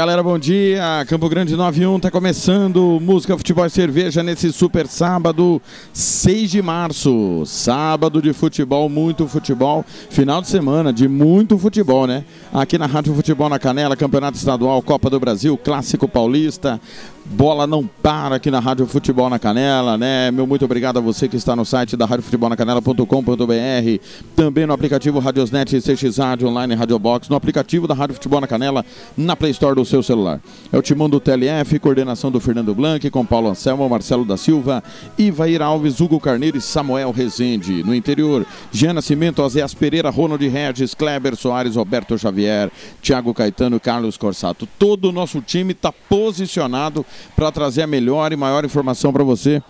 Galera, bom dia. Campo Grande 91 tá começando música, futebol e cerveja nesse super sábado, 6 de março. Sábado de futebol, muito futebol. Final de semana de muito futebol, né? Aqui na Rádio Futebol na Canela, Campeonato Estadual, Copa do Brasil, Clássico Paulista. Bola não para aqui na Rádio Futebol na Canela, né? Meu muito obrigado a você que está no site da radiofutebolnacanela.com.br, também no aplicativo Radiosnet CX Rádio Online Rádio Box, no aplicativo da Rádio Futebol na Canela, na Play Store do seu celular. É o timão do TLF, coordenação do Fernando Blanc, com Paulo Anselmo, Marcelo da Silva, Ivair Alves, Hugo Carneiro e Samuel Rezende. No interior, Jean Nascimento, Azéas Pereira, Ronald Regis, Kleber Soares, Roberto Xavier, Thiago Caetano Carlos Corsato. Todo o nosso time está posicionado para trazer a melhor e maior informação para você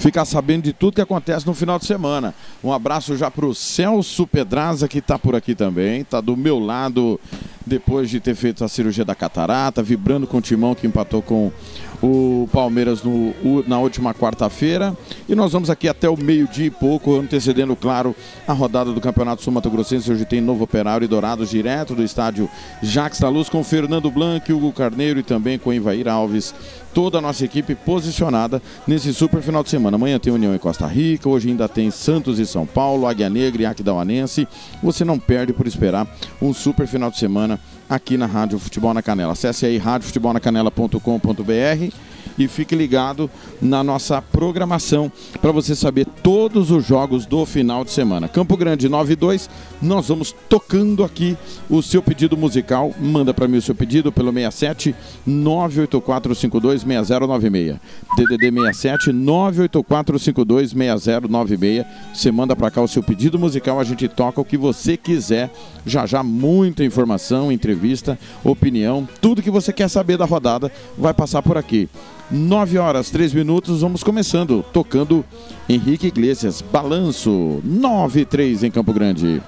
ficar sabendo de tudo que acontece no final de semana. Um abraço já para o Celso Pedraza, que está por aqui também, está do meu lado depois de ter feito a cirurgia da catarata, vibrando com o timão que empatou com o Palmeiras no, na última quarta-feira. E nós vamos aqui até o meio-dia e pouco, antecedendo, claro, a rodada do Campeonato Sul Mato Grossense. Hoje tem Novo Operário e Dourados direto do estádio Jacques da Luz com Fernando Blanc, Hugo Carneiro e também com Ivair Alves. Toda a nossa equipe posicionada nesse super final de semana. Amanhã tem União em Costa Rica, hoje ainda tem Santos e São Paulo, Águia Negra e Aquidauanense. Você não perde por esperar um super final de semana aqui na Rádio Futebol na Canela. Acesse aí radiofutebolnacanela.com.br e fique ligado na nossa programação para você saber todos os jogos do final de semana. Campo Grande 92, nós vamos tocando aqui o seu pedido musical. Manda para mim o seu pedido pelo 67 98452 6096. DDD 67 98452 6096. Você manda para cá o seu pedido musical, a gente toca o que você quiser. Já já muita informação, entrevista, opinião, tudo que você quer saber da rodada vai passar por aqui. 9 horas, 3 minutos, vamos começando, tocando Henrique Iglesias, Balanço, 9 e 3 em Campo Grande.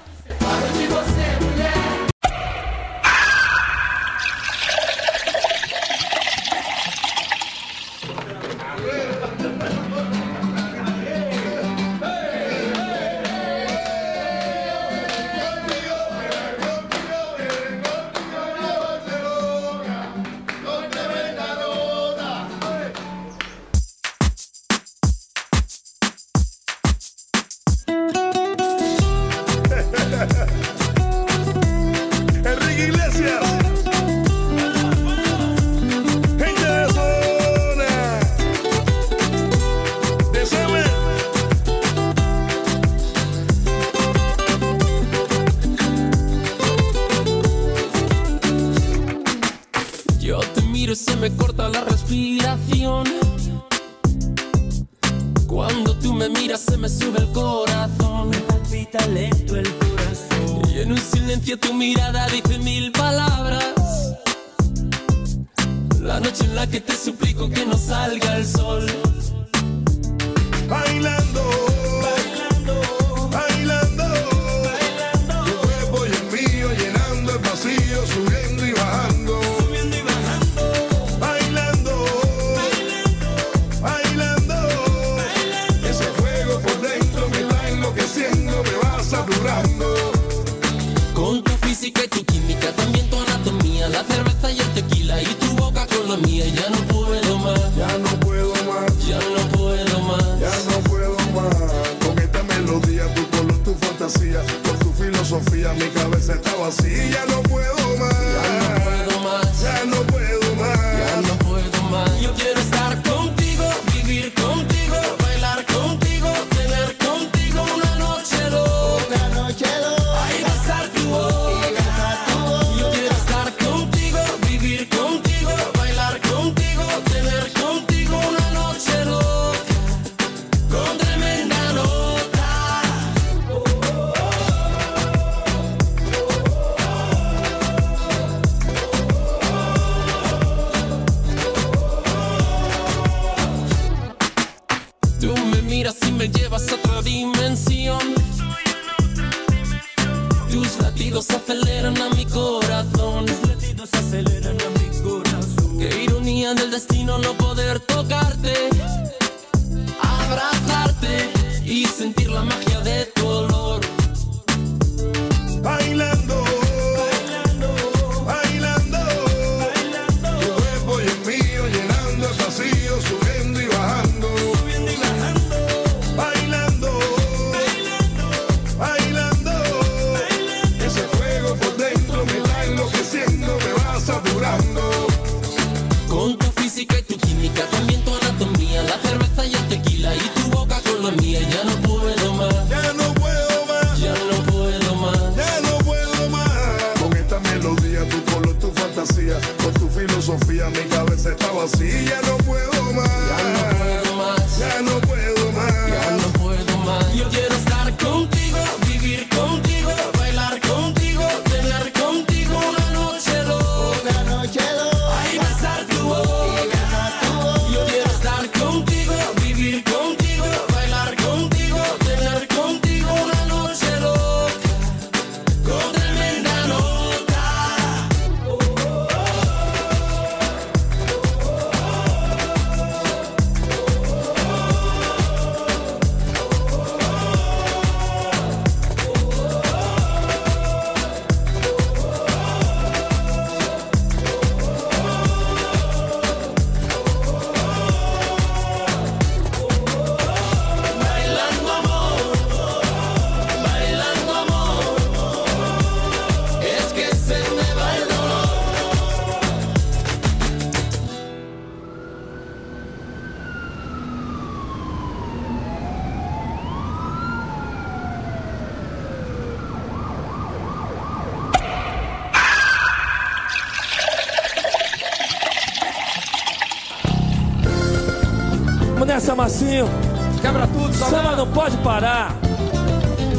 pode parar.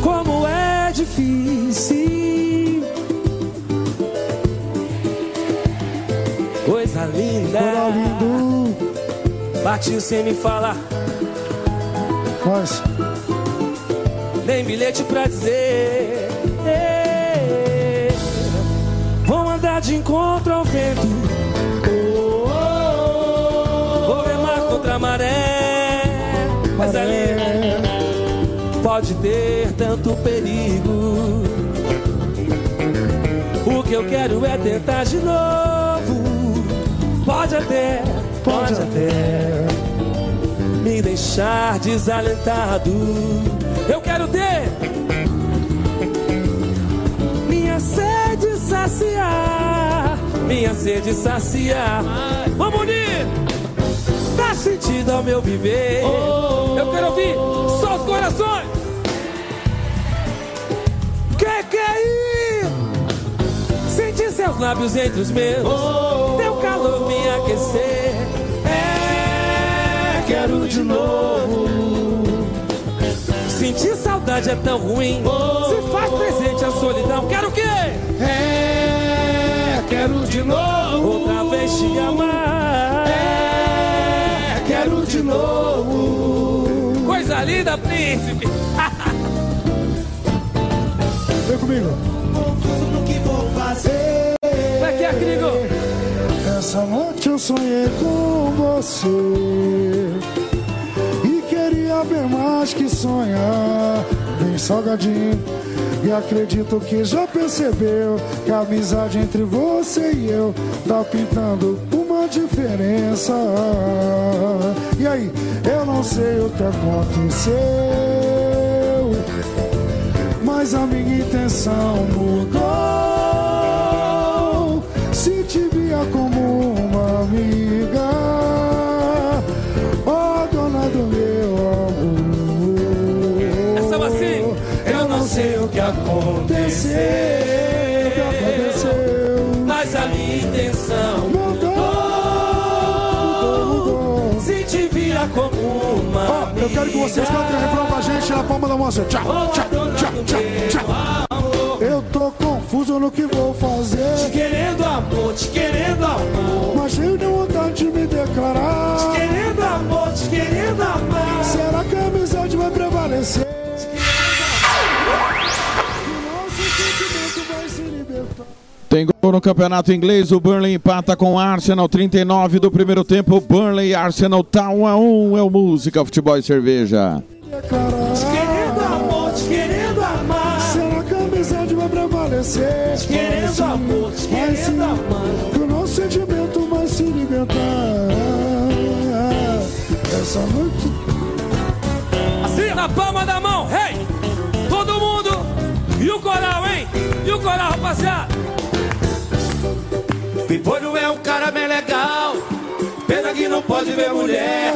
Como é difícil. Coisa linda. Bati sem me falar. Mas... Nem bilhete pra dizer. Vou vão andar de encontro ao vento. Oh, oh, oh. Vou remar contra a maré. pode ter tanto perigo. O que eu quero é tentar de novo. Pode até, pode, até me deixar desalentado. Eu quero ter minha sede saciar, minha sede saciar. Vamos unir! Dá sentido ao meu viver. Oh. Eu quero ouvir só os corações. teus lábios entre os meus, oh, teu calor me aquecer. É, quero de novo. Sentir saudade é tão ruim, oh. se faz presente a solidão. Quero o quê? É, quero de novo. Outra vez te amar. É, quero de novo. Coisa linda, príncipe. Vem comigo. Confuso no que vou fazer. Essa noite eu sonhei com você. E queria bem mais que sonhar. Bem salgadinho. E acredito que já percebeu Que a amizade entre você e eu Tá pintando uma diferença. E aí, eu não sei o que aconteceu Mas a minha intenção mudou vocês cantem o refrão pra gente na palma da mão. assim, Tchau, tchau, tchau, tchau, tchau. Eu tô confuso no que vou fazer, Querendo amor, te querendo amor. mas cheio de vontade de me declarar. Querendo amor, te querendo amar. Será que a amizade vai prevalecer? Campeonato inglês. O Burnley empata com o Arsenal. 39 do primeiro tempo. Burnley e Arsenal tá 1 a 1 É o Música, Futebol e Cerveja. Querendo amor, te querendo amar. Será que a amizade vai prevalecer? Querendo amor, te Vai se- querendo amar. Que o nosso sentimento vai se libertar. Essa noite. Assim, na palma da mão, hey! Todo mundo! E o coral, hein? E o coral, rapaziada? Não pode ver mulher.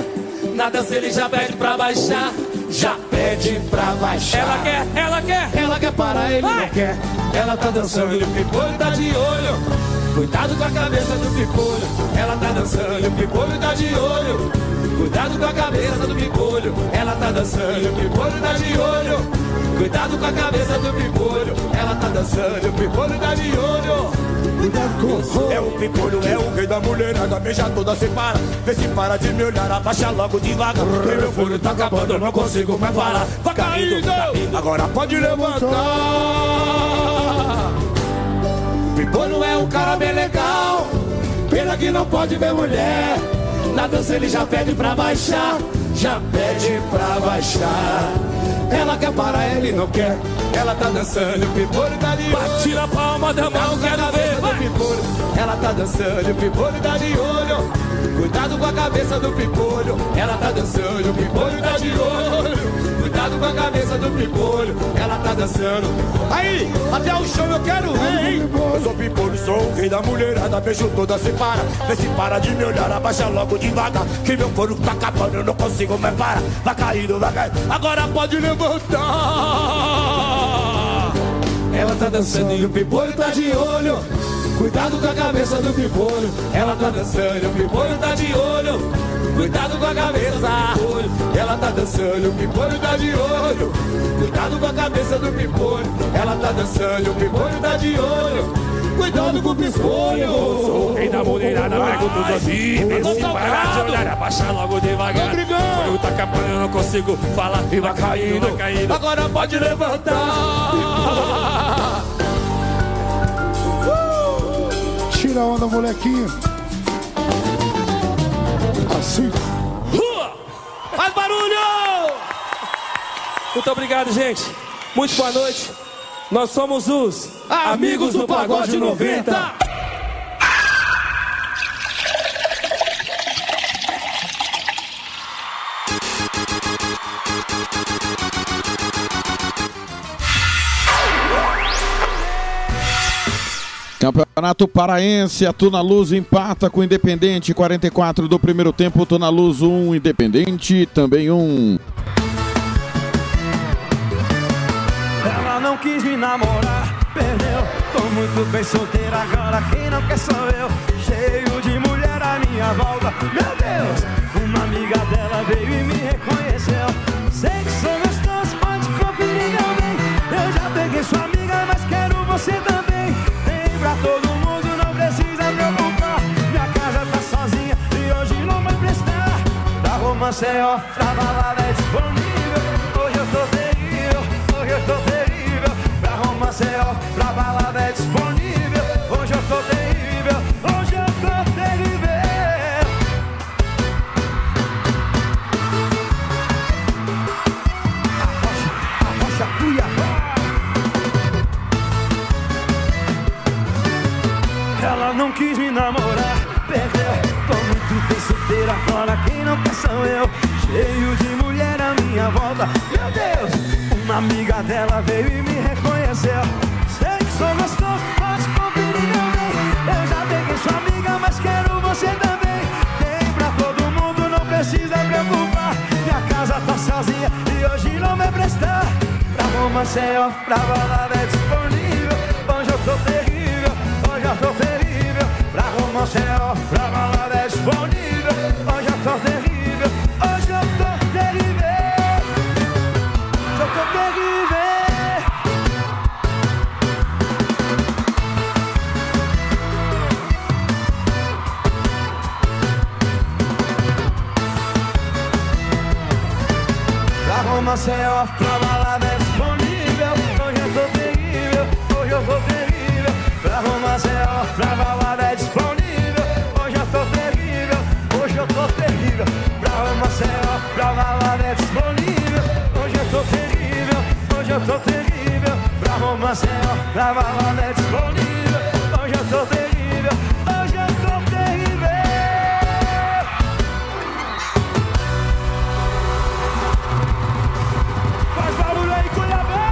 Na dança ele já pede pra baixar. Já pede pra baixar. Ela quer, ela quer! Ela quer parar, ele Vai. não quer. Ela tá dançando e o pipolho tá de olho. Cuidado com a cabeça do pipolho. Ela tá dançando e o pipolho tá de olho. Cuidado com a cabeça do pipolho. Ela tá dançando e o pipolho tá de olho. Cuidado com a cabeça do pipolho. Ela tá dançando e o pipolho tá de olho. É o pipolho, é o rei da mulherada, beija toda se para. Vê se para de me olhar, abaixa logo devagar. Que meu fôlego tá acabando, eu não consigo mais parar. Vai caindo, tá indo, agora pode levantar. Pipolho é um cara bem legal, pena que não pode ver mulher. Na dança ele já pede pra baixar, já pede pra baixar. Ela quer parar, ele não quer. Ela tá dançando, o pipolho tá de olho. Tira a palma da mão, quero ver, do vai! pipolho. Ela tá dançando, o pipolho tá de olho. Cuidado com a cabeça do pipolho. Ela tá dançando, o pipolho tá de olho. Cuidado com a cabeça do pipolho. Ela tá dançando. Aí, até o chão eu quero ver, hein? Eu sou pipolho, sou o rei da mulherada. Beijo toda, se para. Vê se para de me olhar, abaixa logo devagar. Que meu fôlego tá acabando, eu não consigo mais parar. Vai caindo, vai caindo. Agora pode levantar. Ela tá dançando e o pipolho tá de olho. Cuidado com a cabeça do pipolho. Ela tá dançando o pipolho tá de olho. Cuidado com a cabeça. Ela tá dançando o pipolho tá de olho. Cuidado com a cabeça do pipolho. Ela tá dançando o pipolho tá de olho. Cuidado com o pispolho. Sou o rei da mulherada, pego tudo assim. Vê se parar de olhar, abaixa logo devagar. O fogo tá eu não consigo falar. E vai caindo, vai caindo. Agora pode levantar. Tira a onda, molequinho. Assim. Rua! Faz barulho! Muito obrigado, gente. Muito boa noite. Nós somos os Amigos do Pagode 90. Campeonato Paraense, a Tuna Luz empata com o Independente, 44 do primeiro tempo, Tuna Luz 1, Independente também 1. Ela não quis me namorar, perdeu, tô muito bem solteira agora, quem não quer sou eu, cheio de mulher à minha volta, meu Deus, uma amiga dela veio e me reconheceu, sei que sou gostoso, pode conferir meu eu já peguei sua amiga, mas quero você também. Maceió, pra balada é disponível. Hoje eu tô terrível, hoje eu tô terrível. Pra Maceió, pra balada é disponível. Hoje eu tô terrível, hoje eu tô terrível. Arrocha Cuiabá. Ela não quis me namorar, solteira agora, quem não quer sou eu. Cheio de mulher à minha volta, meu Deus. Uma amiga dela veio e me reconheceu. Sei que sou gostoso, pode conferir meu bem. Eu já peguei sua amiga, mas quero você também. Tem pra todo mundo, não precisa preocupar. Minha casa tá sozinha e hoje não vai prestar. Pra Roma, Maceió, pra balada é disponível. Hoje eu tô terrível, hoje eu tô terrível. Pra Roma, Maceió, pra balada é disponível. Hoje eu tô terrível, hoje eu tô terrível. Hoje eu tô terrível. Pra Maceió, pra balada é disponível Hoje eu tô terrível, hoje eu tô terrível Pra Maceió, pra balada eu tô terrível Pra Roma, Maceió, pra balada é disponível Hoje eu tô terrível, hoje eu tô terrível Faz barulho aí, Cuiabá!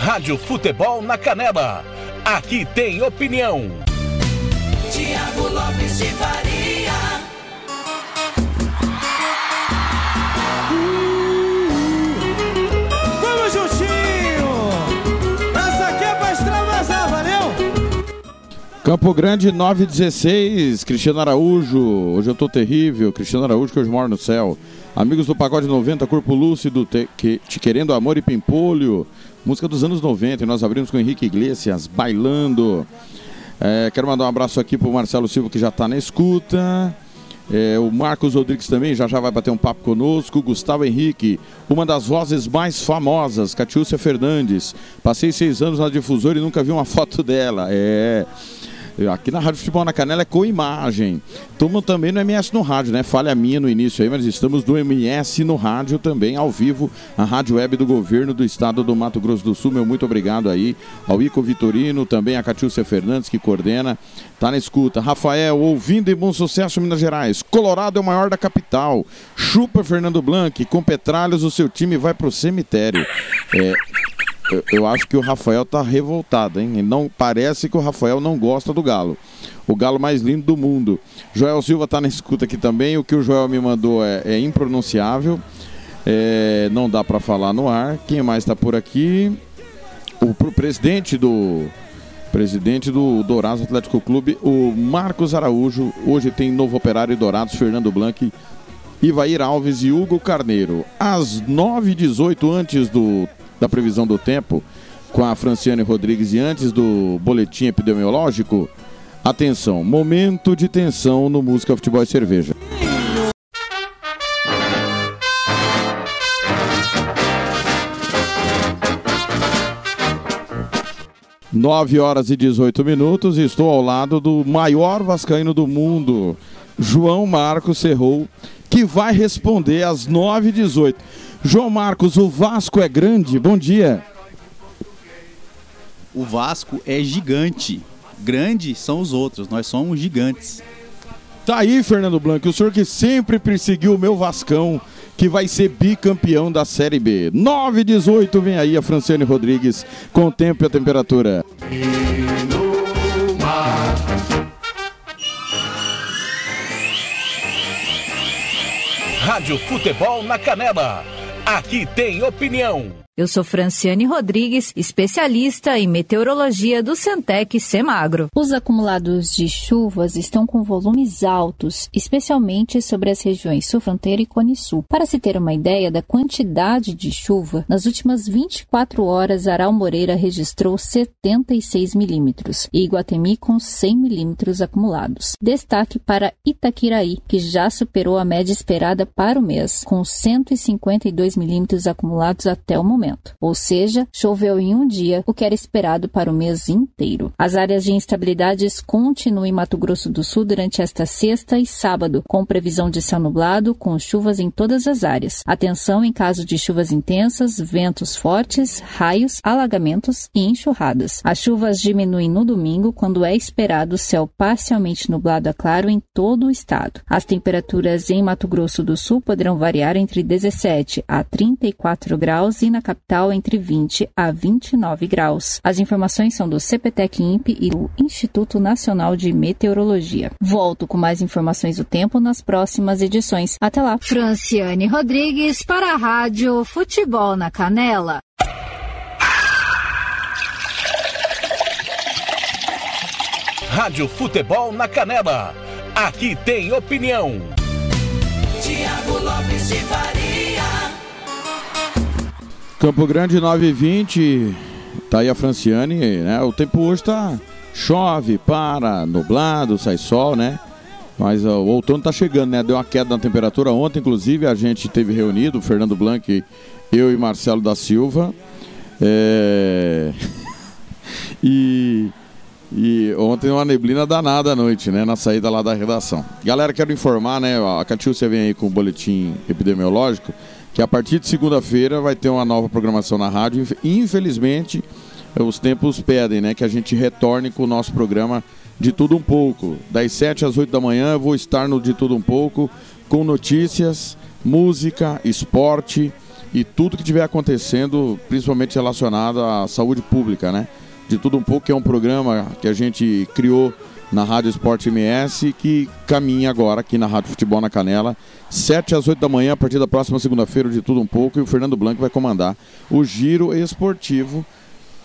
Rádio Futebol na Canela. Aqui tem opinião. Tiago Lopes de Faria. Vamos juntinho! Essa aqui é pra extravasar, valeu? Campo Grande 916, Cristiano Araújo. Hoje eu tô terrível. Cristiano Araújo, que hoje mora no céu. Amigos do Pagode 90, Corpo Lúcido, te, que, te Querendo Amor e Pimpolho. Música dos anos 90. E nós abrimos com Henrique Iglesias, Bailando. É, quero mandar um abraço aqui pro Marcelo Silva, que já tá na escuta. É, o Marcos Rodrigues também já já vai bater um papo conosco. Gustavo Henrique, uma das vozes mais famosas, Catiúcia Fernandes. Passei seis anos na difusora e nunca vi uma foto dela. É. Aqui na Rádio Futebol na Canela é com imagem. Estamos também no MS no rádio, né? Falha minha no início aí, mas estamos no MS no rádio também, ao vivo, a Rádio Web do Governo do Estado do Mato Grosso do Sul. Meu muito obrigado aí ao Ico Vitorino, também a Catiúcia Fernandes, que coordena. Tá na escuta. Rafael, ouvindo e bom sucesso, Minas Gerais. Colorado é o maior da capital. Chupa Fernando Blanc. Com Petralhas, o seu time vai pro cemitério. É, eu, eu acho que o Rafael tá revoltado, hein? Não, parece que o Rafael não gosta do Galo. O Galo mais lindo do mundo. Joel Silva tá na escuta aqui também. O que o Joel me mandou é, é impronunciável. É, não dá para falar no ar. Quem mais tá por aqui? O presidente do presidente do Dourados Atlético Clube, o Marcos Araújo. Hoje tem novo operário Dourados, Fernando Blanc, Ivair Alves e Hugo Carneiro. Às 9h18, antes do, da previsão do tempo, com a Franciane Rodrigues e antes do boletim epidemiológico, atenção, momento de tensão no Música Futebol e Cerveja. 9 horas e 18 minutos estou ao lado do maior vascaíno do mundo, João Marcos Serrou, que vai responder às 9 e 18. João Marcos, o Vasco é grande? Bom dia. O Vasco é gigante. Grande são os outros, nós somos gigantes. Tá aí, Fernando Blanco, o senhor que sempre perseguiu o meu Vascão, que vai ser bicampeão da Série B. 9 e 18, vem aí a Franciane Rodrigues com o tempo e a temperatura. Rádio Futebol na Canela. Aqui tem opinião. Eu sou Franciane Rodrigues, especialista em meteorologia do Centec Semagro. Os acumulados de chuvas estão com volumes altos, especialmente sobre as regiões Sul Fronteira e Cone Sul. Para se ter uma ideia da quantidade de chuva, nas últimas 24 horas, Aral Moreira registrou 76 milímetros e Iguatemi com 100 milímetros acumulados. Destaque para Itaquiraí, que já superou a média esperada para o mês, com 152 milímetros acumulados até o momento. Ou seja, choveu em um dia o que era esperado para o mês inteiro. As áreas de instabilidades continuam em Mato Grosso do Sul durante esta sexta e sábado, com previsão de céu nublado, com chuvas em todas as áreas. Atenção em caso de chuvas intensas, ventos fortes, raios, alagamentos e enxurradas. As chuvas diminuem no domingo, quando é esperado céu parcialmente nublado a claro em todo o estado. As temperaturas em Mato Grosso do Sul poderão variar entre 17 a 34 graus e na capital entre 20 a 29 graus. As informações são do CPTEC INPE e do Instituto Nacional de Meteorologia. Volto com mais informações do tempo nas próximas edições. Até lá. Franciane Rodrigues para a Rádio Futebol na Canela. Rádio Futebol na Canela. Aqui tem opinião. Tiago Lopes de Faria. Campo Grande 920. Tá aí a Franciane, né? O tempo hoje tá chove, para, nublado, sai sol, né? Mas ó, o outono tá chegando, né? Deu uma queda na temperatura ontem, inclusive a gente teve reunido, o Fernando Blanc, eu e Marcelo da Silva. É... e e ontem uma neblina danada à noite, né? Na saída lá da redação. Galera, quero informar, né? A Catiúcia vem aí com o boletim epidemiológico, que a partir de segunda-feira vai ter uma nova programação na rádio. Infelizmente, os tempos pedem, né? Que a gente retorne com o nosso programa de tudo um pouco. Das 7 às 8 da manhã eu vou estar no De Tudo Um Pouco com notícias, música, esporte e tudo que estiver acontecendo, principalmente relacionado à saúde pública, né? De Tudo Um Pouco, é um programa que a gente criou na Rádio Esporte MS, que caminha agora aqui na Rádio Futebol na Canela, 7 às 8 da manhã, a partir da próxima segunda-feira, de Tudo Um Pouco, e o Fernando Blanco vai comandar o Giro Esportivo,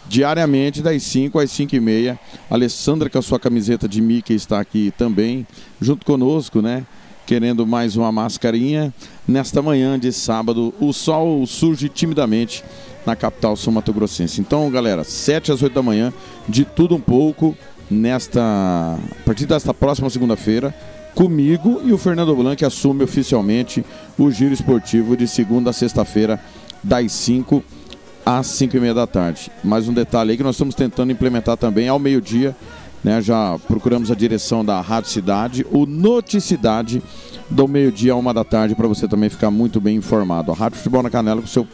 diariamente, das 5 às 5 e meia. Alessandra, com a sua camiseta de Mickey, está aqui também, junto conosco, né? Querendo mais uma mascarinha. Nesta manhã de sábado, o sol surge timidamente na capital sul Mato Grossense. Então, galera, 7 às 8 da manhã, de tudo um pouco, nesta. A partir desta próxima segunda-feira, comigo e o Fernando Blanc assume oficialmente o giro esportivo de segunda a sexta-feira, das 5 às 5 e meia da tarde. Mais um detalhe aí que nós estamos tentando implementar também ao meio-dia. Né, já procuramos a direção da Rádio Cidade, o Noticidade, do meio-dia a uma da tarde, para você também ficar muito bem informado. A Rádio Futebol na Canela, com seu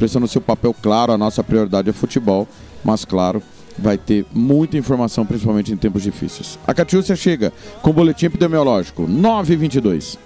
prestando seu papel claro, a nossa prioridade é futebol, mas claro, vai ter muita informação, principalmente em tempos difíceis. A Catiúcia chega com o boletim epidemiológico 922.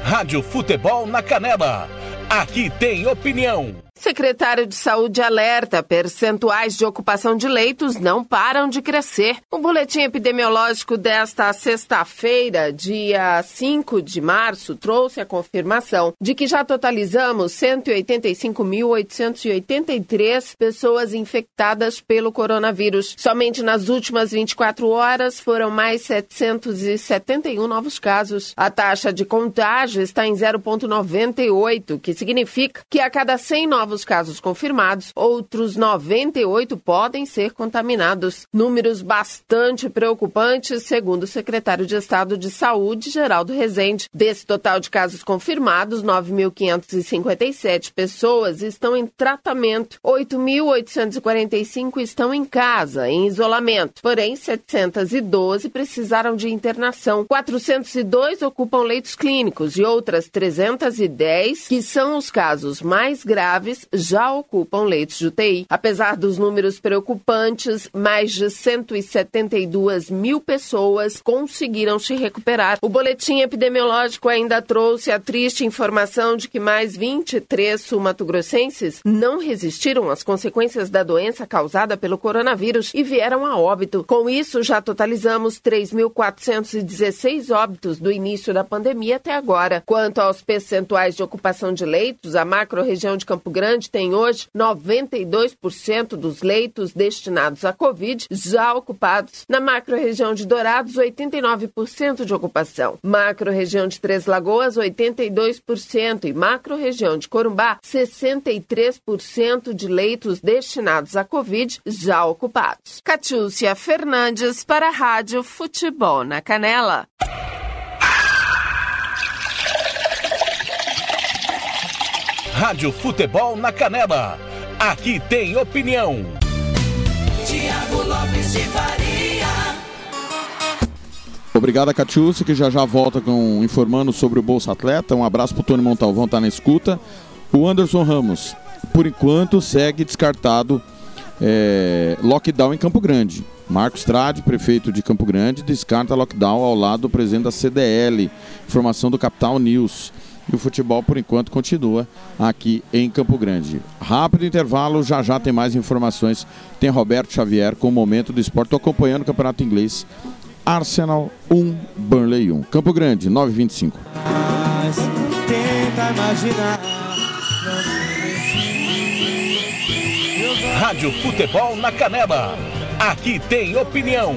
Rádio Futebol na Canela. Aqui tem opinião. Secretário de Saúde alerta: percentuais de ocupação de leitos não param de crescer. O boletim epidemiológico desta sexta-feira, dia 5 de março, trouxe a confirmação de que já totalizamos 185.883 pessoas infectadas pelo coronavírus. Somente nas últimas 24 horas foram mais 771 novos casos. A taxa de contágio está em 0,98, que significa que a cada 100 novos casos confirmados, outros 98 podem ser contaminados. Números bastante preocupantes, segundo o secretário de Estado de Saúde, Geraldo Rezende. Desse total de casos confirmados, 9.557 pessoas estão em tratamento, 8.845 estão em casa, em isolamento. Porém, 712 precisaram de internação. 402 ocupam leitos clínicos e outras 310, que são os casos mais graves, já ocupam leitos de UTI. Apesar dos números preocupantes, mais de 172 mil pessoas conseguiram se recuperar. O boletim epidemiológico ainda trouxe a triste informação de que mais 23 sumatogrossenses não resistiram às consequências da doença causada pelo coronavírus e vieram a óbito. Com isso, já totalizamos 3.416 óbitos do início da pandemia até agora. Quanto aos percentuais de ocupação de leitos, a macro-região de Campo Grande tem hoje 92% dos leitos destinados à Covid já ocupados. Na macro-região de Dourados, 89% de ocupação. Macro-região de Três Lagoas, 82%. E macro-região de Corumbá, 63% de leitos destinados à Covid já ocupados. Catiúcia Fernandes para a Rádio Futebol na Canela. Rádio Futebol na Canela. Aqui tem opinião. Tiago Lopes de Faria. Obrigado a Catiúcia, que já já volta com, informando sobre o Bolsa Atleta. Um abraço pro Tony Montalvão, tá na escuta. O Anderson Ramos, por enquanto, segue descartado é, lockdown em Campo Grande. Marcos Trade, prefeito de Campo Grande, descarta lockdown ao lado do presidente da CDL. Informação do Capital News. E o futebol, por enquanto, continua aqui em Campo Grande. Rápido intervalo, já já tem mais informações. Tem Roberto Xavier com o momento do esporte. Estou acompanhando o Campeonato Inglês. Arsenal 1, Burnley 1. Campo Grande, 9h25. Mas tenta imaginar. Rádio Futebol na Canela. Aqui tem opinião.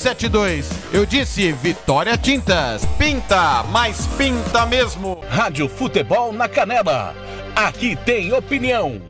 7272. Eu disse Vitória Tintas. Pinta, mas pinta mesmo. Rádio Futebol na Canela. Aqui tem opinião.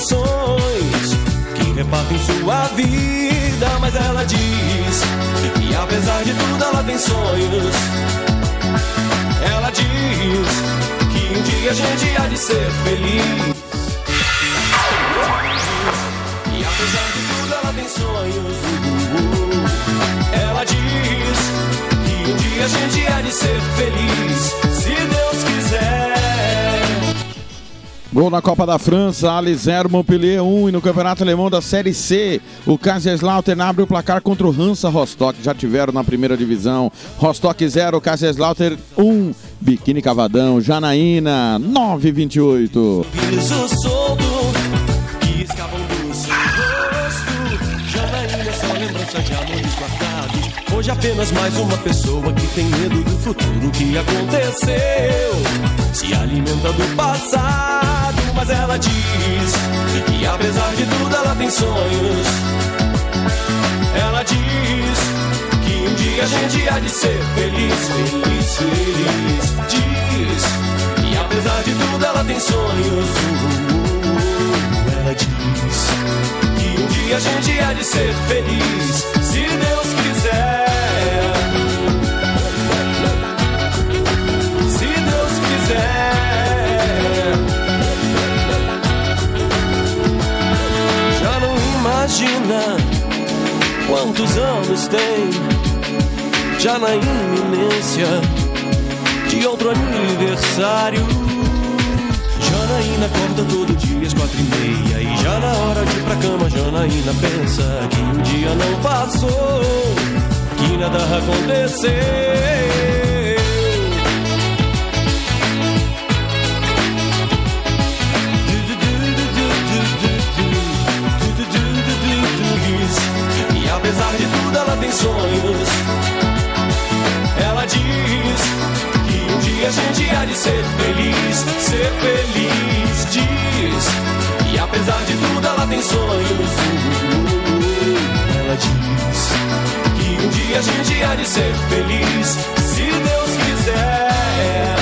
Repartições Que repartem sua vida Mas ela diz que apesar de tudo ela tem sonhos ela diz que um dia a gente há de ser feliz. E apesar de tudo, ela tem sonhos. Ela diz que um dia a gente há de ser feliz. Se Deus quiser. Gol na Copa da França, Ali 0, Montpellier 1 e no Campeonato Alemão da Série C, o Kaiserslautern abre o placar contra o Hansa Rostock, já tiveram na primeira divisão. Rostock 0, Kaiserslautern 1, Biquíni Cavadão, Janaína 928. Riso solto Hoje apenas mais uma pessoa que tem medo do futuro que aconteceu. Se alimenta do passado, mas ela diz que apesar de tudo ela tem sonhos. Ela diz que um dia a gente há de ser feliz, feliz, feliz. Diz que apesar de tudo ela tem sonhos. diz que um dia a gente há de ser feliz, se Deus quiser. Imagina quantos anos tem, já na iminência de outro aniversário. Janaína acorda todo dia às quatro e meia E já na hora de ir pra cama Janaína pensa que o dia não passou Que nada aconteceu ela tem sonhos. Ela diz que um dia a gente há de ser feliz Ser feliz, diz. E apesar de tudo ela tem sonhos. Ela diz que um dia a gente há de ser feliz Se Deus quiser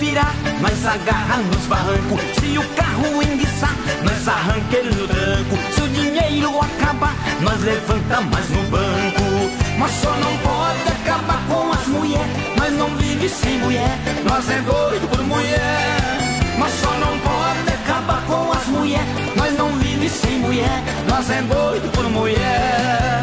revirar, nós agarra nos barrancos. Se o carro enguiçar, nós arranca ele no tranco. Se o dinheiro acabar, nós levanta mais no banco. Mas só não pode acabar com as mulheres. Nós não vive sem mulher, nós é doido por mulher. Mas só não pode acabar com as mulheres. Nós não vive sem mulher, nós é doido por mulher.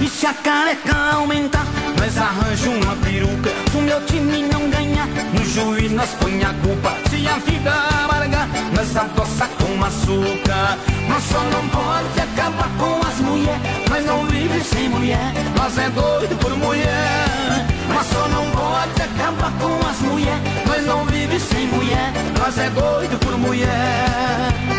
E se a careca aumentar, nós arranja uma peruca. Se o meu time não ganhar, no juiz nós põe a culpa. Se a vida amargar, nós adoça com açúcar. Nós só não pode acabar com as mulheres. Nós não vive sem mulher, nós é doido por mulher. Mas só não pode acabar com as mulheres. Nós não vive sem mulher, nós é doido por mulher.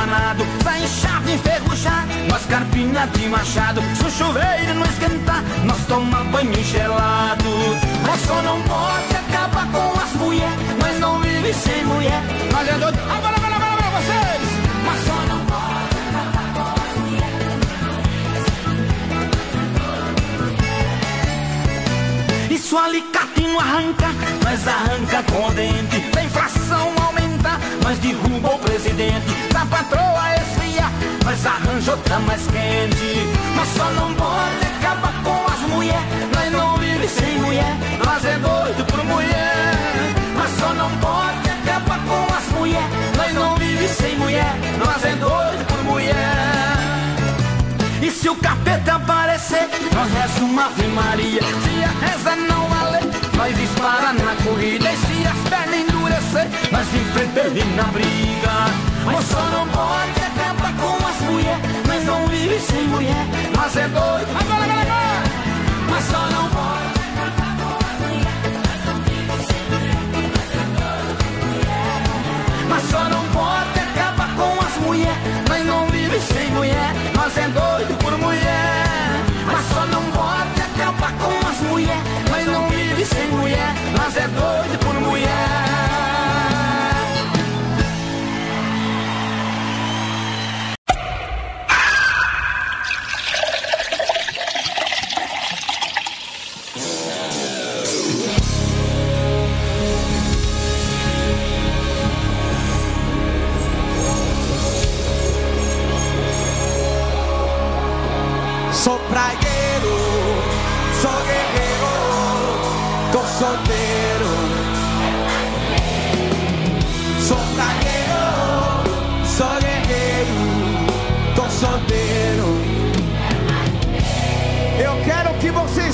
Atravessa o rio a nado Sai chave enferrujar, nós carpinha de machado. Se o chuveiro não esquentar, nós toma banho gelado. Nós só não pode acabar com as mulheres Nós não vive sem mulher. Nós é doido, agora, agora, agora, agora vocês. Mas só não pode acabar com as mulheres E se o alicate não arranca, nós arranca com o dente. Se a inflação aumentar, nós derruba o presidente. Se a patroa esfriar, nós arranja outra mais quente. Mas só não pode acabar com as mulheres. Nós não vive sem mulher, nós é doido por mulher. Mas só não pode acabar com as mulheres. Nós não vive sem mulher, nós é doido por mulher. E se o capeta aparecer, nós reza uma Ave Maria. Se a reza não valer, nós dispara na corrida. E se as pernas endurecer, nós enfrenta ele na briga. Mas só não pode acabar com as mulheres. Nós não vive sem mulher, nós é doido. Agora, agora, agora. Mas só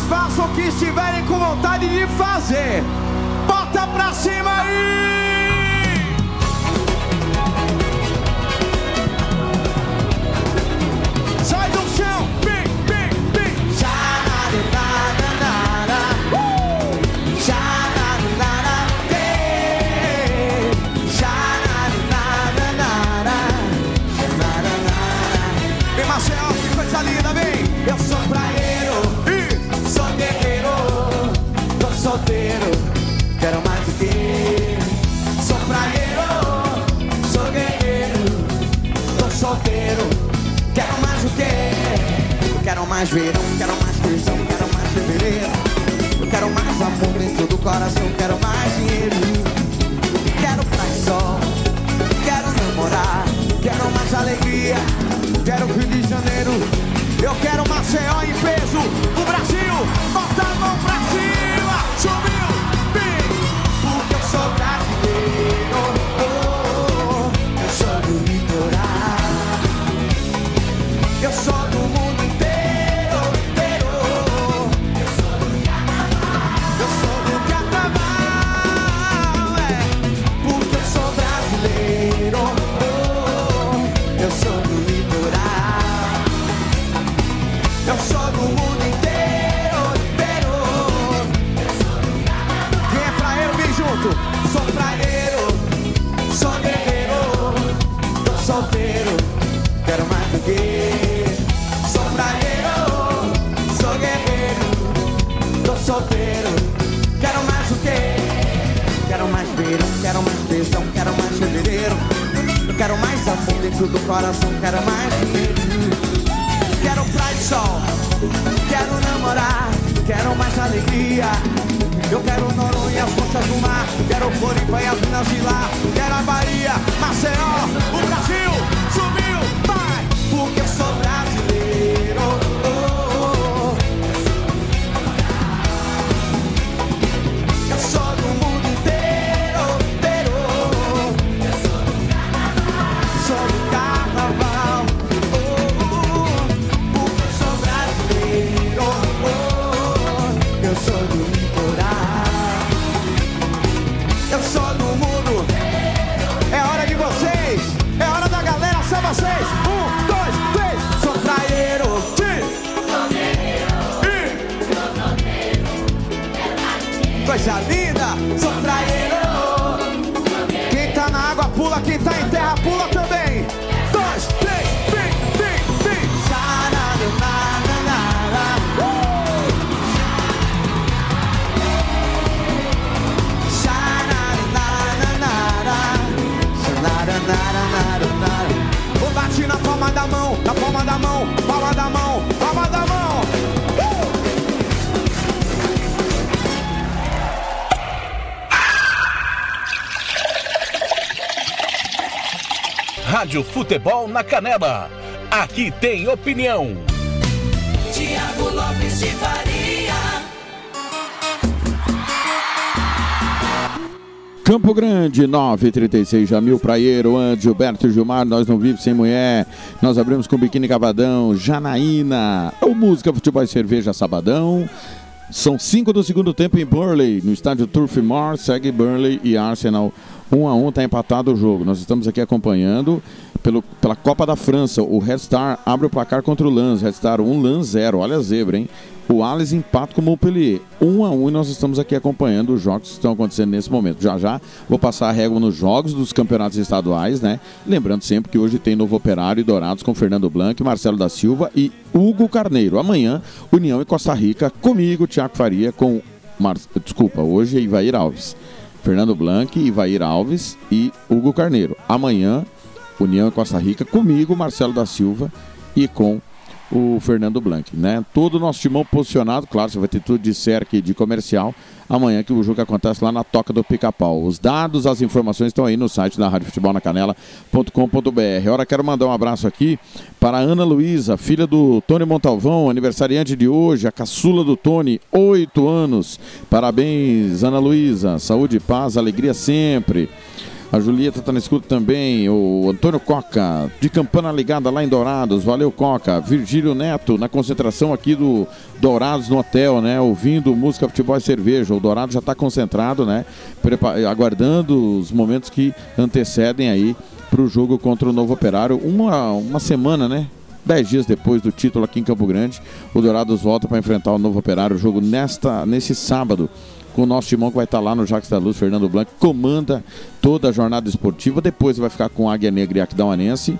façam o que estiverem com vontade de fazer. Bota pra cima aí! Mais verão, quero mais feijão, quero mais fevereiro. Eu quero mais amor dentro do coração, quero mais dinheiro. Quero e sol, quero namorar, quero mais alegria, quero Rio de Janeiro. Eu quero Maceió em peso! O Brasil! Bota a mão pra cima! Quero mais amor dentro do coração, quero mais dinheiro. Quero praia e sol, quero namorar, quero mais alegria. Eu quero Noronha, as coxas do mar, quero Floripa e as minas de lá. Quero a Bahia, Maceió, o Brasil, Linda! Sou praieiro. Rádio Futebol na Canela. Aqui tem opinião. Tiago Lopes de Faria. Campo Grande, 936, Jamil Praieiro, Andes, Gilberto e Gilmar, Nós Não Vivemos Sem Mulher. Nós abrimos com Biquíni Cavadão, Janaína, o Música, Futebol e Cerveja Sabadão. São cinco do segundo tempo em Burley, no estádio Turf Moor, segue Burnley e Arsenal. Um a um, está empatado o jogo. Nós estamos aqui acompanhando pelo, pela Copa da França. O Red Star abre o placar contra o Lens. Red Star 1, Lens 0. Olha a zebra, hein? O Alice empata com o Montpellier. 1 a 1 e nós estamos aqui acompanhando os jogos que estão acontecendo nesse momento. Já já vou passar a régua nos jogos dos campeonatos estaduais, né? Lembrando sempre que hoje tem Novo Operário e Dourados com Fernando Blanc, Marcelo da Silva e Hugo Carneiro. Amanhã, União e Costa Rica, comigo, Tiago Faria, com. Mar... Desculpa, hoje é Ivair Alves. Fernando Blanc, Ivair Alves e Hugo Carneiro. Amanhã, União Costa Rica, comigo, Marcelo da Silva e com o Fernando Blanc, né? Todo o nosso timão posicionado, claro, você vai ter tudo de cerca e de comercial amanhã que o jogo acontece lá na Toca do Pica-Pau. Os dados, as informações estão aí no site da Rádio Futebol na Canela.com.br. Ora, quero mandar um abraço aqui para Ana Luísa, filha do Tony Montalvão, aniversariante de hoje, a caçula do Tony, oito anos. Parabéns, Ana Luísa. Saúde, paz, alegria sempre. A Julieta está na escuta também. O Antônio Coca, de campana ligada lá em Dourados. Valeu, Coca. Virgílio Neto, na concentração aqui do Dourados no hotel, né? Ouvindo música, futebol e cerveja. O Dourado já está concentrado, né? Prepa- aguardando os momentos que antecedem aí para o jogo contra o Novo Operário. Uma, uma semana, né? Dez dias depois do título aqui em Campo Grande, o Dourados volta para enfrentar o Novo Operário. O jogo nesta, nesse sábado com o nosso timão que vai estar lá no Jacques da Luz, Fernando Blanco, comanda toda a jornada esportiva. Depois vai ficar com Águia Negra e Aquidauanense.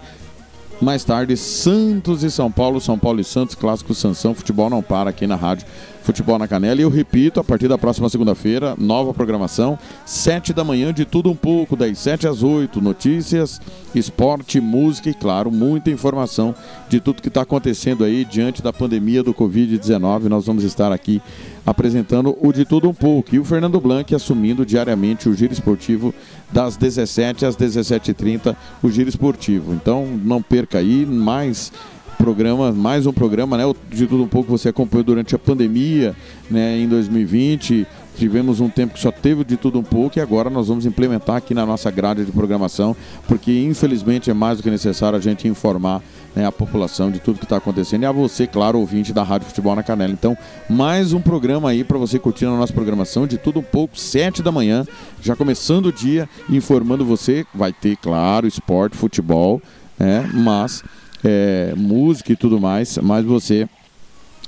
Mais tarde, Santos e São Paulo, São Paulo e Santos, clássico Sansão, futebol não para aqui na rádio Futebol na Canela. E eu repito, a partir da próxima segunda-feira, nova programação, sete da manhã, de tudo um pouco, das sete às oito, notícias, esporte, música e, claro, muita informação de tudo que está acontecendo aí diante da pandemia do Covid-19. Nós vamos estar aqui apresentando o de tudo um pouco. E o Fernando Blanc assumindo diariamente o giro esportivo das 17 às 17h30, o giro esportivo. Então não perca aí mais programa, mais um programa, né? De tudo um pouco você acompanhou durante a pandemia, né? Em 2020 tivemos um tempo que só teve de tudo um pouco e agora nós vamos implementar aqui na nossa grade de programação, porque infelizmente é mais do que necessário a gente informar né, a população de tudo que está acontecendo e a você, claro, ouvinte da Rádio Futebol na Canela. Então, mais um programa aí para você curtir na nossa programação de tudo um pouco, sete da manhã, já começando o dia, informando você, vai ter, claro, esporte, futebol, né, mas é, música e tudo mais, mas você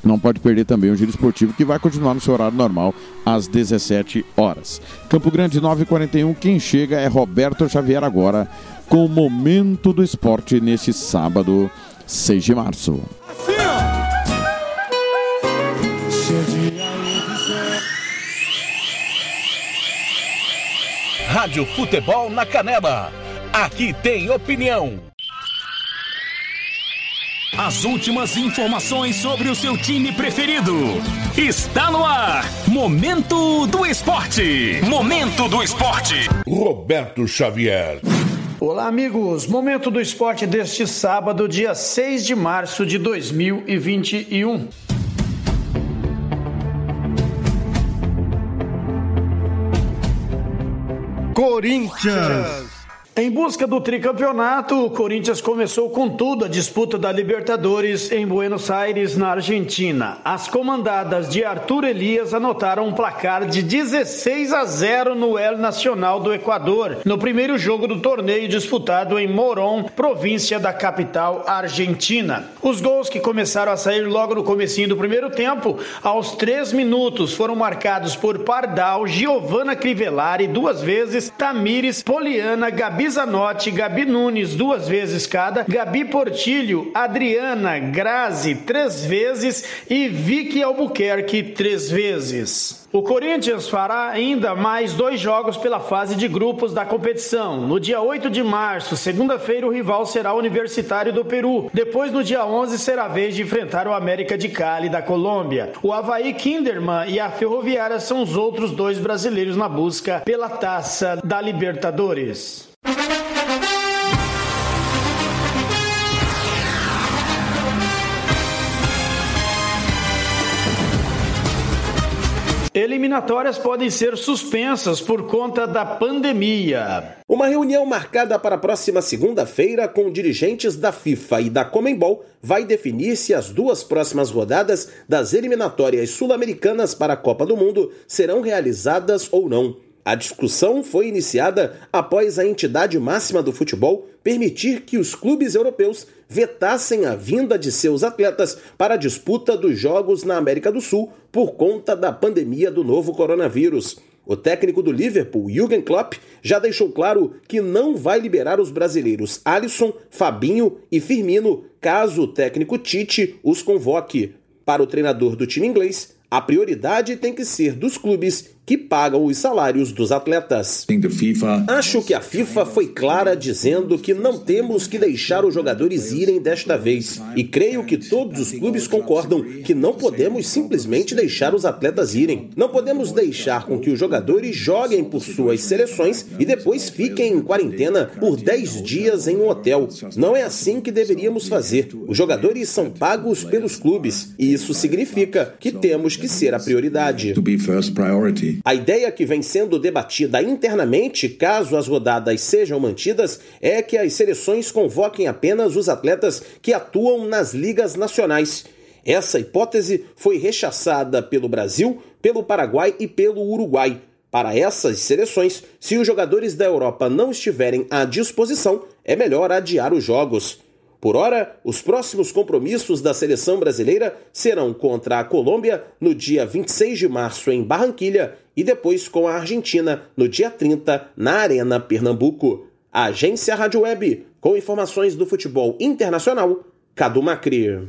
não pode perder também o giro esportivo que vai continuar no seu horário normal às 17 horas. Campo Grande 941, quem chega é Roberto Xavier agora com o momento do esporte neste sábado, 6 de março. Rádio Futebol na Canela. Aqui tem opinião. As últimas informações sobre o seu time preferido. Está no ar. Momento do Esporte. Momento do Esporte. Roberto Xavier. Olá, amigos. Momento do esporte deste sábado, dia 6 de março de 2021. Corinthians. Em busca do tricampeonato, o Corinthians começou com tudo a disputa da Libertadores em Buenos Aires, na Argentina. As comandadas de Arthur Elias anotaram um placar de 16 a 0 no El Nacional do Equador, no primeiro jogo do torneio disputado em Morón, província da capital argentina. Os gols que começaram a sair logo no comecinho do primeiro tempo, aos três minutos, foram marcados por Pardal, Giovanna Crivellari duas vezes, Tamires, Poliana, Gabi Zanotti, Gabi Nunes duas vezes cada, Gabi Portilho, Adriana, Grazi três vezes e Vicky Albuquerque três vezes. O Corinthians fará ainda mais dois jogos pela fase de grupos da competição. No dia 8 de março, segunda-feira, o rival será o Universitário do Peru. Depois, no dia 11, será a vez de enfrentar o América de Cali da Colômbia. O Havaí Kinderman e a Ferroviária são os outros dois brasileiros na busca pela taça da Libertadores. Eliminatórias podem ser suspensas por conta da pandemia. Uma reunião marcada para a próxima segunda-feira com dirigentes da FIFA e da Comembol vai definir se as duas próximas rodadas das eliminatórias sul-americanas para a Copa do Mundo serão realizadas ou não. A discussão foi iniciada após a entidade máxima do futebol permitir que os clubes europeus vetassem a vinda de seus atletas para a disputa dos Jogos na América do Sul por conta da pandemia do novo coronavírus. O técnico do Liverpool, Jürgen Klopp, já deixou claro que não vai liberar os brasileiros Alisson, Fabinho e Firmino caso o técnico Tite os convoque. Para o treinador do time inglês, a prioridade tem que ser dos clubes que pagam os salários dos atletas. Acho que a FIFA foi clara dizendo que não temos que deixar os jogadores irem desta vez. E creio que todos os clubes concordam que não podemos simplesmente deixar os atletas irem. Não podemos deixar com que os jogadores joguem por suas seleções e depois fiquem em quarentena por 10 dias em um hotel. Não é assim que deveríamos fazer. Os jogadores são pagos pelos clubes e isso significa que temos que ser a prioridade. A ideia que vem sendo debatida internamente, caso as rodadas sejam mantidas, é que as seleções convoquem apenas os atletas que atuam nas ligas nacionais. Essa hipótese foi rechaçada pelo Brasil, pelo Paraguai e pelo Uruguai. Para essas seleções, se os jogadores da Europa não estiverem à disposição, é melhor adiar os jogos. Por ora, os próximos compromissos da seleção brasileira serão contra a Colômbia no dia 26 de março em Barranquilha e depois com a Argentina no dia 30 na Arena Pernambuco. A Agência Rádio Web, com informações do futebol internacional, Cadu Macri.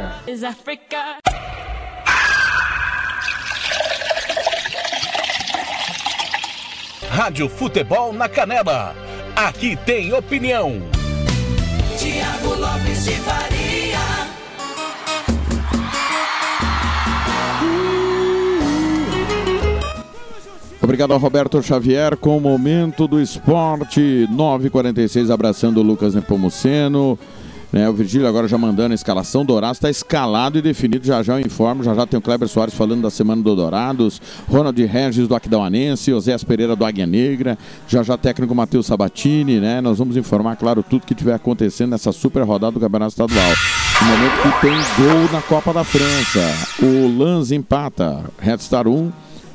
Rádio Futebol na Canela. Aqui tem opinião. Tiago Lopes de Faria. Obrigado ao Roberto Xavier com o momento do esporte 946 abraçando o Lucas Nepomuceno. Né, o Virgílio agora já mandando a escalação. Dourados está escalado e definido. Já já eu informo. Já já tem o Kleber Soares falando da semana do Dourados. Ronald Regis do Aquidauanense. Oséas Pereira do Águia Negra. Já já técnico Matheus Sabatini. Né? Nós vamos informar, claro, tudo que estiver acontecendo nessa super rodada do Campeonato Estadual. No momento que tem gol na Copa da França. O Lanz empata. Red Star 1.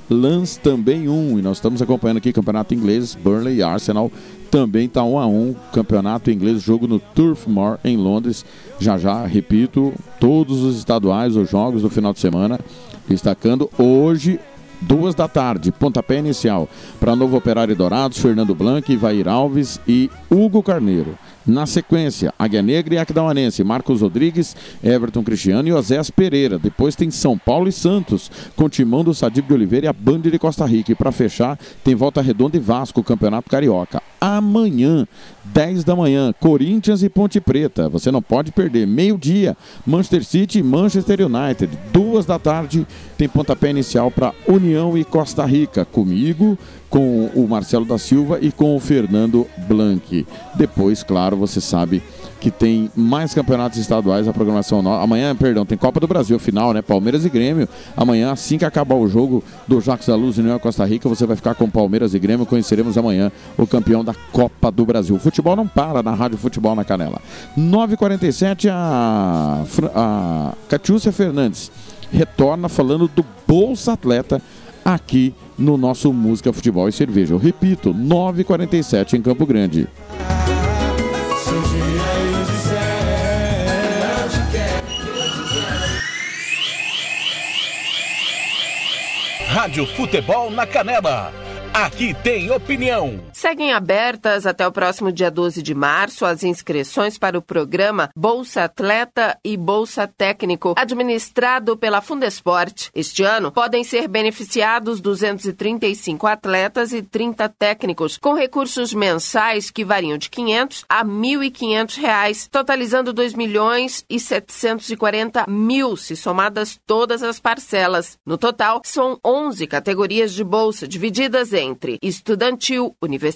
Lans também 1. E nós estamos acompanhando aqui Campeonato Inglês. Burnley e Arsenal também está 1 a 1 Campeonato Inglês, jogo no Turf Moor em Londres. Já já, repito, todos os estaduais, os jogos do final de semana. Destacando hoje, duas da tarde, pontapé inicial para Novo Operário Dourados, Fernando Blanc, Ivair Alves e Hugo Carneiro. Na sequência, Águia Negra e Aquidauanense, Marcos Rodrigues, Everton Cristiano e Oséas Pereira. Depois tem São Paulo e Santos, com Timão do Sadib de Oliveira e a Band de Costa Rica. E para fechar, tem Volta Redonda e Vasco, Campeonato Carioca. Amanhã, 10 da manhã, Corinthians e Ponte Preta. Você não pode perder. Meio-dia, Manchester City e Manchester United. Duas da tarde, tem pontapé inicial para União e Costa Rica. Comigo, com o Marcelo da Silva e com o Fernando Blanc. Depois, claro, você sabe que tem mais campeonatos estaduais, a programação nova. Amanhã, perdão, tem Copa do Brasil final, né? Palmeiras e Grêmio. Amanhã, assim que acabar o jogo do Jacques da Luz e União Costa Rica, você vai ficar com Palmeiras e Grêmio. Conheceremos amanhã o campeão da Copa do Brasil. O futebol não para na Rádio Futebol na Canela. 9h47, a, a Catiúcia Fernandes retorna falando do Bolsa Atleta aqui no nosso Música, Futebol e Cerveja. Eu repito, 9h47 em Campo Grande. Rádio Futebol na Canela. Aqui tem opinião. Seguem abertas até o próximo dia 12 de março as inscrições para o programa Bolsa Atleta e Bolsa Técnico, administrado pela Fundesporte. Este ano, podem ser beneficiados 235 atletas e 30 técnicos, com recursos mensais que variam de 500 a 1.500 reais, totalizando 2 milhões e 740 mil, se somadas todas as parcelas. No total, são 11 categorias de bolsa, divididas entre estudantil, universitário,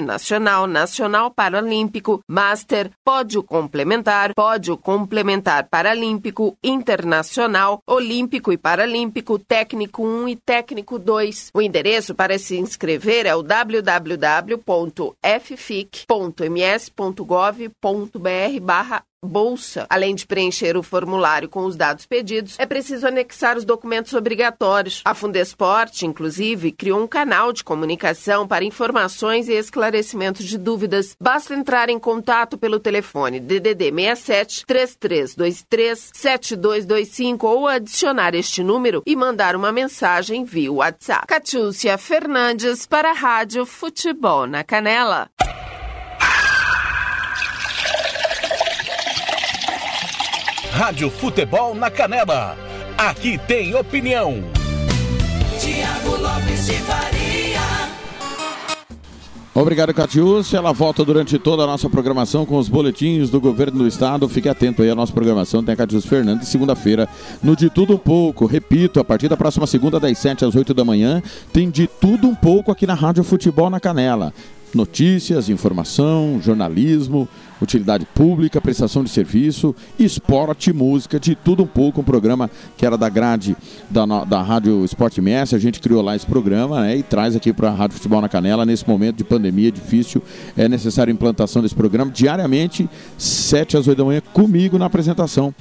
nacional, nacional paralímpico, master, pódio complementar, pódio complementar paralímpico, internacional, olímpico e paralímpico, técnico 1 e técnico 2. O endereço para se inscrever é o www.ffic.ms.gov.br barra bolsa. Além de preencher o formulário com os dados pedidos, é preciso anexar os documentos obrigatórios. A Fundesporte, inclusive, criou um canal de comunicação para informações e esclarecimentos de dúvidas. Basta entrar em contato pelo telefone DDD 67 3323 7225 ou adicionar este número e mandar uma mensagem via WhatsApp. Catiúcia Fernandes para a Rádio Futebol na Canela. Rádio Futebol na Canela. Aqui tem opinião. Tiago Lopes de Faria. Obrigado, Catiúcia. Ela volta durante toda a nossa programação com os boletins do governo do estado. Fique atento aí à nossa programação. Tem a Catiúcia Fernandes, segunda-feira, no De Tudo Um Pouco. Repito, a partir da próxima segunda, das 7 às 8 da manhã, tem De Tudo Um Pouco aqui na Rádio Futebol na Canela. Notícias, informação, jornalismo, utilidade pública, prestação de serviço, esporte, música, de tudo um pouco. Um programa que era da grade da, da Rádio Esporte MS. A gente criou lá esse programa né, e traz aqui para a Rádio Futebol na Canela. Nesse momento de pandemia difícil, é necessária a implantação desse programa diariamente, 7 às 8 da manhã, comigo na apresentação.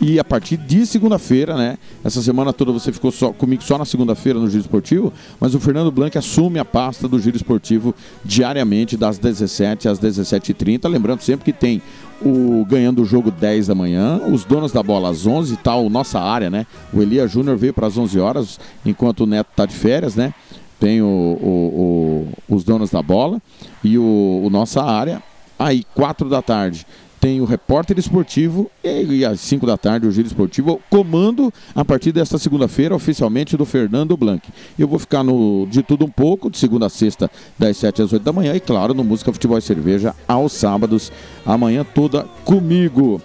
E a partir de segunda-feira, né? Essa semana toda você ficou só, comigo só na segunda-feira no Giro Esportivo, mas o Fernando Blanc assume a pasta do Giro Esportivo diariamente, das 17 às 17h30. Lembrando sempre que tem o Ganhando o Jogo 10 da manhã, os donos da bola às 11 tal, nossa área, né? O Elia Júnior veio para as 11 horas, enquanto o Neto tá de férias, né? Tem o, o- o- os donos da bola e o, o nossa área. Aí, 4 da tarde, tem o repórter esportivo e, e às 5 da tarde o giro esportivo, comando a partir desta segunda-feira, oficialmente do Fernando Blanc. Eu vou ficar no de tudo um pouco, de segunda a sexta, das 7 às 8 da manhã, e claro, no Música Futebol e Cerveja, aos sábados, amanhã toda comigo.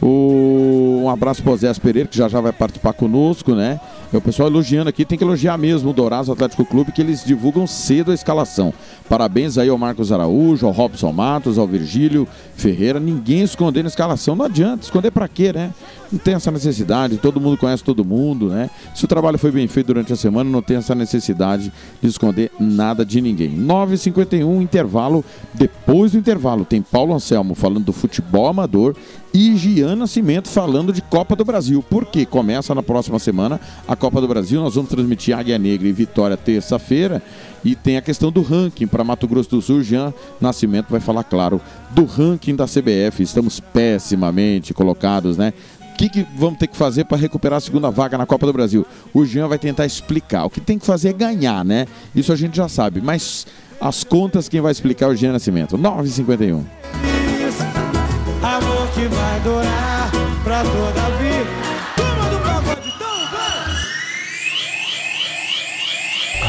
O- Um abraço para o Zé Pereira, que já já vai participar conosco, né? E o pessoal elogiando aqui, tem que elogiar mesmo o Dourados Atlético Clube, que eles divulgam cedo a escalação. Parabéns aí ao Marcos Araújo, ao Robson Matos, ao Virgílio Ferreira. Ninguém escondendo a escalação, não adianta. Esconder para quê, né? Não tem essa necessidade, todo mundo conhece todo mundo, né? Se o trabalho foi bem feito durante a semana, não tem essa necessidade de esconder nada de ninguém. 9h51, intervalo. Depois do intervalo, tem Paulo Anselmo falando do futebol amador e Gian Nascimento falando de Copa do Brasil. Porque começa na próxima semana a Copa do Brasil. Nós vamos transmitir Águia Negra e Vitória terça-feira. E tem a questão do ranking para Mato Grosso do Sul. Jean Nascimento vai falar, claro, do ranking da CBF. Estamos pessimamente colocados, né? O que, que vamos ter que fazer para recuperar a segunda vaga na Copa do Brasil? O Jean vai tentar explicar. O que tem que fazer é ganhar, né? Isso a gente já sabe. Mas as contas, quem vai explicar é o Jean Nascimento. 9h51. Amor que vai durar pra toda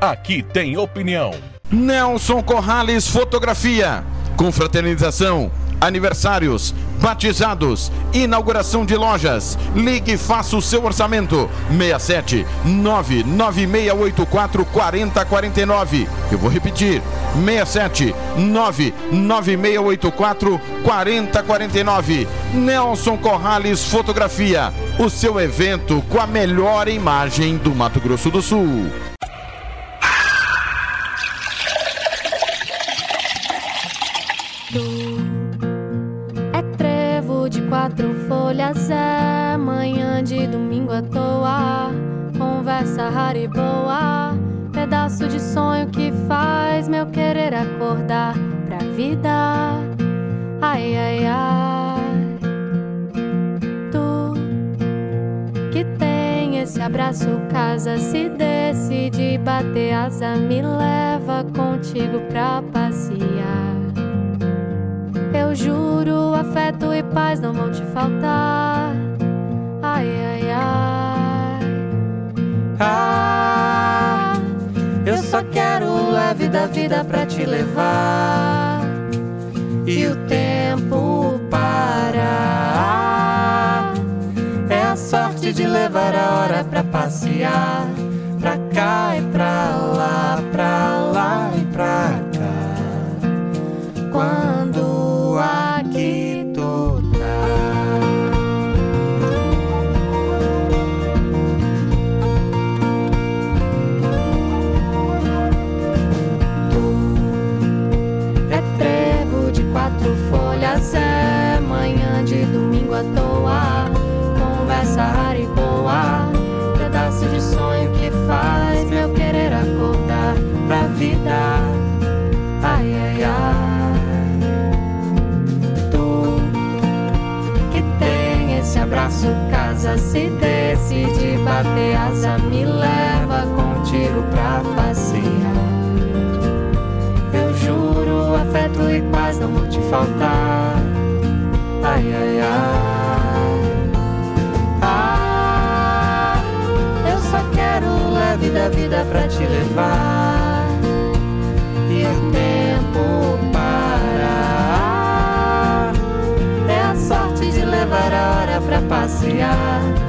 Aqui tem opinião. Nelson Corrales Fotografia. Confraternização, aniversários, batizados, inauguração de lojas. Ligue e faça o seu orçamento. 67 99684 4049. Eu vou repetir. 67 99684 4049. Nelson Corrales Fotografia. O seu evento com a melhor imagem do Mato Grosso do Sul. Quatro folhas, é manhã de domingo à toa. Conversa rara e boa, pedaço de sonho que faz meu querer acordar pra vida. Ai, ai, ai. Tu que tem esse abraço, casa, se decide bater asa, me leva contigo pra passear juro, afeto e paz não vão te faltar. Ai, ai, ai. Ah, eu só quero o leve da vida pra te levar. E o tempo parar. É a sorte de levar a hora pra passear. Pra cá e pra lá, pra lá e pra cá. Quando faço casa se desce bater asa me leva com tiro pra passear. Eu juro afeto e paz não vão te faltar. Ai ai ai. Ah eu só quero o leve da vida pra te levar. passear.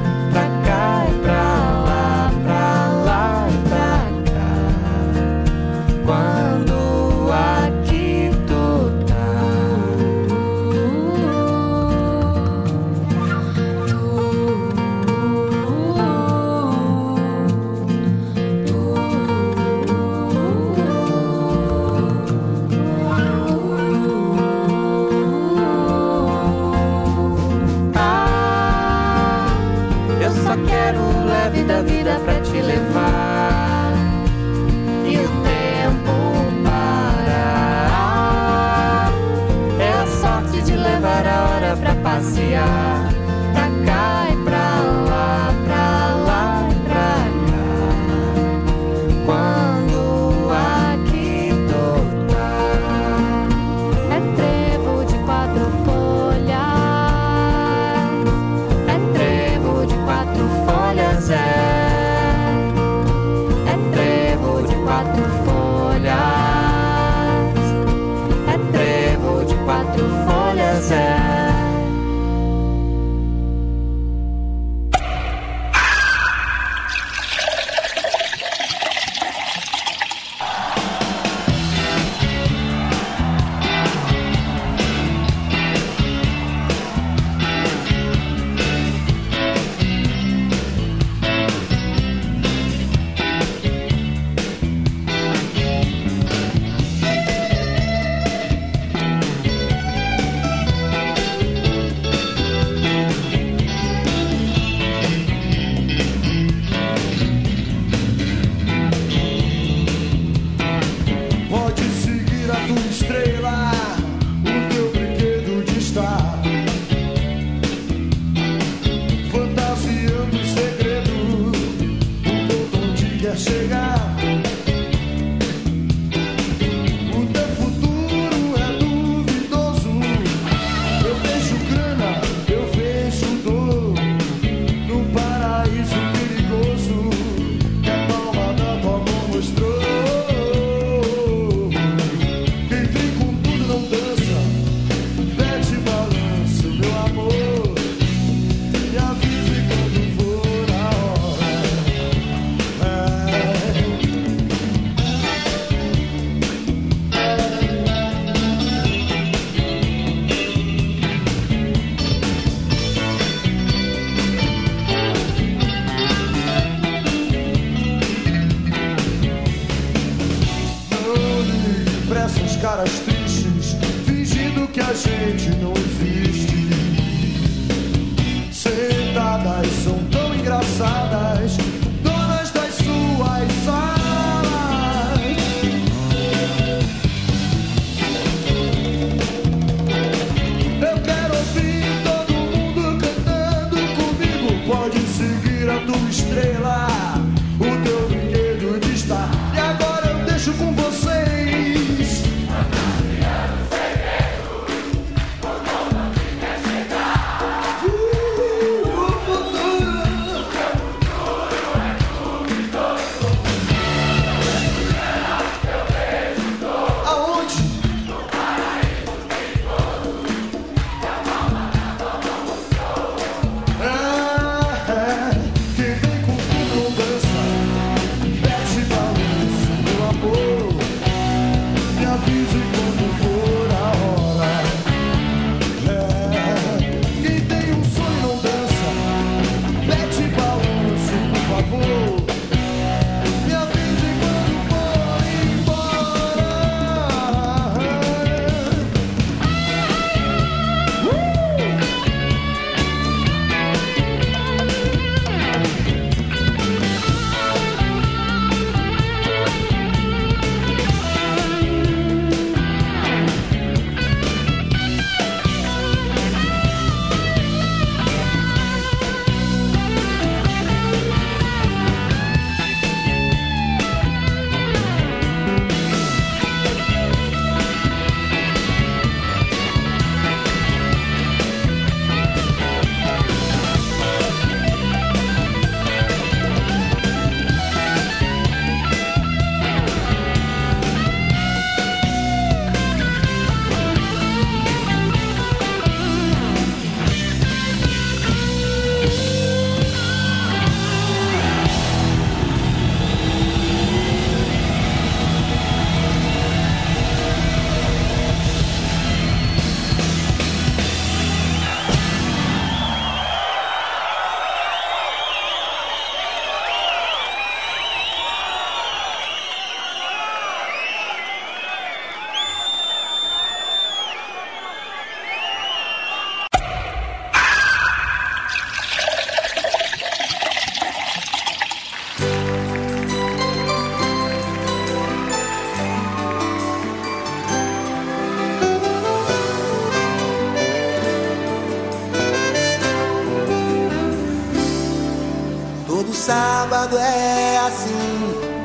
é assim.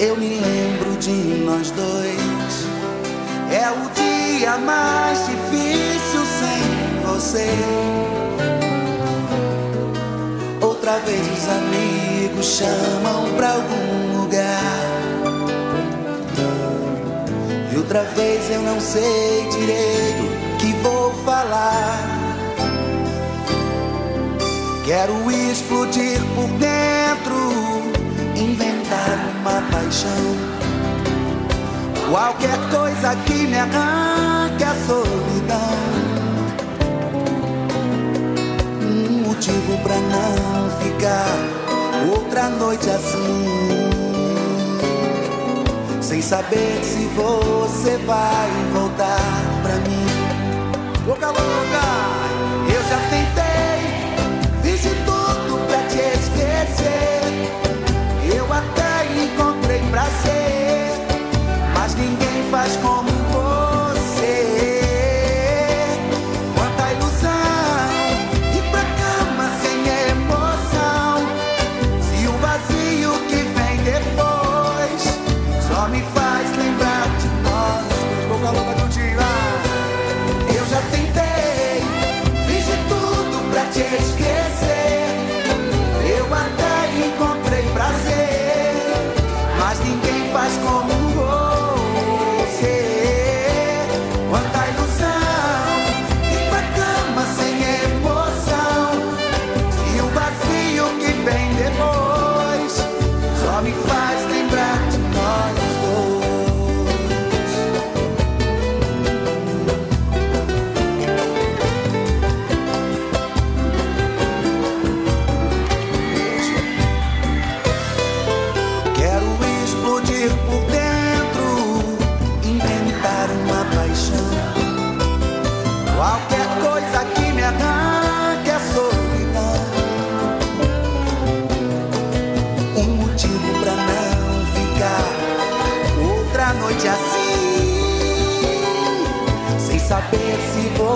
Eu me lembro de nós dois. É o dia mais difícil sem você. Outra vez os amigos chamam pra algum lugar. E outra vez eu não sei direito o que vou falar. Quero explodir Qualquer coisa que me arranque a solidão. Um motivo pra não ficar outra noite assim. Sem saber se você vai voltar pra mim. Louca, louca! saber se você.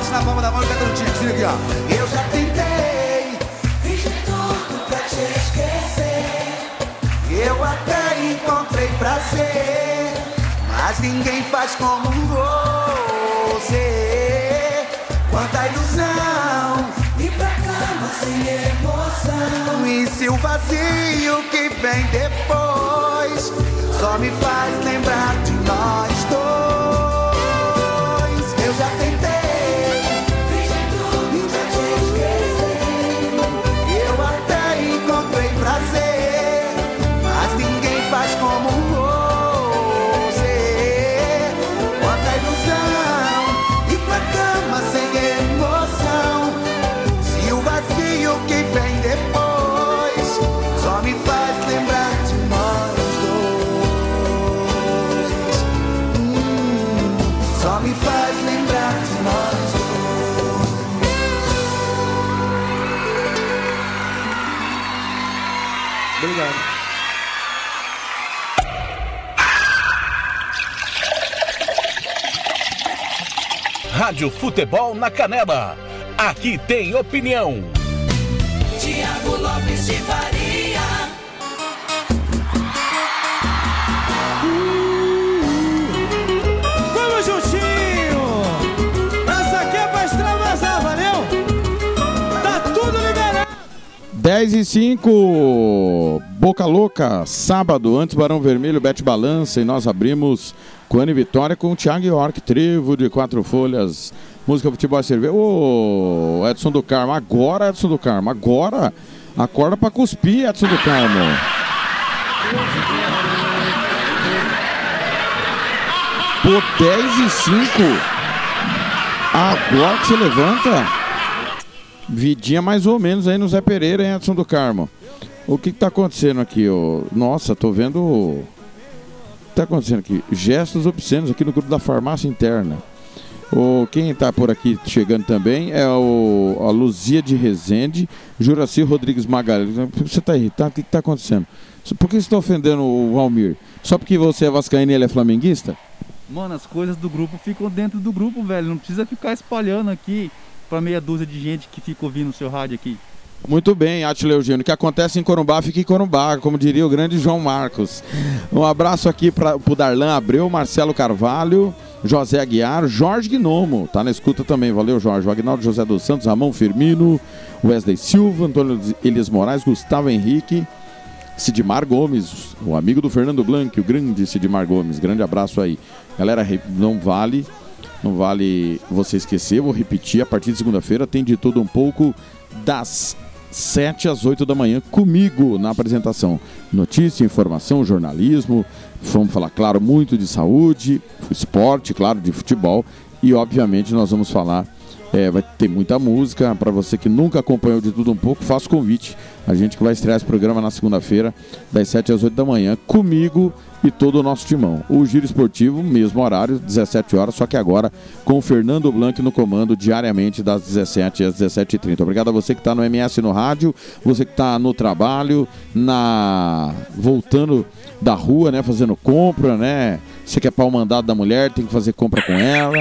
bate na palma da mão e canta no time, aqui, ó. Eu já tentei, fiz de tudo pra te esquecer. Eu até encontrei prazer, mas ninguém faz como você. Quanta ilusão, ir pra cama sem emoção. E se o vazio que vem depois só me faz lembrar de nós dois? Rádio Futebol na Canela. Aqui tem opinião. Tiago Lopes de Faria. Vamos juntinho! Essa aqui é pra extravasar, valeu? Tá tudo liberado! 10 e 5, Boca Louca, sábado, antes Barão Vermelho, Bete Balança, e nós abrimos Coane Vitória com o Thiago York, Trevo de Quatro Folhas, música Futebol Cerveja. Ô, Edson do Carmo, agora, Edson do Carmo, agora, acorda pra cuspir, Edson do Carmo. Pô, 10 e 5, agora que você levanta, vidinha mais ou menos aí no Zé Pereira, hein, Edson do Carmo. O que, que tá acontecendo aqui? Ô? Nossa, tô vendo. O que tá acontecendo aqui? Gestos obscenos aqui no grupo da farmácia interna. O, quem tá por aqui chegando também é o, a Luzia de Rezende, Juraci Rodrigues Magalhães. Você tá irritado? O que, que tá acontecendo? Por que você tá ofendendo o Valmir? Só porque você é vascaíno e ele é flamenguista? Mano, as coisas do grupo ficam dentro do grupo, velho. Não precisa ficar espalhando aqui pra meia dúzia de gente que fica ouvindo o seu rádio aqui. Muito bem, Atila Eugênio. O que acontece em Corumbá, fica em Corumbá, como diria o grande João Marcos. Um abraço aqui para o Darlan Abreu, Marcelo Carvalho, José Aguiar, Jorge Gnomo. Tá na escuta também, valeu Jorge. O Agnaldo José dos Santos, Ramon Firmino, Wesley Silva, Antônio Elias Moraes, Gustavo Henrique, Sidmar Gomes, o amigo do Fernando Blanc, o grande Sidmar Gomes. Grande abraço aí. Galera, não vale, não vale você esquecer, vou repetir, a partir de segunda-feira tem de tudo um pouco das 7 às 8 da manhã comigo na apresentação. Notícia, informação, jornalismo, vamos falar, claro, muito de saúde, esporte, claro, de futebol e, obviamente, nós vamos falar. É, vai ter muita música. Para você que nunca acompanhou de tudo um pouco, faço convite. A gente que vai estrear esse programa na segunda-feira, das 7 às 8 da manhã, comigo e todo o nosso timão. O Giro Esportivo, mesmo horário, 17 horas, só que agora com o Fernando Blanc no comando, diariamente das 17 às 17h30. Obrigado a você que está no MS no rádio, você que está no trabalho, na voltando da rua, né, fazendo compra, né? Você que é pau mandado da mulher, tem que fazer compra com ela.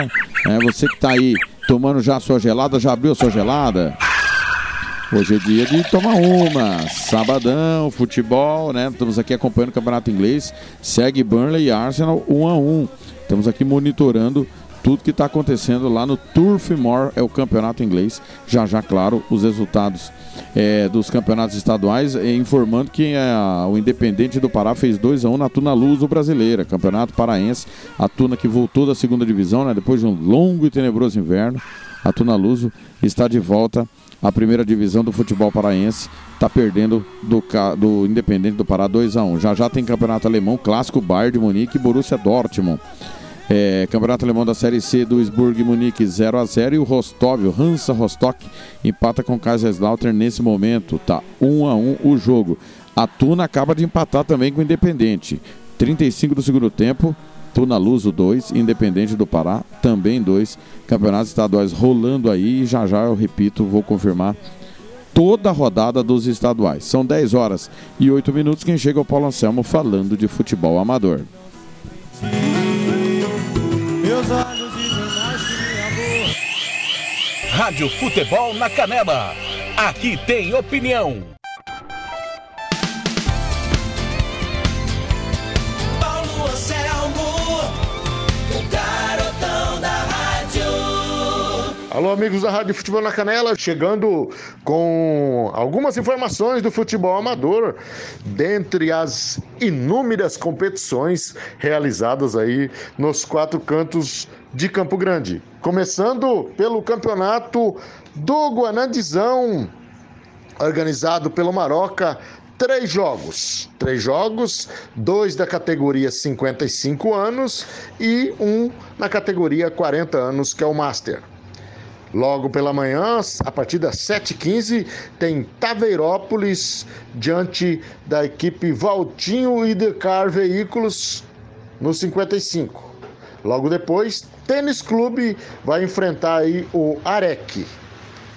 né? Você que está aí tomando já a sua gelada, já abriu a sua gelada? Hoje é dia de tomar uma. Sabadão, futebol, né? Estamos aqui acompanhando o Campeonato Inglês. Segue Burnley e Arsenal 1 a 1 Estamos aqui monitorando tudo que está acontecendo lá no Turf Moor, é o campeonato inglês. Já já, claro, os resultados é, dos campeonatos estaduais, é, informando que é, o Independente do Pará fez 2 a 1 na Tuna Luso Brasileira, campeonato paraense. A Tuna que voltou da segunda divisão, né? Depois de um longo e tenebroso inverno, a Tuna Luso está de volta à primeira divisão do futebol paraense. Está perdendo do, do Independente do Pará 2 a 1 Já já tem campeonato alemão, clássico Bayern de Munique e Borussia Dortmund. É, Campeonato Alemão da Série C Duisburg e Munique 0 a 0 e o Rostov, o Hansa Rostock, empata com o Kaiserslautern nesse momento. Tá 1 a 1 o jogo. A Tuna acaba de empatar também com o Independente. 35 do segundo tempo. Tuna Luso 2, Independente do Pará também 2. Campeonatos estaduais rolando aí e já já eu repito, vou confirmar toda a rodada dos estaduais. São 10 horas e 8 minutos. Quem chega é o Paulo Anselmo falando de futebol amador. Meus olhos mais que. Rádio Futebol na Canela. Aqui tem opinião. Alô, amigos da Rádio Futebol na Canela, chegando com algumas informações do futebol amador, dentre as inúmeras competições realizadas aí nos quatro cantos de Campo Grande. Começando pelo campeonato do Guanandizão, organizado pelo Maroca, três jogos. Três jogos, dois da categoria 55 anos e um na categoria 40 anos, que é o Master. Logo pela manhã, a partir das 7h15, tem Taveirópolis diante da equipe Valtinho e Decar Veículos no 55. Logo depois, Tênis Clube vai enfrentar aí o Arec.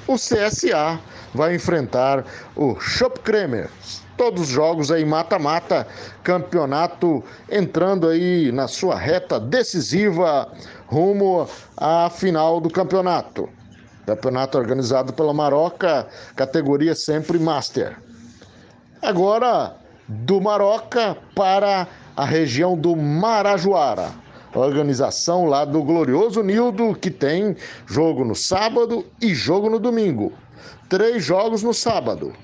O CSA vai enfrentar o Shop Kremer. Todos os jogos aí mata-mata, campeonato entrando aí na sua reta decisiva rumo à final do campeonato. Campeonato organizado pela Maroca, categoria sempre Master. Agora, do Maroca para a região do Marajoara. Organização lá do Glorioso Nildo, que tem jogo no sábado e jogo no domingo. Três jogos no sábado.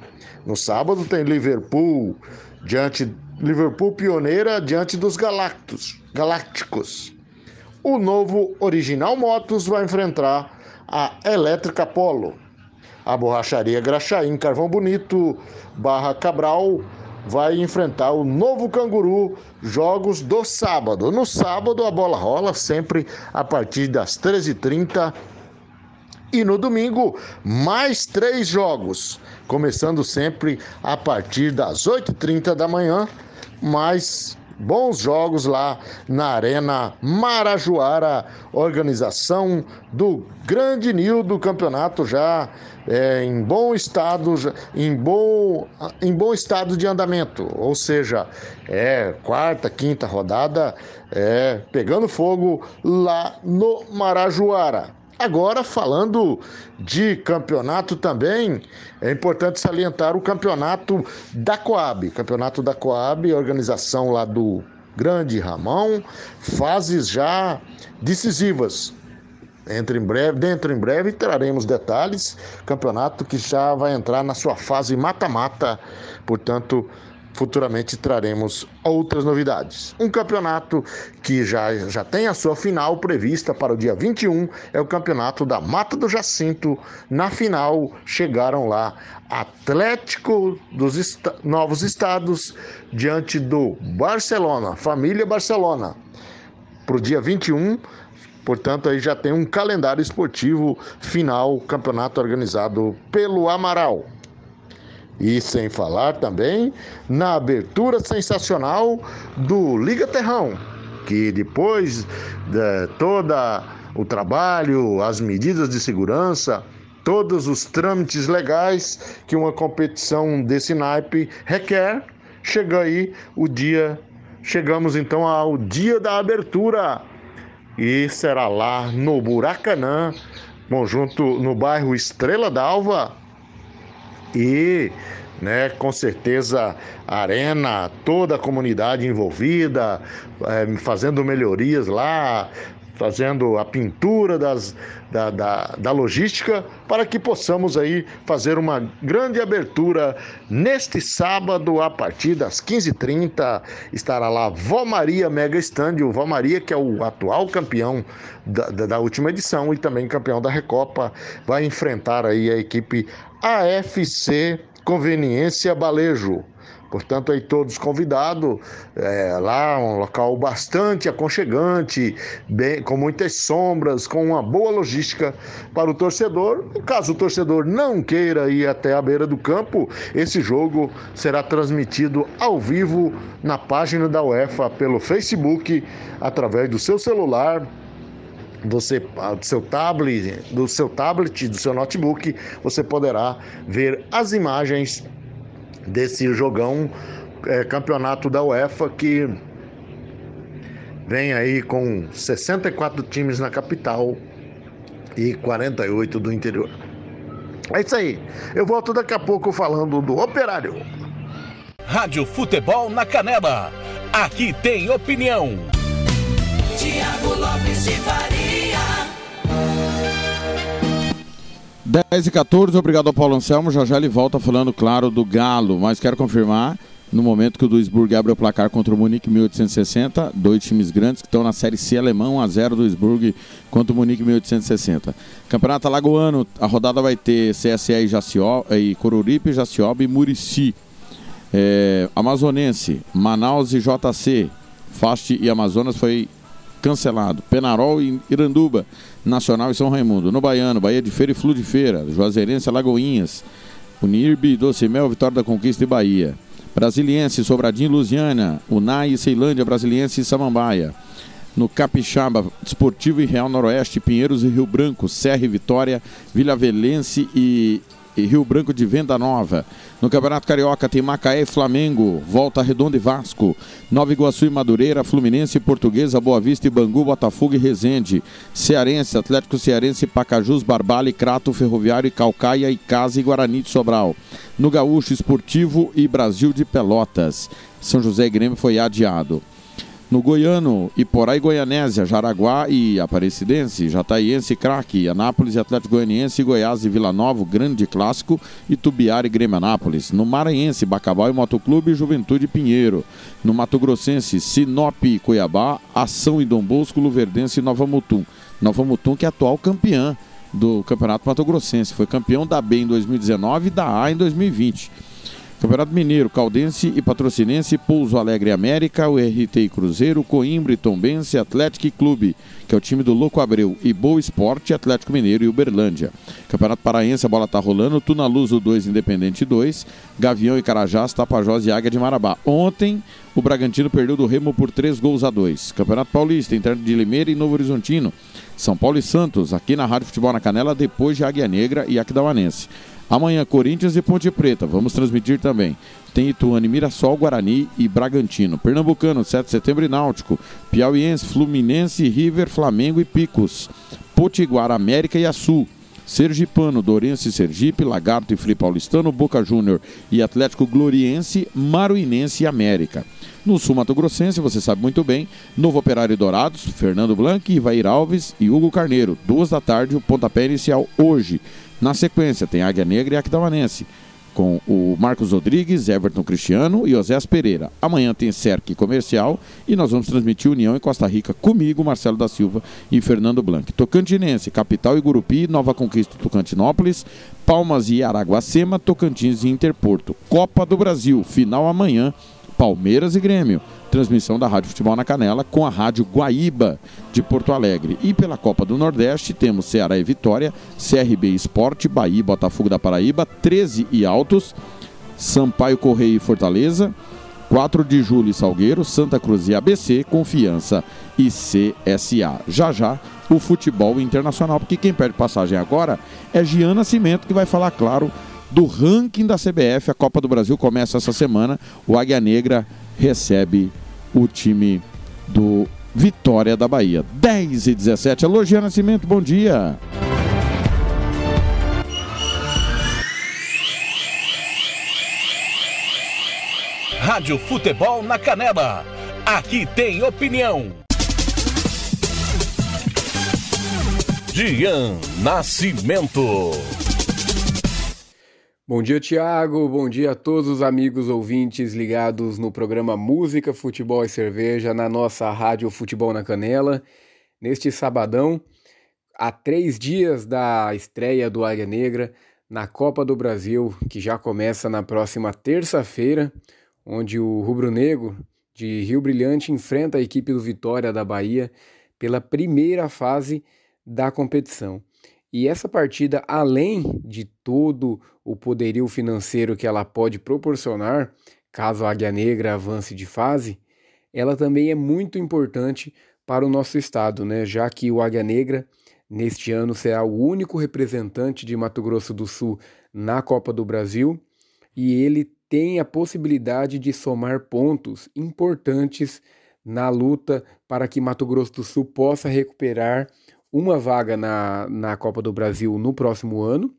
No sábado tem Liverpool diante Liverpool pioneira diante dos Galactos, Galácticos. O novo Original Motos vai enfrentar a Elétrica Polo. A borracharia Graxaim Carvão Bonito Barra Cabral vai enfrentar o novo Canguru jogos do sábado. No sábado a bola rola sempre a partir das 13h30 e no domingo mais três jogos, começando sempre a partir das 8h30 da manhã, mais bons jogos lá na Arena Marajoara, organização do Grande Nil do campeonato já é, em bom estado, em bom, em bom estado de andamento, ou seja, é quarta, quinta rodada, é pegando fogo lá no Marajoara. Agora, falando de campeonato também, é importante salientar o campeonato da Coab. Campeonato da Coab, organização lá do Grande Ramão, fases já decisivas. Entre em breve, dentro em breve traremos detalhes. Campeonato que já vai entrar na sua fase mata-mata, portanto, futuramente traremos outras novidades. Um campeonato que já, já tem a sua final prevista para o dia 21 é o campeonato da Mata do Jacinto. Na final chegaram lá Atlético dos Esta- Novos Estados diante do Barcelona, família Barcelona. Para o dia 21, portanto, aí já tem um calendário esportivo final, campeonato organizado pelo Amaral. E sem falar também na abertura sensacional do Liga Terrão, que depois de toda o trabalho, as medidas de segurança, todos os trâmites legais que uma competição desse naipe requer, chega aí o dia, chegamos então ao dia da abertura. E será lá no Buracanã, conjunto no bairro Estrela d'Alva, e, né, com certeza, a Arena, toda a comunidade envolvida, eh, fazendo melhorias lá, fazendo a pintura das, da, da, da logística, para que possamos aí fazer uma grande abertura neste sábado, a partir das 15h30. Estará lá Vó Maria Mega Stand, o Vó Maria, que é o atual campeão da, da, da última edição e também campeão da Recopa, vai enfrentar aí a equipe AFC Conveniência Balejo. Portanto, aí todos convidados, é, lá um local bastante aconchegante, bem, com muitas sombras, com uma boa logística para o torcedor. Caso o torcedor não queira ir até a beira do campo, esse jogo será transmitido ao vivo na página da UEFA pelo Facebook, através do seu celular, você, do seu tablet, do seu tablet, do seu notebook, você poderá ver as imagens desse jogão é, campeonato da UEFA que vem aí com 64 times na capital e 48 do interior. É isso aí. Eu volto daqui a pouco falando do Operário. Rádio Futebol na Canela. Aqui tem opinião. Tiago Lopes de Faria. 10 e 14, obrigado ao Paulo Anselmo. Já já ele volta falando, claro, do Galo, mas quero confirmar. No momento que o Duisburg abre o placar contra o Munique 1860, dois times grandes que estão na Série C alemão, 1x0 Duisburg contra o Munique 1860. Campeonato Alagoano, a rodada vai ter CSE e, Jació, e Coruripe, Jacioba e Murici. É, Amazonense, Manaus e JC, Fast e Amazonas foi cancelado. Penarol e Iranduba, Nacional e São Raimundo. No Baiano, Bahia de Feira e Flu de Feira, Juazeirense, Alagoinhas, Unirbe, Docimel, Vitória da Conquista e Bahia. Brasiliense, Sobradinho, Lusiana, Unai e Ceilândia, Brasiliense e Samambaia. No Capixaba, Esportivo e Real Noroeste, Pinheiros e Rio Branco, Serra e Vitória, Vila Velense e, e Rio Branco de Venda Nova. No Campeonato Carioca tem Macaé e Flamengo, Volta Redonda e Vasco, Nova Iguaçu e Madureira, Fluminense e Portuguesa, Boa Vista e Bangu, Botafogo e Resende, Cearense, Atlético Cearense, Pacajus, Barbala e Crato, Ferroviário e Calcaia e Casa e Guarani de Sobral. No Gaúcho, Esportivo e Brasil de Pelotas. São José e Grêmio foi adiado. No Goiano, Iporá e Goianésia, Jaraguá e Aparecidense, Jataiense e Craque, Anápolis e Atlético Goianiense, Goiás e Vila Nova, Grande Clássico, e Tubiara e Grêmio Anápolis. No Maranhense, Bacabal e Motoclube e Juventude Pinheiro. No Mato Grossense, Sinop e Cuiabá, Ação e Dom Bosco, Luverdense e Nova Mutum. Nova Mutum que é atual campeã do Campeonato Mato Grossense. Foi campeão da B em 2019 e da A em 2020. Campeonato Mineiro, Caldense e Patrocinense, Pouso Alegre América, o RT e Cruzeiro, Coimbra e Tombense, Atlético e Clube, que é o time do Louco Abreu, e Boa Esporte, Atlético Mineiro e Uberlândia. Campeonato Paraense, a bola tá rolando, Tuna Luz, o 2, Independente 2, Gavião e Carajás, Tapajós e Águia de Marabá. Ontem, o Bragantino perdeu do Remo por 3 gols a 2. Campeonato Paulista, Interno de Limeira e Novo Horizontino. São Paulo e Santos, aqui na Rádio Futebol na Canela, depois de Águia Negra e Aquidauanense. Amanhã, Corinthians e Ponte Preta. Vamos transmitir também. Tem Ituano, Mirassol, Guarani e Bragantino. Pernambucano, 7 de setembro e Náutico. Piauiense, Fluminense, River, Flamengo e Picos. Potiguar, América e Açu. Sergipano, Dourense, Sergipe, Lagarto e Free Paulistano, Boca Júnior e Atlético Gloriense, Maruinense e América. No Sul Mato Grossense, você sabe muito bem, Novo Operário e Dourados, Fernando Blanc, Ivair Alves e Hugo Carneiro. Duas da tarde, o pontapé inicial hoje. Na sequência, tem Águia Negra e Aquidauanense, com o Marcos Rodrigues, Everton Cristiano e Osés Pereira. Amanhã tem Cerque Comercial e nós vamos transmitir União em Costa Rica comigo, Marcelo da Silva e Fernando Blanc. Tocantinense, Capital e Gurupi, Nova Conquista Tocantinópolis, Palmas e Araguacema, Tocantins e Interporto. Copa do Brasil, final amanhã, Palmeiras e Grêmio. Transmissão da Rádio Futebol na Canela com a Rádio Guaíba de Porto Alegre. E pela Copa do Nordeste temos Ceará e Vitória, CRB Esporte, Bahia Botafogo da Paraíba, 13 e Altos, Sampaio Correia e Fortaleza, 4 de julho e Salgueiro, Santa Cruz e ABC, Confiança e CSA. Já já o futebol internacional, porque quem perde passagem agora é Gian Nascimento, que vai falar, claro, do ranking da CBF. A Copa do Brasil começa essa semana. O Águia Negra recebe o time do Vitória da Bahia. 10 e 17. Alô, Nascimento, bom dia. Rádio Futebol na Canela. Aqui tem opinião. Gian Nascimento. Bom dia, Tiago. Bom dia a todos os amigos ouvintes ligados no programa Música, Futebol e Cerveja na nossa Rádio Futebol na Canela. Neste sabadão, há três dias da estreia do Águia Negra na Copa do Brasil, que já começa na próxima terça-feira, onde o Rubro Negro de Rio Brilhante enfrenta a equipe do Vitória da Bahia pela primeira fase da competição. E essa partida, além de todo o poderio financeiro que ela pode proporcionar, caso a Águia Negra avance de fase, ela também é muito importante para o nosso estado, né? Já que o Águia Negra neste ano será o único representante de Mato Grosso do Sul na Copa do Brasil e ele tem a possibilidade de somar pontos importantes na luta para que Mato Grosso do Sul possa recuperar uma vaga na, na Copa do Brasil no próximo ano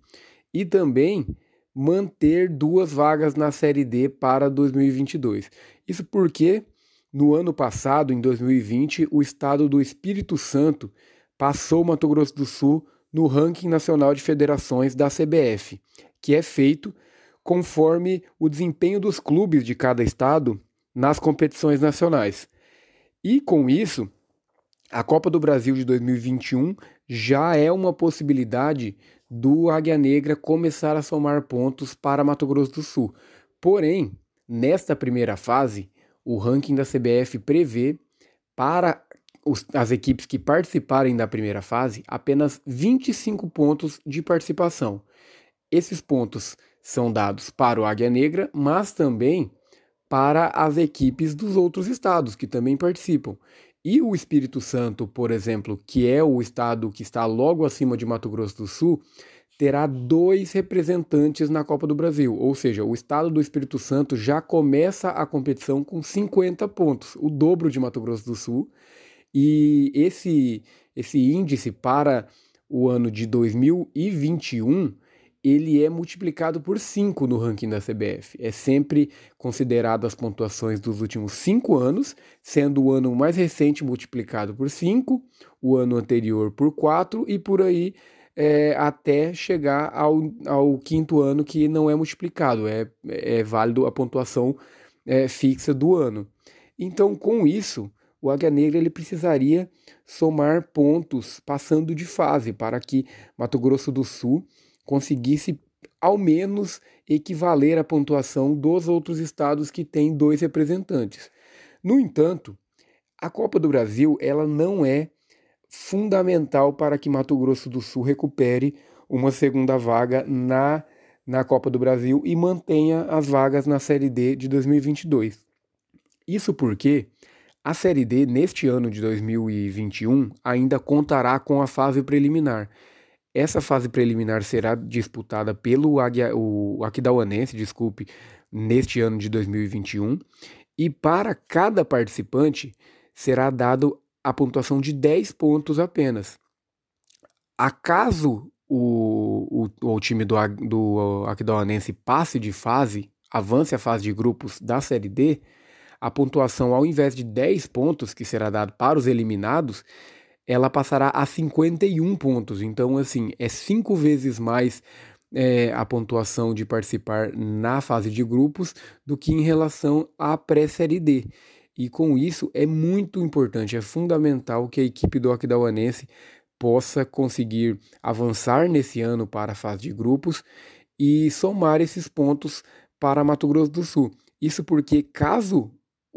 e também manter duas vagas na Série D para 2022. Isso porque no ano passado, em 2020, o estado do Espírito Santo passou Mato Grosso do Sul no ranking nacional de federações da CBF, que é feito conforme o desempenho dos clubes de cada estado nas competições nacionais. E com isso, a Copa do Brasil de 2021 já é uma possibilidade do Águia Negra começar a somar pontos para Mato Grosso do Sul. Porém, nesta primeira fase, o ranking da CBF prevê para os- as equipes que participarem da primeira fase apenas 25 pontos de participação. Esses pontos são dados para o Águia Negra, mas também para as equipes dos outros estados que também participam. E o Espírito Santo, por exemplo, que é o estado que está logo acima de Mato Grosso do Sul, terá dois representantes na Copa do Brasil. Ou seja, o estado do Espírito Santo já começa a competição com 50 pontos, o dobro de Mato Grosso do Sul. E esse, esse índice para o ano de 2021 ele é multiplicado por 5 no ranking da CBF. É sempre considerado as pontuações dos últimos 5 anos, sendo o ano mais recente multiplicado por 5, o ano anterior por 4 e por aí é, até chegar ao, ao quinto ano que não é multiplicado, é, é válido a pontuação é, fixa do ano. Então, com isso, o Águia Negra ele precisaria somar pontos passando de fase para que Mato Grosso do Sul conseguisse ao menos equivaler à pontuação dos outros estados que têm dois representantes. No entanto, a Copa do Brasil ela não é fundamental para que Mato Grosso do Sul recupere uma segunda vaga na, na Copa do Brasil e mantenha as vagas na Série D de 2022. Isso porque a Série D neste ano de 2021 ainda contará com a fase preliminar. Essa fase preliminar será disputada pelo Águia, o Aquidauanense, desculpe, neste ano de 2021, e para cada participante será dado a pontuação de 10 pontos apenas. Acaso o, o, o time do, do Aquidauanense passe de fase, avance a fase de grupos da Série D, a pontuação, ao invés de 10 pontos que será dado para os eliminados, ela passará a 51 pontos. Então, assim, é cinco vezes mais é, a pontuação de participar na fase de grupos do que em relação à pré-série D. E com isso é muito importante, é fundamental que a equipe do Aquidauanense possa conseguir avançar nesse ano para a fase de grupos e somar esses pontos para Mato Grosso do Sul. Isso porque caso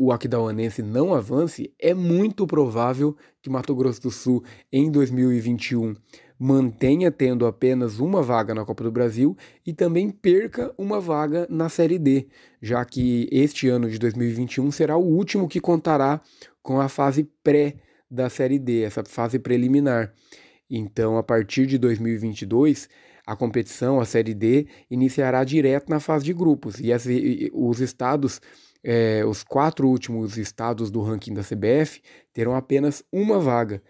o Aquidauanense não avance, é muito provável que Mato Grosso do Sul em 2021 mantenha tendo apenas uma vaga na Copa do Brasil e também perca uma vaga na Série D, já que este ano de 2021 será o último que contará com a fase pré da Série D, essa fase preliminar. Então, a partir de 2022, a competição, a Série D, iniciará direto na fase de grupos e, as, e os estados é, os quatro últimos estados do ranking da CBF terão apenas uma vaga.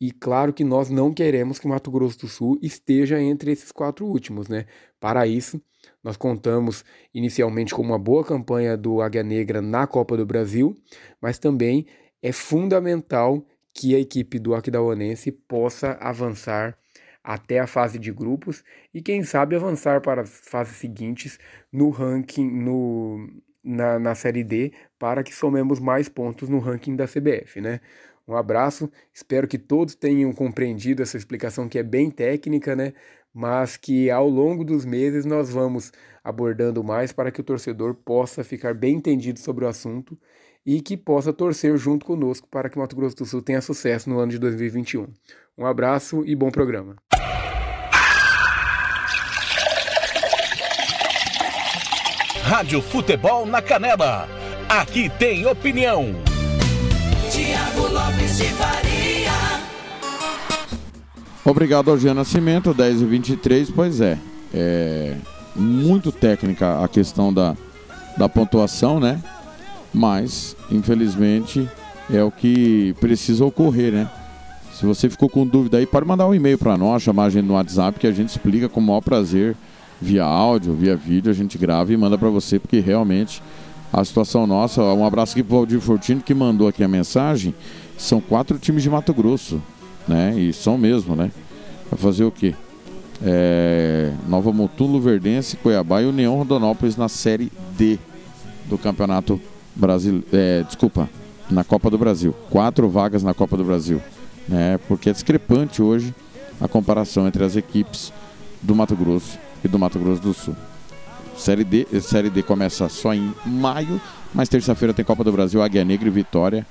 E claro que nós não queremos que Mato Grosso do Sul esteja entre esses quatro últimos, né? Para isso, nós contamos inicialmente com uma boa campanha do Águia Negra na Copa do Brasil, mas também é fundamental que a equipe do Aquidauanense possa avançar até a fase de grupos e quem sabe avançar para as fases seguintes no ranking, no, na, na Série D para que somemos mais pontos no ranking da CBF, né? Um abraço, espero que todos tenham compreendido essa explicação que é bem técnica, né? Mas que ao longo dos meses nós vamos abordando mais para que o torcedor possa ficar bem entendido sobre o assunto e que possa torcer junto conosco para que Mato Grosso do Sul tenha sucesso no ano de 2021. Um abraço e bom programa. Rádio Futebol na Canela. Aqui tem opinião. Tiago Lopes de Faria. Obrigado ao Jean Nascimento, 10 e 23 pois é. É muito técnica a questão da, da pontuação, né? Mas, infelizmente, é o que precisa ocorrer, né? Se você ficou com dúvida aí, pode mandar um e-mail para nós, chamar a gente no WhatsApp, que a gente explica com o maior prazer, via áudio, via vídeo, a gente grava e manda para você, porque realmente a situação nossa. Um abraço aqui pro Valdir Fortino, que mandou aqui a mensagem. São quatro times de Mato Grosso, né? E são mesmo, né? Vai fazer o quê? É, Nova Mutulo, Verdense, Cuiabá e União Rondonópolis na Série D do Campeonato Brasileiro. desculpa, na Copa do Brasil. Quatro vagas na Copa do Brasil. Né, porque é discrepante hoje a comparação entre as equipes do Mato Grosso e do Mato Grosso do Sul. Série D, Série D começa só em maio, mas terça-feira tem Copa do Brasil, Águia Negra e Vitória.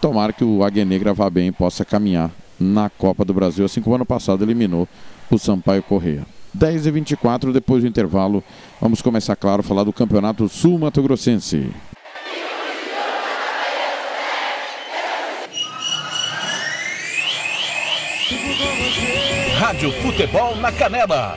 Tomara que o Águia Negra vá bem e possa caminhar na Copa do Brasil, assim como ano passado eliminou o Sampaio Correia. 10 e 24 depois do intervalo, vamos começar, claro, a falar do Campeonato Sul Mato Grossense. Rádio Futebol na Canela.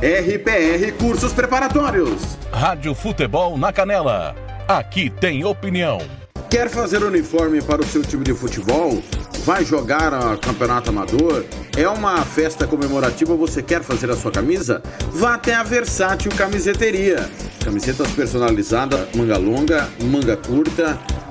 RPR Cursos Preparatórios. Rádio Futebol na Canela. Aqui tem opinião. Quer fazer uniforme para o seu time de futebol? Vai jogar a campeonato amador? É uma festa comemorativa, você quer fazer a sua camisa? Vá até a Versátil Camiseteria. Camisetas personalizadas, manga longa, manga curta,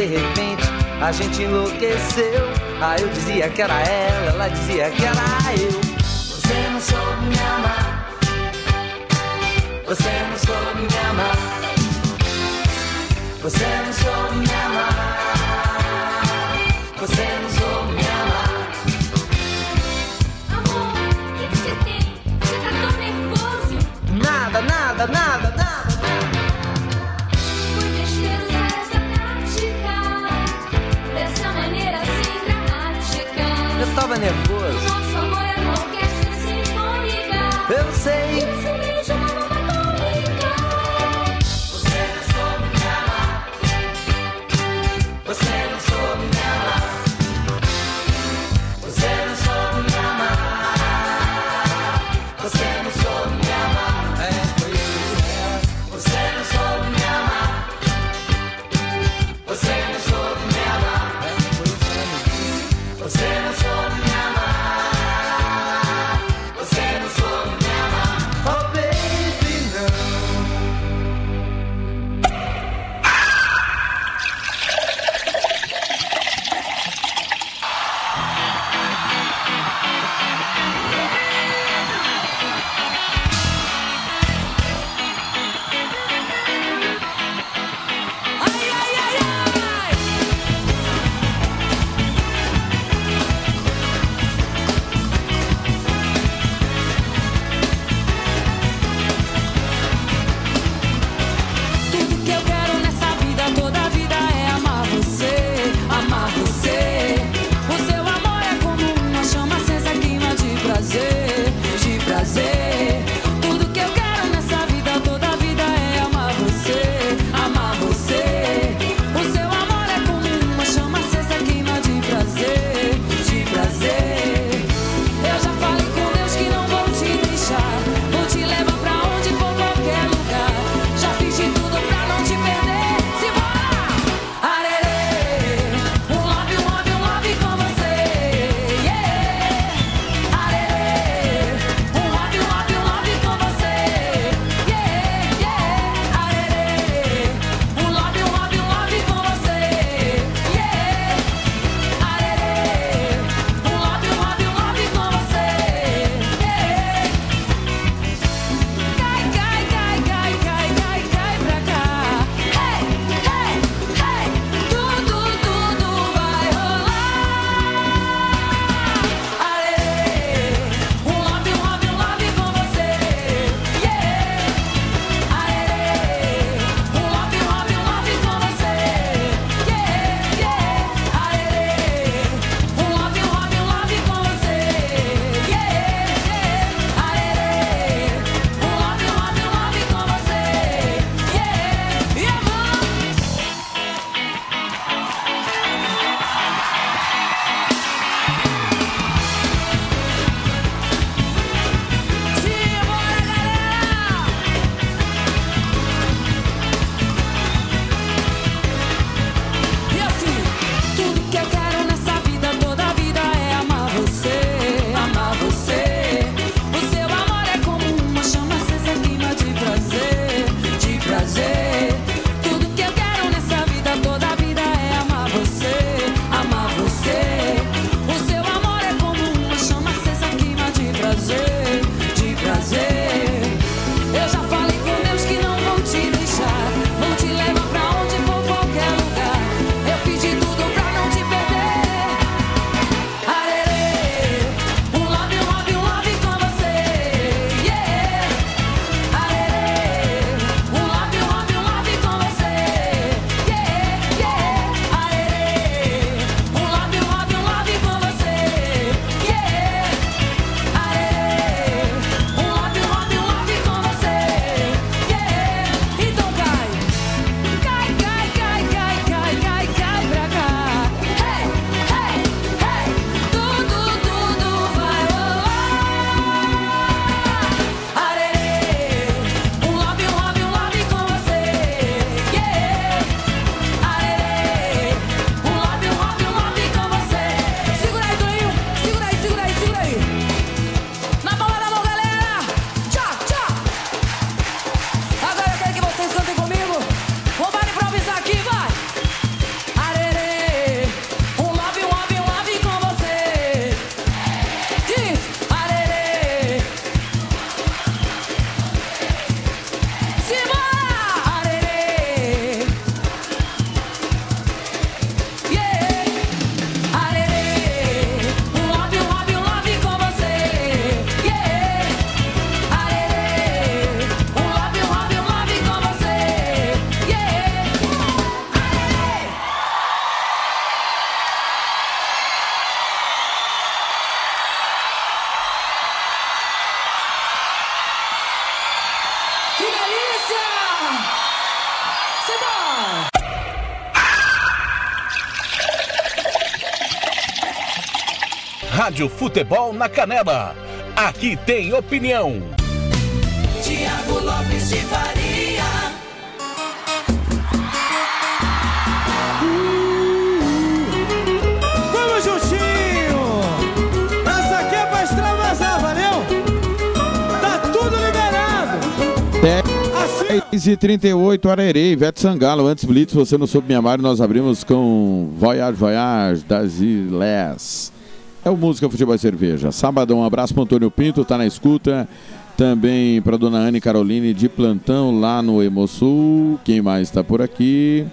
de repente a gente enlouqueceu. Ah, eu dizia que era ela, ela dizia que era eu. Você não soube me amar. Rádio Futebol na Canela. Aqui tem opinião. Tiago Lopes de Faria. Vamos juntinho! Essa aqui é pra extravasar, valeu? Tá tudo liberado! 10 e 38 Arerê, Ivete Sangalo. Antes Blitz, você não soube me amar, nós abrimos com Voyage Voyage das Ilhas. Música Futebol e Cerveja. Sabadão, um abraço pro Antônio Pinto, tá na escuta. Também pra dona Anne Caroline de plantão lá no Hemosul. Quem mais tá por aqui?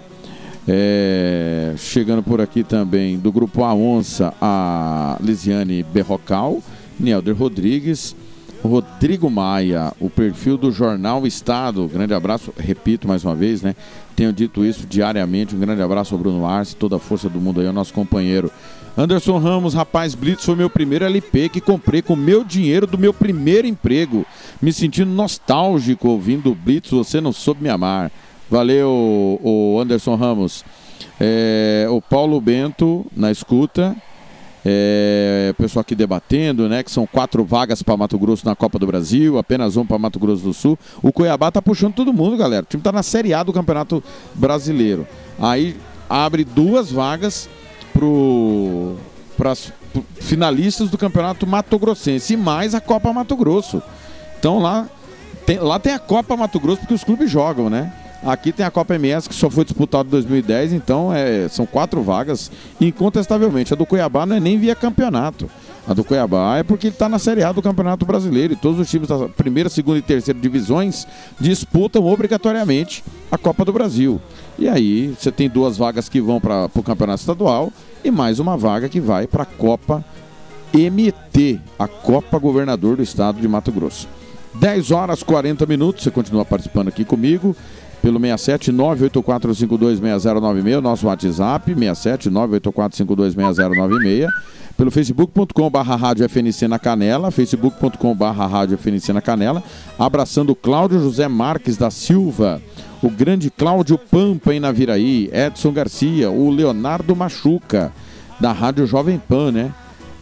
É, chegando por aqui também do grupo A Onça, a Lisiane Berrocal, Nielder Rodrigues, Rodrigo Maia, o perfil do Jornal Estado. Grande abraço, repito mais uma vez, né? Tenho dito isso diariamente. Um grande abraço ao Bruno Arce, toda a força do mundo aí, ao nosso companheiro. Anderson Ramos, rapaz, Blitz foi meu primeiro LP que comprei com meu dinheiro do meu primeiro emprego. Me sentindo nostálgico ouvindo Blitz, você não soube me amar. Valeu, o Anderson Ramos. É, o Paulo Bento na escuta. É, pessoal aqui debatendo, né? Que são quatro vagas para Mato Grosso na Copa do Brasil, apenas um para Mato Grosso do Sul. O Cuiabá tá puxando todo mundo, galera. O time tá na Série A do Campeonato Brasileiro. Aí abre duas vagas pro para finalistas do Campeonato Mato Grossense e mais a Copa Mato Grosso. Então lá tem, lá tem a Copa Mato Grosso porque os clubes jogam, né? Aqui tem a Copa MS que só foi disputada em 2010, então é, são quatro vagas, incontestavelmente. A do Cuiabá não é nem via campeonato. A do Cuiabá é porque ele está na Série A do Campeonato Brasileiro e todos os times da primeira, segunda e terceira divisões disputam obrigatoriamente a Copa do Brasil. E aí você tem duas vagas que vão para o Campeonato Estadual e mais uma vaga que vai para a Copa MT, a Copa Governador do Estado de Mato Grosso. 10 horas 40 minutos, você continua participando aqui comigo pelo 67 984526096, nosso WhatsApp, 67 984526096, pelo facebook.com barra rádio FNC na Canela, facebook.com barra rádio FNC na Canela, abraçando Cláudio José Marques da Silva, o grande Cláudio Pampa em Naviraí, Edson Garcia, o Leonardo Machuca, da Rádio Jovem Pan, né?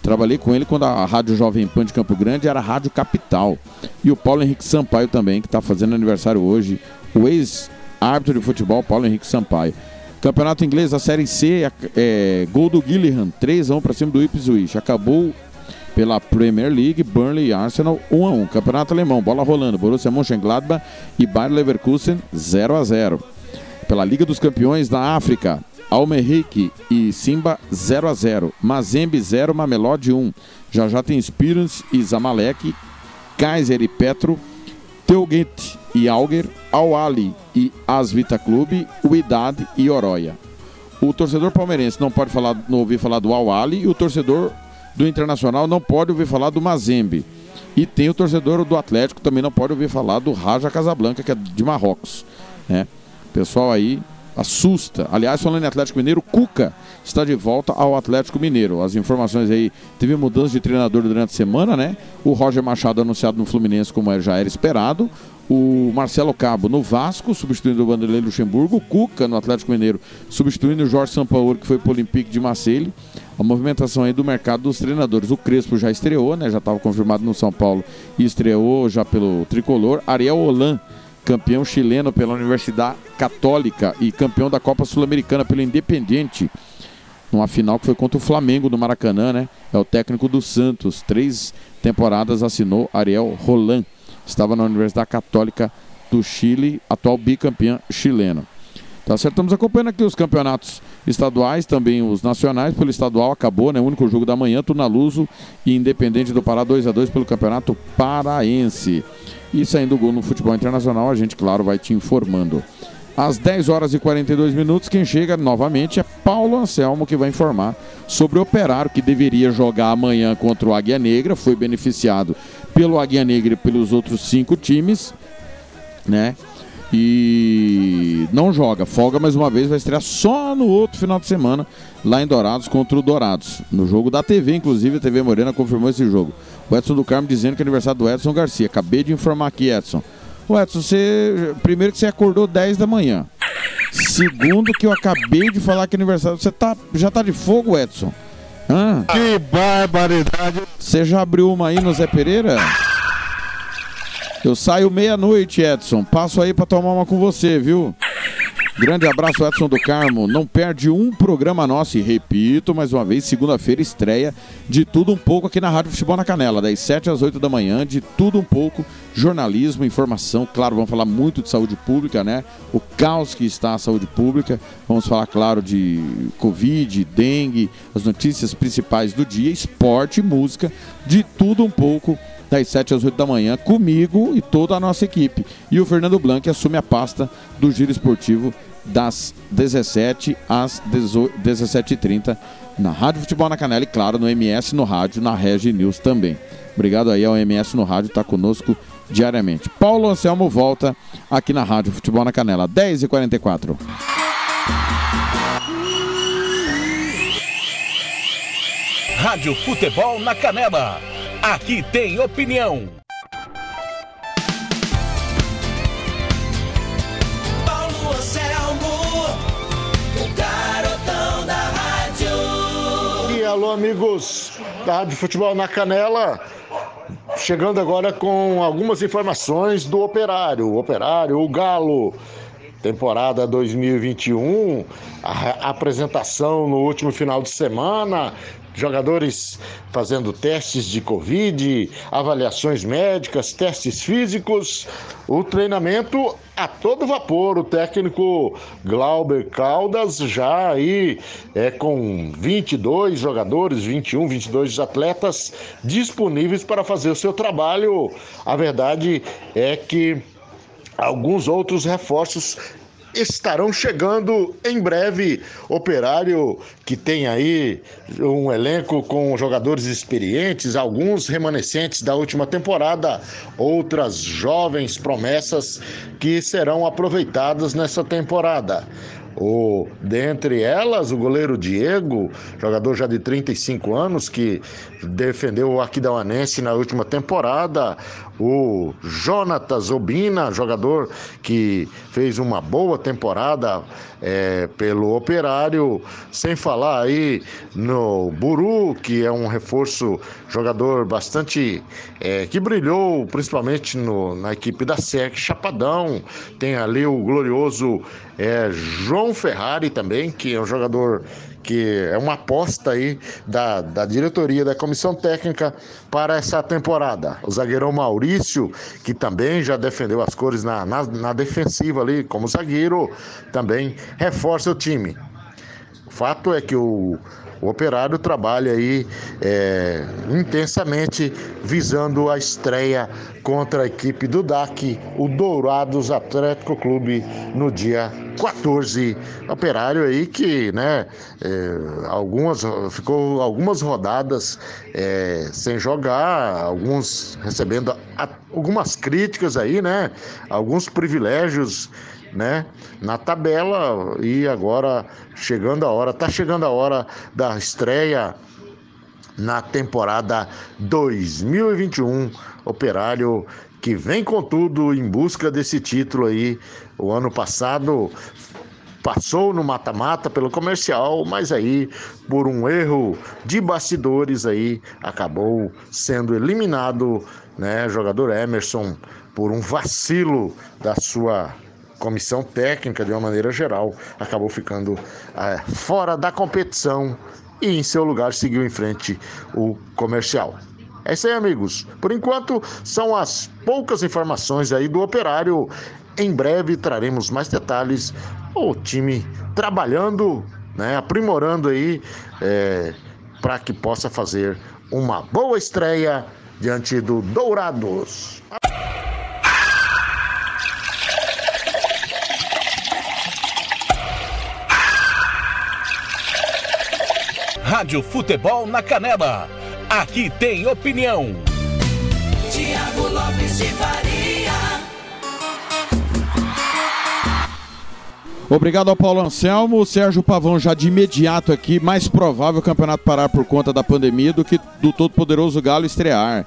Trabalhei com ele quando a Rádio Jovem Pan de Campo Grande era a Rádio Capital. E o Paulo Henrique Sampaio também, que está fazendo aniversário hoje. O ex-árbitro de futebol, Paulo Henrique Sampaio. Campeonato inglês, a Série C, é, é, gol do Gillihan, 3x1 para cima do Ipswich. Acabou pela Premier League, Burnley e Arsenal 1x1. Campeonato alemão, bola rolando, Borussia Mönchengladbach e Bayer Leverkusen 0x0. Pela Liga dos Campeões da África, Almerique e Simba 0 a 0 Mazembe 0, Mamelodi 1. Já já tem Spirans e Zamalek, Kaiser e Petro, Teuget e Alger, Al-Ali e Asvita Clube, Uidad e Oroia. O torcedor palmeirense não pode falar, não ouvir falar do Al-Ali e o torcedor do Internacional não pode ouvir falar do Mazembe. E tem o torcedor do Atlético também não pode ouvir falar do Raja Casablanca, que é de Marrocos. Né? Pessoal aí assusta. Aliás, falando em Atlético Mineiro, Cuca está de volta ao Atlético Mineiro. As informações aí, teve mudança de treinador durante a semana, né? O Roger Machado anunciado no Fluminense como já era esperado. O Marcelo Cabo no Vasco, substituindo o Vanderlei Luxemburgo. O Cuca no Atlético Mineiro, substituindo o Jorge Sampaoli, que foi para o Olympique de Marseille. A movimentação aí do mercado dos treinadores. O Crespo já estreou, né? Já estava confirmado no São Paulo e estreou já pelo Tricolor. Ariel Holan campeão chileno pela Universidade Católica e campeão da Copa Sul-Americana pelo Independiente. Numa final que foi contra o Flamengo no Maracanã, né? É o técnico do Santos. Três temporadas assinou Ariel Roland. Estava na Universidade Católica do Chile, atual bicampeão chileno. Tá certo? Estamos acompanhando aqui os campeonatos estaduais, também os nacionais. Pelo estadual acabou, né? O único jogo da manhã, Tunaluso e Independente do Pará 2 a 2 pelo Campeonato Paraense. E saindo gol no futebol internacional, a gente, claro, vai te informando. Às 10 horas e 42 minutos, quem chega novamente é Paulo Anselmo, que vai informar sobre o Operário, que deveria jogar amanhã contra o Águia Negra, foi beneficiado pelo Águia Negra e pelos outros cinco times, né? E não joga, folga mais uma vez, vai estrear só no outro final de semana, lá em Dourados contra o Dourados. No jogo da TV, inclusive, a TV Morena confirmou esse jogo. O Edson do Carmo dizendo que é aniversário do Edson Garcia. Acabei de informar aqui, Edson. O Edson, você. Primeiro que você acordou 10 da manhã. Segundo que eu acabei de falar que é aniversário. Você tá, já tá de fogo, Edson? Hã? Que barbaridade. Você já abriu uma aí no Zé Pereira? Eu saio meia-noite, Edson. Passo aí pra tomar uma com você, viu? Grande abraço, Edson do Carmo. Não perde um programa nosso. E repito mais uma vez, segunda-feira estreia de tudo um pouco aqui na Rádio Futebol na Canela, das 7 às 8 da manhã, de tudo um pouco, jornalismo, informação. Claro, vamos falar muito de saúde pública, né? O caos que está a saúde pública. Vamos falar, claro, de Covid, dengue, as notícias principais do dia, esporte, música, de tudo um pouco das 7 às 8 da manhã, comigo e toda a nossa equipe. E o Fernando Blanc assume a pasta do Giro Esportivo das 17 às 18 17h30 na Rádio Futebol na Canela e, claro, no MS no rádio, na Regi News também. Obrigado aí ao MS no rádio, está conosco diariamente. Paulo Anselmo volta aqui na Rádio Futebol na Canela, 10h44. Rádio Futebol na Canela. Aqui tem opinião. Paulo Anselmo, o garotão da rádio. E alô, amigos da Rádio Futebol na Canela. Chegando agora com algumas informações do Operário. O Operário, o Galo. Temporada 2021, a re- apresentação no último final de semana, jogadores fazendo testes de Covid, avaliações médicas, testes físicos, o treinamento a todo vapor. O técnico Glauber Caldas já aí é com 22 jogadores, 21, 22 atletas disponíveis para fazer o seu trabalho. A verdade é que alguns outros reforços estarão chegando em breve. Operário que tem aí um elenco com jogadores experientes, alguns remanescentes da última temporada, outras jovens promessas que serão aproveitadas nessa temporada. O, dentre elas, o goleiro Diego, jogador já de 35 anos, que defendeu o Aquidauanense na última temporada. O Jonatas Obina, jogador que fez uma boa temporada é, pelo Operário. Sem falar aí no Buru, que é um reforço, jogador bastante. é, que brilhou principalmente no- na equipe da SEC Chapadão. Tem ali o glorioso é, João Ferrari também, que é um jogador que é uma aposta aí da, da diretoria da comissão técnica para essa temporada. O zagueirão Maurício, que também já defendeu as cores na, na, na defensiva ali como zagueiro, também reforça o time. O fato é que o, o operário trabalha aí é, intensamente visando a estreia contra a equipe do DAC, o Dourados Atlético Clube, no dia 14. Operário aí que, né, é, algumas, ficou algumas rodadas é, sem jogar, alguns recebendo a- algumas críticas aí, né, alguns privilégios né, na tabela e agora chegando a hora, tá chegando a hora da estreia na temporada 2021, Operário que vem com tudo em busca desse título aí. O ano passado passou no mata-mata pelo comercial, mas aí por um erro de bastidores aí acabou sendo eliminado, né, jogador Emerson por um vacilo da sua comissão técnica de uma maneira geral, acabou ficando eh, fora da competição e em seu lugar seguiu em frente o comercial. É isso aí, amigos. Por enquanto, são as poucas informações aí do operário. Em breve traremos mais detalhes. O time trabalhando, né, aprimorando aí, para que possa fazer uma boa estreia diante do Dourados. Rádio Futebol na Canela. Aqui tem opinião. Tiago Lopes de Faria. Obrigado ao Paulo Anselmo. O Sérgio Pavão já de imediato aqui. Mais provável o campeonato parar por conta da pandemia do que do todo-poderoso Galo estrear.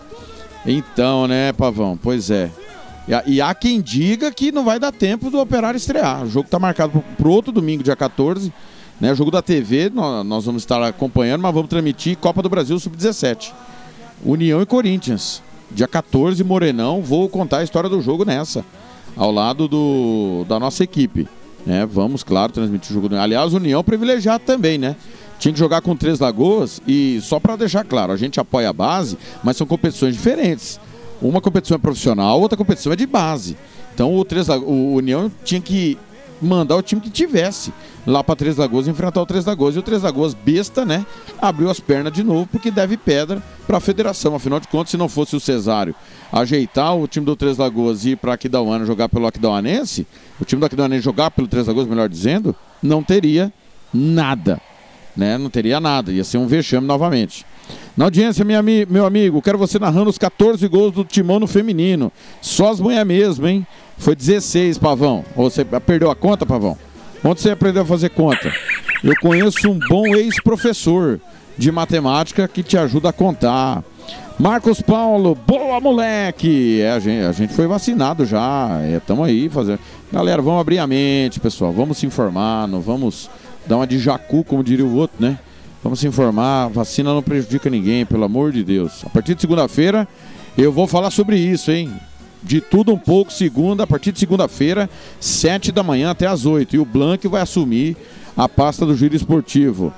Então, né, Pavão? Pois é. E há- E há quem diga que não vai dar tempo do Operário estrear. O jogo está marcado para o outro domingo, dia 14. Né? Jogo da TV, nó- nós vamos estar acompanhando, mas vamos transmitir Copa do Brasil Sub-17. União e Corinthians. Dia 14, Morenão, vou contar a história do jogo nessa, ao lado do, da nossa equipe. né? vamos, claro, transmitir o jogo. Aliás, União privilegiado também, né? Tinha que jogar com Três Lagoas e só para deixar claro, a gente apoia a base, mas são competições diferentes. Uma competição é profissional, outra competição é de base. Então o, Três o União tinha que mandar o time que tivesse lá para Três Lagoas enfrentar o Três Lagoas. E o Três Lagoas, besta, né? Abriu as pernas de novo porque deve pedra para a federação. Afinal de contas, se não fosse o Cesário ajeitar o time do Três Lagoas e ir para Aquidauana jogar pelo Aquidauanense, o time do Aquidauanense jogar pelo Três Lagoas, melhor dizendo, não teria nada. Né? Não teria nada. Ia ser um vexame novamente. Na audiência, minha, meu amigo, quero você narrando os 14 gols do Timão no feminino. Só as manhã mesmo, hein? Foi 16, Pavão. Você perdeu a conta, Pavão? Onde você aprendeu a fazer conta? Eu conheço um bom ex-professor de matemática que te ajuda a contar. Marcos Paulo, boa moleque! É, a, gente, a gente foi vacinado já, estamos aí fazendo. Galera, vamos abrir a mente, pessoal. Vamos se informar, não vamos dar uma de jacu, como diria o outro, né? Vamos se informar, vacina não prejudica ninguém, pelo amor de Deus. A partir de segunda-feira eu vou falar sobre isso, hein? De tudo um pouco, segunda, a partir de segunda-feira, sete da manhã até as oito. E o Blanc vai assumir a pasta do giro esportivo.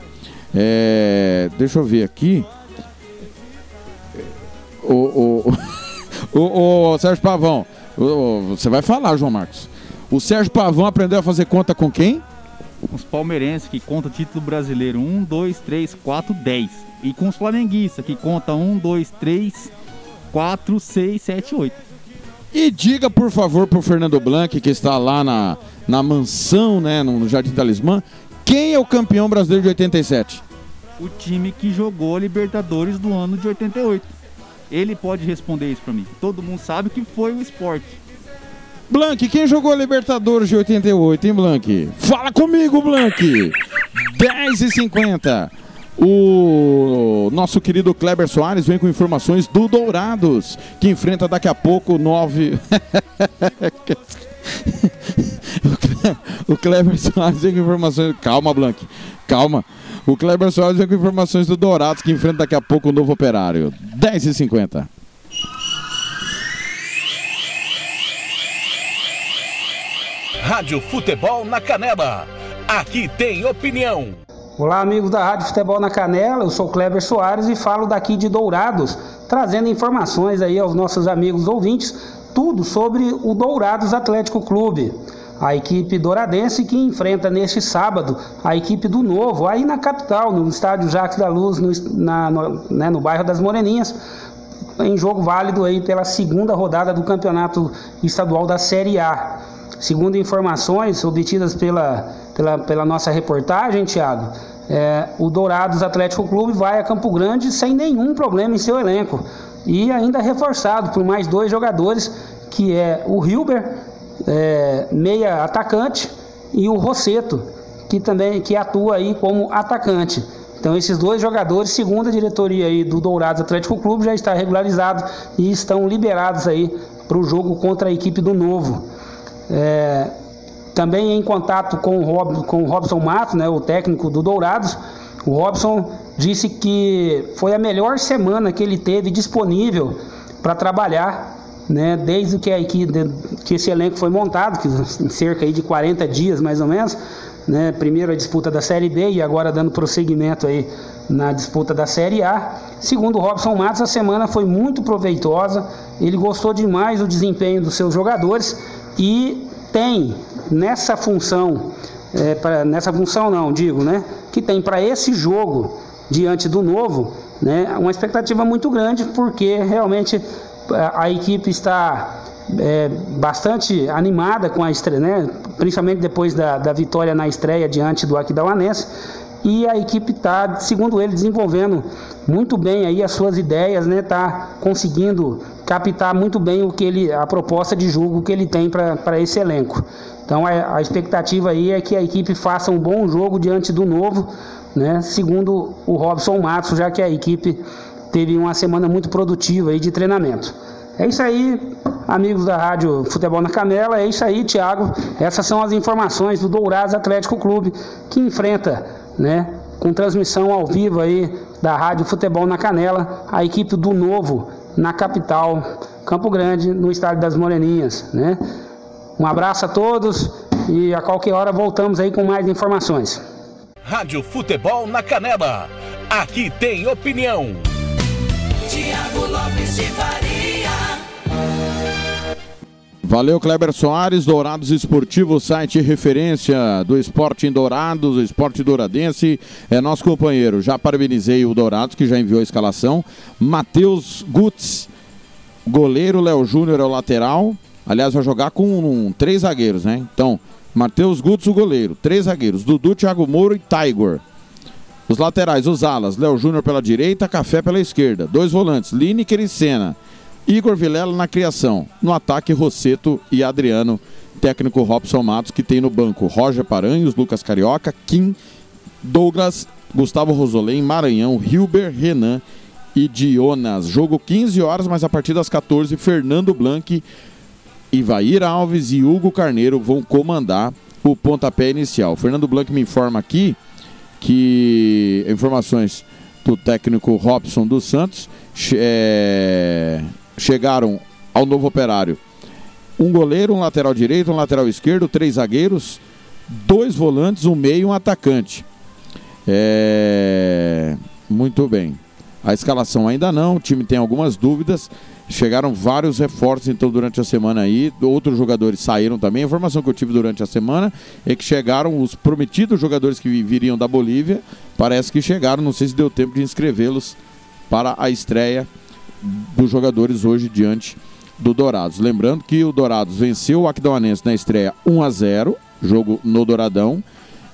É, deixa eu ver aqui. O, o, o, o Sérgio Pavão, você vai falar, João Marcos. O Sérgio Pavão aprendeu a fazer conta com quem? Os palmeirenses que conta título brasileiro 1, 2, 3, 4, 10. E com os flamenguistas que conta 1, 2, 3, 4, 6, 7, 8. E diga, por favor, pro Fernando Blanc, que está lá na, na mansão, né, no Jardim Talismã, quem é o campeão brasileiro de 87? O time que jogou a Libertadores do ano de 88. Ele pode responder isso pra mim. Todo mundo sabe que foi o esporte. Blanc, quem jogou a Libertadores de 88, hein, Blanc? Fala comigo, Blanc! 10 e 50 O nosso querido Kleber Soares vem com informações do Dourados, que enfrenta daqui a pouco 9. o Kleber Soares vem com informações. Calma, Blanc. Calma. O Kleber Soares vem com informações do Dourados, que enfrenta daqui a pouco o novo operário. 10 e 50 Rádio Futebol na Canela. Aqui tem opinião. Olá, amigos da Rádio Futebol na Canela. Eu sou Kleber Soares e falo daqui de Dourados, trazendo informações aí aos nossos amigos ouvintes, tudo sobre o Dourados Atlético Clube. A equipe douradense que enfrenta neste sábado a equipe do Novo, aí na capital, no estádio Jacques da Luz, no, na- no- né, no bairro das Moreninhas, em jogo válido aí pela segunda rodada do campeonato estadual da Série A. Segundo informações obtidas pela, pela, pela nossa reportagem, Thiago, é, o Dourados Atlético Clube vai a Campo Grande sem nenhum problema em seu elenco. E ainda reforçado por mais dois jogadores, que é o Hilber, é, meia atacante, e o Rosseto, que também que atua aí como atacante. Então esses dois jogadores, segundo a diretoria aí do Dourados Atlético Clube, já está regularizado e estão liberados aí para o jogo contra a equipe do Novo. É, também em contato com o, Rob, com o Robson Matos, né, o técnico do Dourados, o Robson disse que foi a melhor semana que ele teve disponível para trabalhar, né, desde que, a equipe, que esse elenco foi montado, que em cerca aí de 40 dias mais ou menos, né, primeiro a disputa da Série B e agora dando prosseguimento aí na disputa da Série A. Segundo o Robson Matos, a semana foi muito proveitosa, ele gostou demais do desempenho dos seus jogadores e tem nessa função, é, pra- nessa função não, digo, né, que tem para esse jogo diante do novo, né, uma expectativa muito grande porque realmente a, a equipe está é, bastante animada com a estreia, né, principalmente depois da, da vitória na estreia diante do Aquidauanense e a equipe está, segundo ele, desenvolvendo muito bem aí as suas ideias, né? Tá conseguindo captar muito bem o que ele, a proposta de jogo que ele tem para esse elenco. Então a, a expectativa aí é que a equipe faça um bom jogo diante do novo, né? Segundo o Robson Matos, já que a equipe teve uma semana muito produtiva aí de treinamento. É isso aí, amigos da Rádio Futebol na Canela. É isso aí, Thiago. Essas são as informações do Dourados Atlético Clube que enfrenta, né, com transmissão ao vivo aí da Rádio Futebol na Canela, a equipe do Novo na capital, Campo Grande, no estádio das Moreninhas, né? Um abraço a todos e a qualquer hora voltamos aí com mais informações. Rádio Futebol na Canela. Aqui tem opinião. Tiago Lopes de Faria. Valeu, Kleber Soares, Dourados Esportivo, site referência do esporte em Dourados, o esporte douradense, é nosso companheiro. Já parabenizei o Dourados, que já enviou a escalação. Matheus Gutz, goleiro, Léo Júnior é o lateral. Aliás, vai jogar com um, três zagueiros, né? Então, Matheus Gutz, o goleiro, três zagueiros, Dudu, Thiago Moura e Tiger. Os laterais, os alas, Léo Júnior pela direita, Café pela esquerda. Dois volantes, Lineker e Senna. Igor Vilela na criação. No ataque, Rosseto e Adriano. Técnico Robson Matos, que tem no banco Roger Paranhos, Lucas Carioca, Kim, Douglas, Gustavo Rosolém, Maranhão, Hilber, Renan e Dionas. Jogo 15 horas, mas a partir das 14, Fernando Blanc, Ivair Alves e Hugo Carneiro vão comandar o pontapé inicial. Fernando Blanc me informa aqui que informações do técnico Robson dos Santos é, chegaram ao novo operário. Um goleiro, um lateral direito, um lateral esquerdo, três zagueiros, dois volantes, um meio e um atacante. É, Muito bem. A escalação ainda não, o time tem algumas dúvidas. Chegaram vários reforços então durante a semana aí. Outros jogadores saíram também. A informação que eu tive durante a semana é que chegaram os prometidos jogadores que viriam da Bolívia. Parece que chegaram, não sei se deu tempo de inscrevê-los para a estreia dos jogadores hoje diante do Dourados. Lembrando que o Dourados venceu o Aquidauanense na estreia 1 a 0, jogo no Douradão,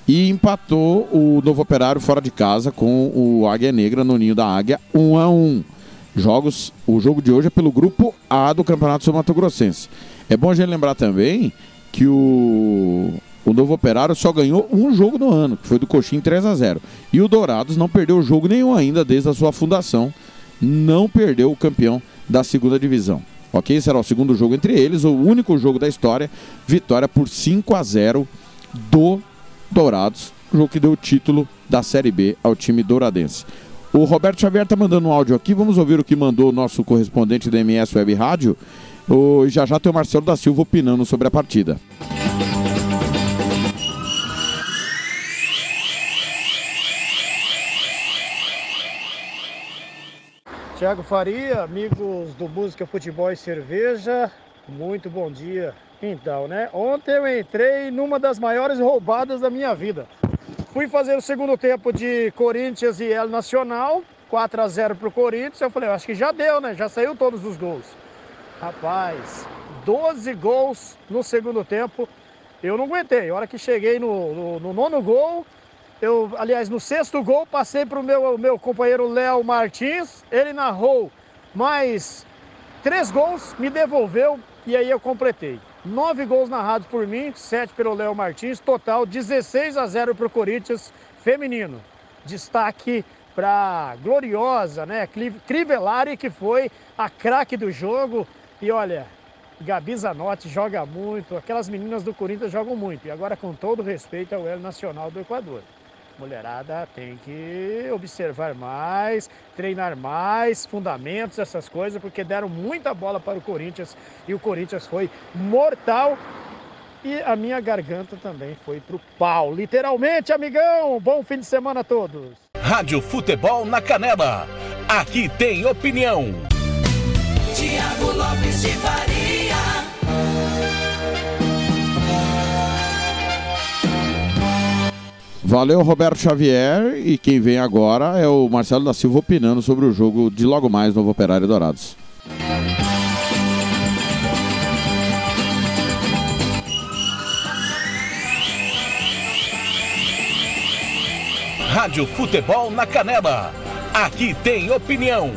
e empatou o Novo Operário fora de casa com o Águia Negra no Ninho da Águia 1 a 1. Jogos, o jogo de hoje é pelo grupo A do Campeonato Sul Mato Grossense. É bom a gente lembrar também que o, o Novo Operário só ganhou um jogo no ano, que foi do Coxim 3 a 0. E o Dourados não perdeu jogo nenhum ainda desde a sua fundação. Não perdeu o campeão da segunda divisão. Ok? Será o segundo jogo entre eles, o único jogo da história. Vitória por 5 a 0 do Dourados, jogo que deu o título da Série B ao time douradense. O Roberto Xavier está mandando um áudio aqui, vamos ouvir o que mandou o nosso correspondente da MS Web Rádio. O, já já tem o Marcelo da Silva opinando sobre a partida. Tiago Faria, amigos do Música, Futebol e Cerveja, muito bom dia. Então, né? Ontem eu entrei numa das maiores roubadas da minha vida. Fui fazer o segundo tempo de Corinthians e El Nacional, 4 a 0 pro Corinthians. Eu falei, eu acho que já deu, né? Já saiu todos os gols. Rapaz, 12 gols no segundo tempo. Eu não aguentei. A hora que cheguei no, no- no nono gol, eu, aliás, no sexto gol, passei para o meu, meu companheiro Léo Martins. Ele narrou mais três gols, me devolveu e aí eu completei. Nove gols narrados por mim, sete pelo Léo Martins, total 16 a 0 para o Corinthians feminino. Destaque para Gloriosa, né? Crivellari, que foi a craque do jogo. E olha, Gabi Zanotti joga muito, aquelas meninas do Corinthians jogam muito. E agora, com todo respeito ao El Nacional do Equador. Mulherada tem que observar mais, treinar mais, fundamentos, essas coisas, porque deram muita bola para o Corinthians e o Corinthians foi mortal. E a minha garganta também foi pro pau. Literalmente, amigão! Bom fim de semana a todos! Rádio Futebol na Canela. Aqui tem opinião. Tiago Lopes de Faria. Valeu, Roberto Xavier. E quem vem agora é o Marcelo da Silva opinando sobre o jogo de logo mais Novo Operário Dourados. Rádio Futebol na Canela. Aqui tem opinião.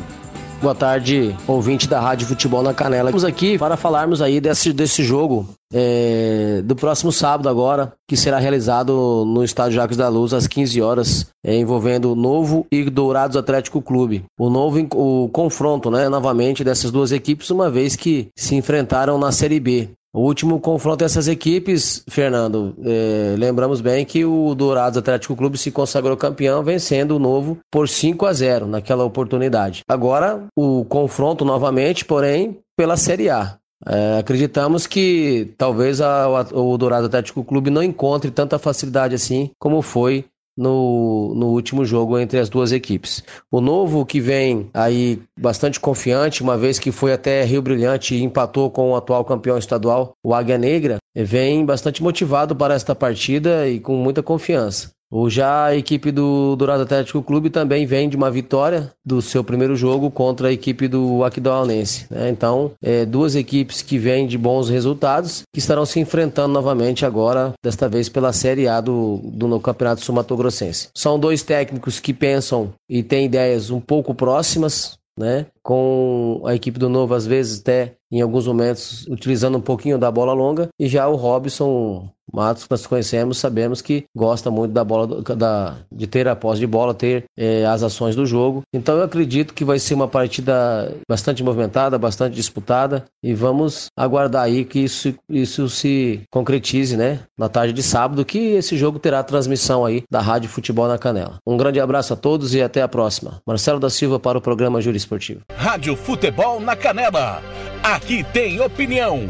Boa tarde, ouvinte da Rádio Futebol na Canela. Estamos aqui para falarmos aí desse, desse jogo é, do próximo sábado agora, que será realizado no Estádio Jacques da Luz às 15 horas, é, envolvendo o Novo e Dourados Atlético Clube. O novo o confronto, né, novamente dessas duas equipes, uma vez que se enfrentaram na Série B. O último confronto dessas equipes, Fernando, é, lembramos bem que o Dourados Atlético Clube se consagrou campeão, vencendo o Novo por 5 a 0 naquela oportunidade. Agora, o confronto novamente, porém, pela Série A. É, acreditamos que talvez a- o Dourado Atlético Clube não encontre tanta facilidade assim como foi no, no último jogo entre as duas equipes. O Novo que vem aí bastante confiante, uma vez que foi até Rio Brilhante e empatou com o atual campeão estadual, o Águia Negra, vem bastante motivado para esta partida e com muita confiança. Já a equipe do Dourado Atlético Clube também vem de uma vitória do seu primeiro jogo contra a equipe do Aquidauanense. né? Então, é, duas equipes que vêm de bons resultados que estarão se enfrentando novamente agora, desta vez pela Série A do, do no Campeonato Sul-Mato-Grossense. São dois técnicos que pensam e têm ideias um pouco próximas, né? Com a equipe do Novo, às vezes, até em alguns momentos, utilizando um pouquinho da bola longa, e já o Robson Matos, que nós conhecemos, sabemos que gosta muito da bola, da, de ter a posse de bola, ter eh, as ações do jogo. Então eu acredito que vai ser uma partida bastante movimentada, bastante disputada, e vamos aguardar aí que isso, isso se concretize, né? Na tarde de sábado, que esse jogo terá transmissão aí da Rádio Futebol na Canela. Um grande abraço a todos e até a próxima. Marcelo da Silva para o programa Júri Esportivo. Rádio Futebol na Canela. Aqui tem opinião.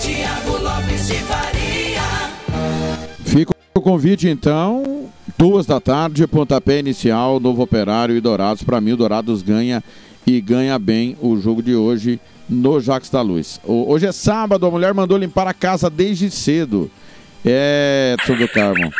Tiago Lopes de Faria. Fica o convite, então, duas da tarde, pontapé inicial, Novo Operário e Dourados. Para mim, o Dourados ganha e ganha bem o jogo de hoje no Jacques da Luz. O- Hoje é sábado, a mulher mandou limpar a casa desde cedo. É, Edson do Carmo.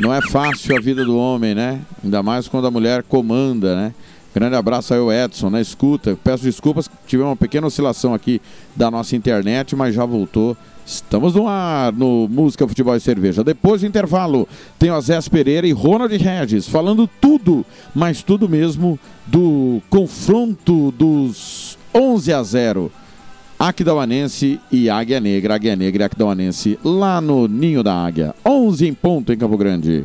Não é fácil a vida do homem, né? Ainda mais quando a mulher comanda, né? Grande abraço aí, o Edson, na escuta. Peço desculpas, tivemos uma pequena oscilação aqui da nossa internet, mas já voltou. Estamos no ar, no Música, Futebol e Cerveja. Depois do intervalo, tem o Zé Pereira e Ronald Regis falando tudo, mas tudo mesmo, do confronto dos 11 a 0. Aquidauanense e Águia Negra, Águia Negra e Aquidauanense lá no Ninho da Águia. 11 em ponto em Campo Grande.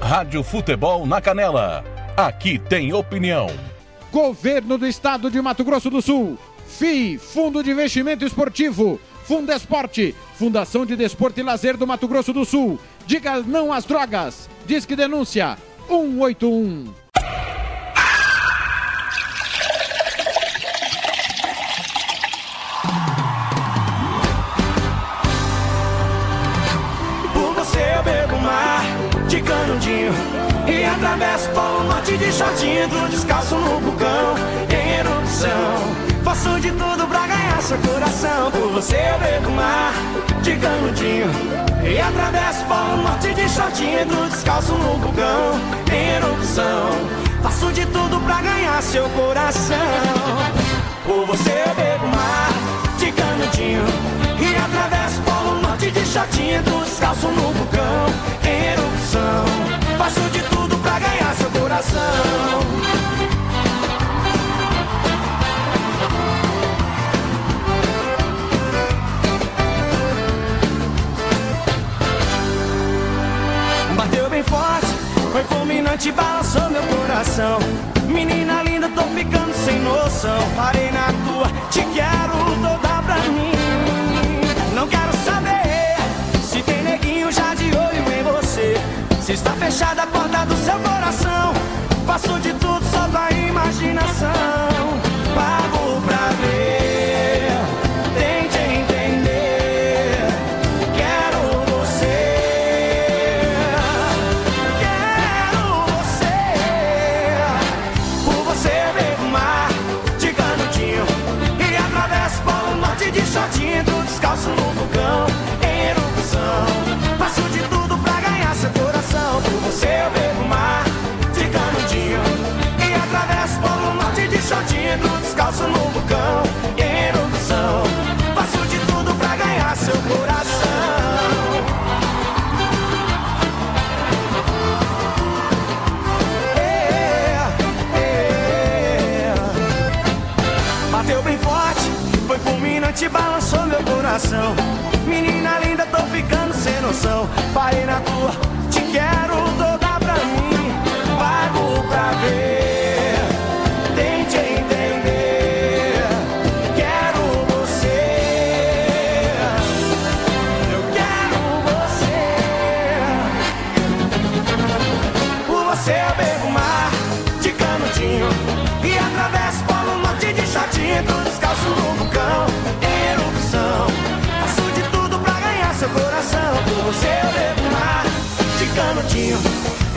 Rádio Futebol na Canela. Aqui tem opinião. Governo do Estado de Mato Grosso do Sul. FII, Fundo de Investimento Esportivo. Fundesporte, Fundação de Desporto e Lazer do Mato Grosso do Sul. Diga não às drogas. Disque denúncia 181. Atravesso o polo norte de shortinho Entro descalço no vulcão em erupção. Faço de tudo pra ganhar seu coração Por você eu bebo mar de canudinho. E atravesso o polo norte de shortinho Entro descalço no vulcão em erupção. Faço de tudo pra ganhar seu coração. Por você eu bebo mar de canudinho. E atravesso o polo norte de shortinho Entro descalço no vulcão em erupção Faço de tudo pra ganhar seu coração Bateu bem forte, foi fulminante, balançou meu coração. Menina linda, tô ficando sem noção. Parei na tua, te quero toda pra mim. Fechada a porta do seu coração. Faço de tudo só pra imaginação. Noite balançou meu coração. Menina linda, tô ficando sem noção. Parei na tua, te quero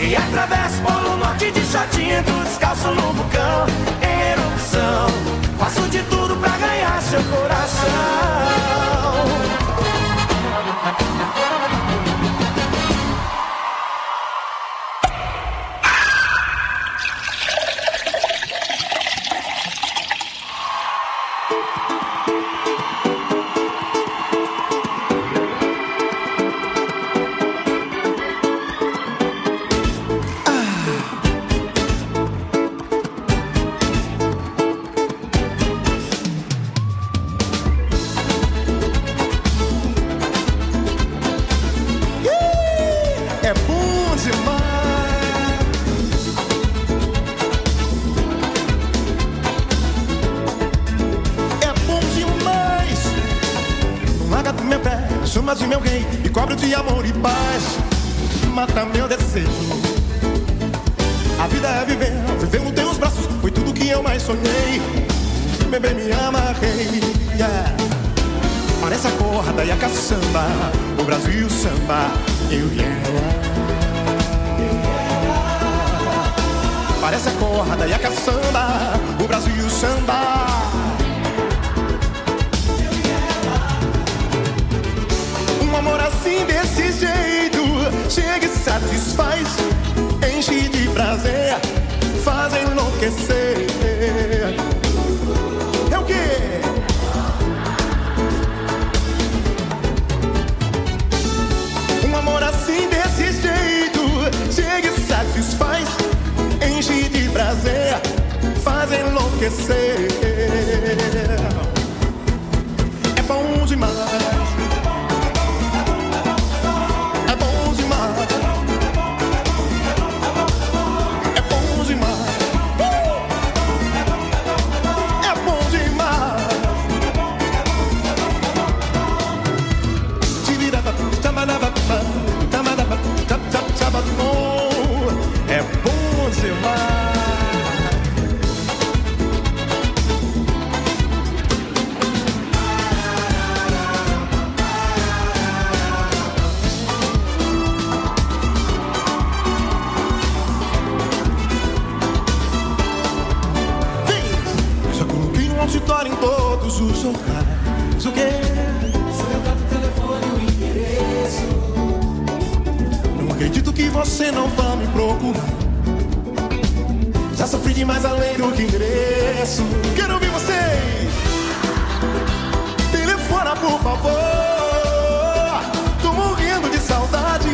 E atravesso polo norte de chatinho Tô descalço no vulcão, em erupção. Faço de tudo pra ganhar seu coração desejo. A vida é viver, viver nos teus braços, foi tudo que eu mais sonhei. Bebê, me amarrei. Yeah. Parece a corda e a caçamba, o Brasil samba. Eu yeah. Parece a corda e a caçamba, o Brasil samba. Um amor assim desse jeito chega e satisfaz, enche de prazer, faz enlouquecer. É o quê? Um amor assim desse jeito chega e satisfaz, enche de prazer, faz enlouquecer. Em todos os locais. O quê? Seu gato, telefone, o endereço. Não acredito que você não vá me procurar. Já sofri demais além do que ingresso. Quero ouvir vocês. Telefona, por favor. Tô morrendo de saudade.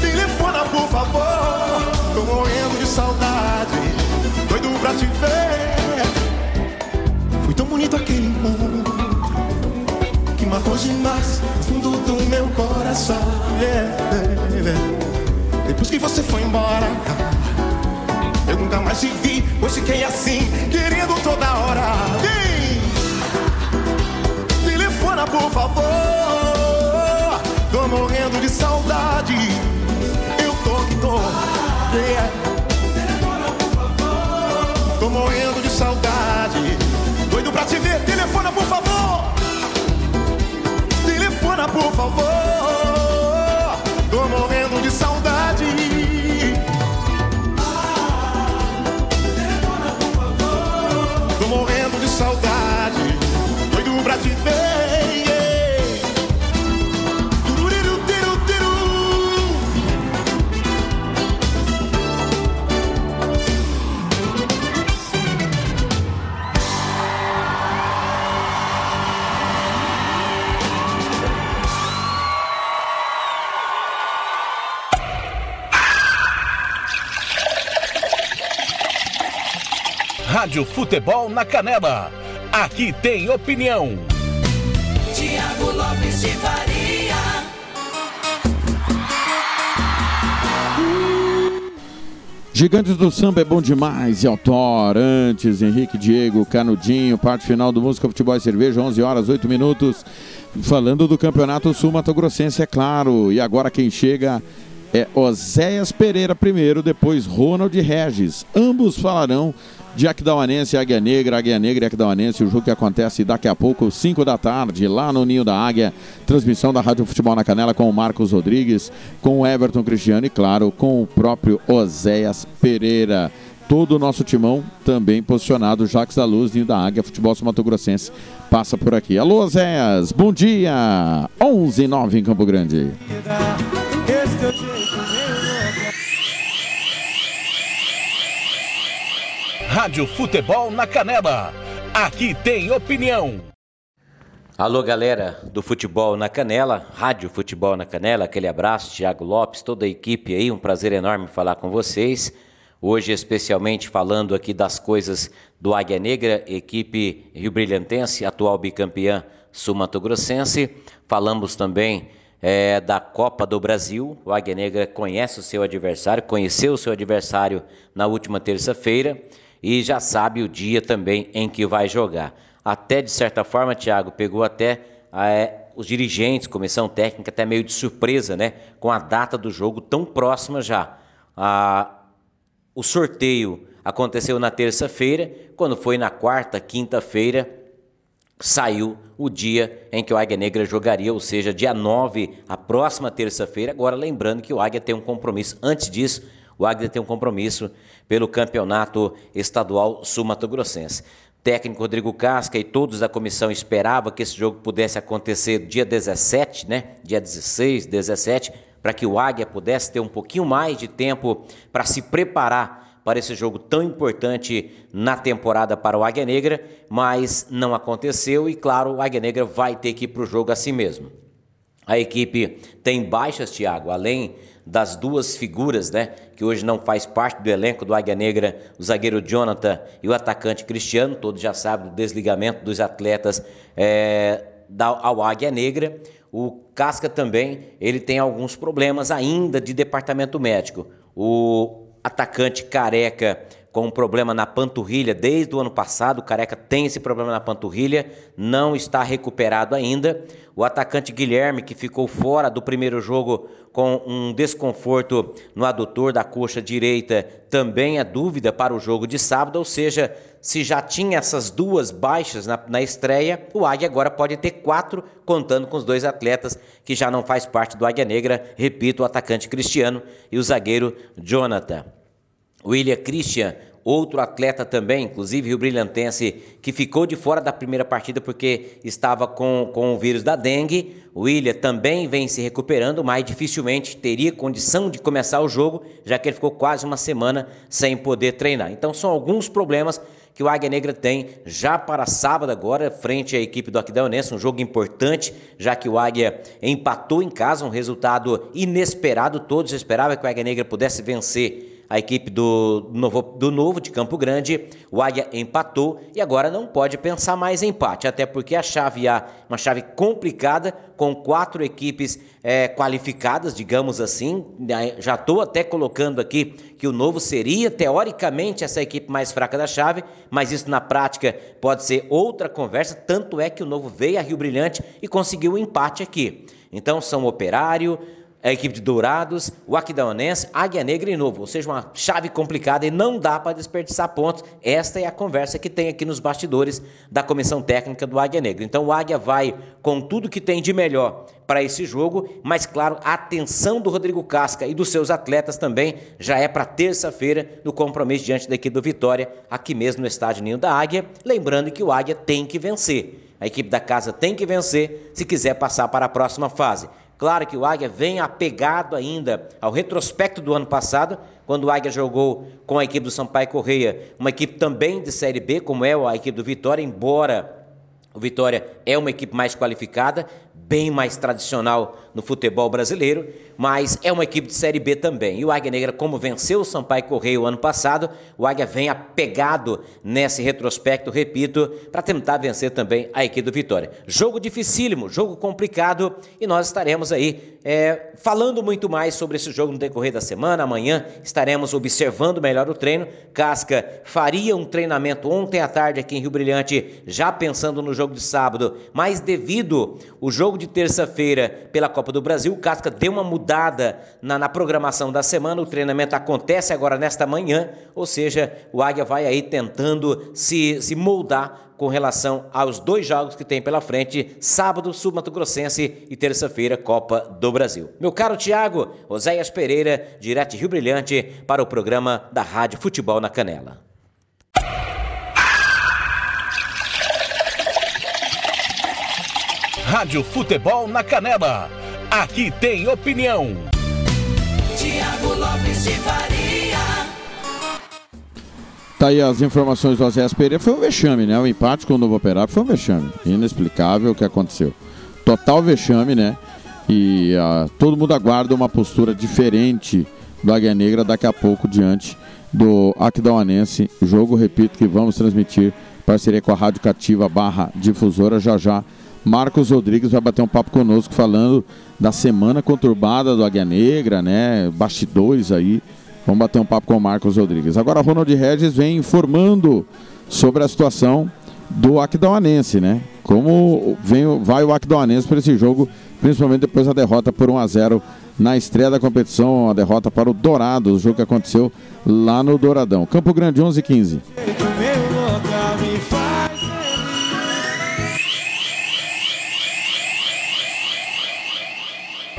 Telefona, por favor. Tô morrendo de saudade. Pra te ver. Foi tão bonito aquele encontro que marcou demais no fundo do meu coração. Yeah. Depois que você foi embora, eu nunca mais te vi, pois fiquei assim, querendo toda hora. Vem! Telefona, por favor. Tô morrendo de saudade. Eu tô que tô. Yeah. Tô morrendo de saudade. Doido pra te ver. Telefona, por favor. Telefona, por favor. Tô morrendo de saudade. Tô morrendo de saudade. Doido pra te ver. Rádio Futebol na Canela. Aqui tem opinião. Tiago Lopes de Faria. Gigantes do Samba é bom demais. E Autor, antes, Henrique Diego, Canudinho, parte final do Música Futebol e Cerveja, 11 horas, 8 minutos. Falando do Campeonato Sul Mato Grossense, é claro. E agora quem chega é Oséias Pereira primeiro, depois Ronald Regis. Ambos falarão de Aquidauanense e Águia Negra, Águia Negra e Aquidauanense, o jogo que acontece daqui a pouco, 5 da tarde, lá no Ninho da Águia. Transmissão da Rádio Futebol na Canela com o Marcos Rodrigues, com o Everton Cristiano e, claro, com o próprio Oséias Pereira. Todo o nosso timão também posicionado, Jacques da Luz, Ninho da Águia, Futebol Mato Grossense, passa por aqui. Alô, Oséias, bom dia! 11 e 9 em Campo Grande. Esse Rádio Futebol na Canela. Aqui tem opinião. Alô, galera do Futebol na Canela, Rádio Futebol na Canela, aquele abraço, Thiago Lopes, toda a equipe aí, um prazer enorme falar com vocês. Hoje, especialmente falando aqui das coisas do Águia Negra, equipe Rio Brilhantense, atual bicampeã sul-mato-grossense. Falamos também eh, da Copa do Brasil. O Águia Negra conhece o seu adversário, conheceu o seu adversário na última terça-feira e já sabe o dia também em que vai jogar. Até de certa forma, Thiago, pegou até eh, os dirigentes, comissão técnica, até meio de surpresa, né? Com a data do jogo tão próxima já. Ah, o sorteio aconteceu na terça-feira, quando foi na quarta, quinta-feira, saiu o dia em que o Águia Negra jogaria, ou seja, dia 9, a próxima terça-feira. Agora, lembrando que o Águia tem um compromisso, antes disso, o Águia tem um compromisso pelo campeonato estadual sul-mato-grossense. Técnico Rodrigo Casca e todos da comissão esperavam que esse jogo pudesse acontecer dia 17, né? Dia 16, 17, para que o Águia pudesse ter um pouquinho mais de tempo para se preparar para esse jogo tão importante na temporada para o Águia Negra, mas não aconteceu e, claro, o Águia Negra vai ter que ir para o jogo assim mesmo. A equipe tem baixas, Thiago, além das duas figuras, né, que hoje não faz parte do elenco do Águia Negra, o zagueiro Jonathan e o atacante Cristiano, todos já sabem do desligamento dos atletas é, da, ao Águia Negra. O Casca também, ele tem alguns problemas ainda de departamento médico. O atacante Careca com um problema na panturrilha desde o ano passado. O Careca tem esse problema na panturrilha, não está recuperado ainda. O atacante Guilherme, que ficou fora do primeiro jogo com um desconforto no adutor da coxa direita, também é dúvida para o jogo de sábado. Ou seja, se já tinha essas duas baixas na, na estreia, o Águia agora pode ter quatro, contando com os dois atletas que já não faz parte do Águia Negra. Repito, o atacante Cristiano e o zagueiro Jonathan. William Christian, outro atleta também, inclusive Rio Brilhantense, que ficou de fora da primeira partida porque estava com, com o vírus da dengue. O William também vem se recuperando, mas dificilmente teria condição de começar o jogo, já que ele ficou quase uma semana sem poder treinar. Então são alguns problemas que o Águia Negra tem já para sábado agora, frente à equipe do Aquidauanense, um jogo importante, já que o Águia empatou em casa, um resultado inesperado, todos esperavam que o Águia Negra pudesse vencer a equipe do Novo, do Novo de Campo Grande. O Águia empatou e agora não pode pensar mais em empate, até porque a chave A, uma chave complicada, com quatro equipes é, qualificadas, digamos assim. Já estou até colocando aqui que o Novo seria, teoricamente, essa equipe mais fraca da chave, mas isso na prática pode ser outra conversa. Tanto é que o Novo veio a Rio Brilhante e conseguiu o um empate aqui. Então são Operário, a equipe de Dourados, o Aquidauanense, Águia Negra e Novo. Ou seja, uma chave complicada e não dá para desperdiçar pontos. Esta é a conversa que tem aqui nos bastidores da comissão técnica do Águia Negra. Então o Águia vai com tudo que tem de melhor para esse jogo, mas claro, a atenção do Rodrigo Casca e dos seus atletas também já é para terça-feira no compromisso diante da equipe do Vitória, aqui mesmo no estádio Ninho da Águia. Lembrando que o Águia tem que vencer. A equipe da casa tem que vencer se quiser passar para a próxima fase. Claro que o Águia vem apegado ainda ao retrospecto do ano passado, quando o Águia jogou com a equipe do Sampaio Correia, uma equipe também de Série B, como é a equipe do Vitória, embora o Vitória é uma equipe mais qualificada, bem mais tradicional no futebol brasileiro, mas é uma equipe de Série B também. E o Águia Negra, como venceu o Sampaio Correio ano passado, o Águia vem apegado nesse retrospecto, repito, para tentar vencer também a equipe do Vitória. Jogo dificílimo, jogo complicado, e nós estaremos aí é, falando muito mais sobre esse jogo no decorrer da semana. Amanhã estaremos observando melhor o treino. Casca faria um treinamento ontem à tarde aqui em Rio Brilhante, já pensando no jogo de sábado, mas devido o jogo de terça-feira pela Copa do Brasil, o Casca deu uma mudada na, na programação da semana. O treinamento acontece agora nesta manhã, ou seja, o Águia vai aí tentando se, se moldar com relação aos dois jogos que tem pela frente, sábado, Sul-Mato Grossense e terça-feira, Copa do Brasil. Meu caro Tiago, Oséias Pereira, direto Rio Brilhante, para o programa da Rádio Futebol na Canela. Rádio Futebol na Canela. Aqui tem opinião. Tiago Lopes de Faria. Tá aí as informações do Azés Pereira. Foi um vexame, né? O empate com o Novo Operário foi um vexame. Inexplicável o que aconteceu. Total vexame, né? E ah, todo mundo aguarda uma postura diferente do Águia Negra daqui a pouco diante do Aquidauanense. Jogo, repito, que vamos transmitir parceria com a Rádio Cativa barra Difusora já já. Marcos Rodrigues vai bater um papo conosco falando da semana conturbada do Águia Negra, né? Bastidores aí. Vamos bater um papo com o Marcos Rodrigues. Agora, Ronald Regis vem informando sobre a situação do Aquidauanense, né? Como vem, vai o Aquidauanense para esse jogo, principalmente depois da derrota por 1 a 0 na estreia da competição, a derrota para o Dourado, o jogo que aconteceu lá no Douradão. Campo Grande 11 15.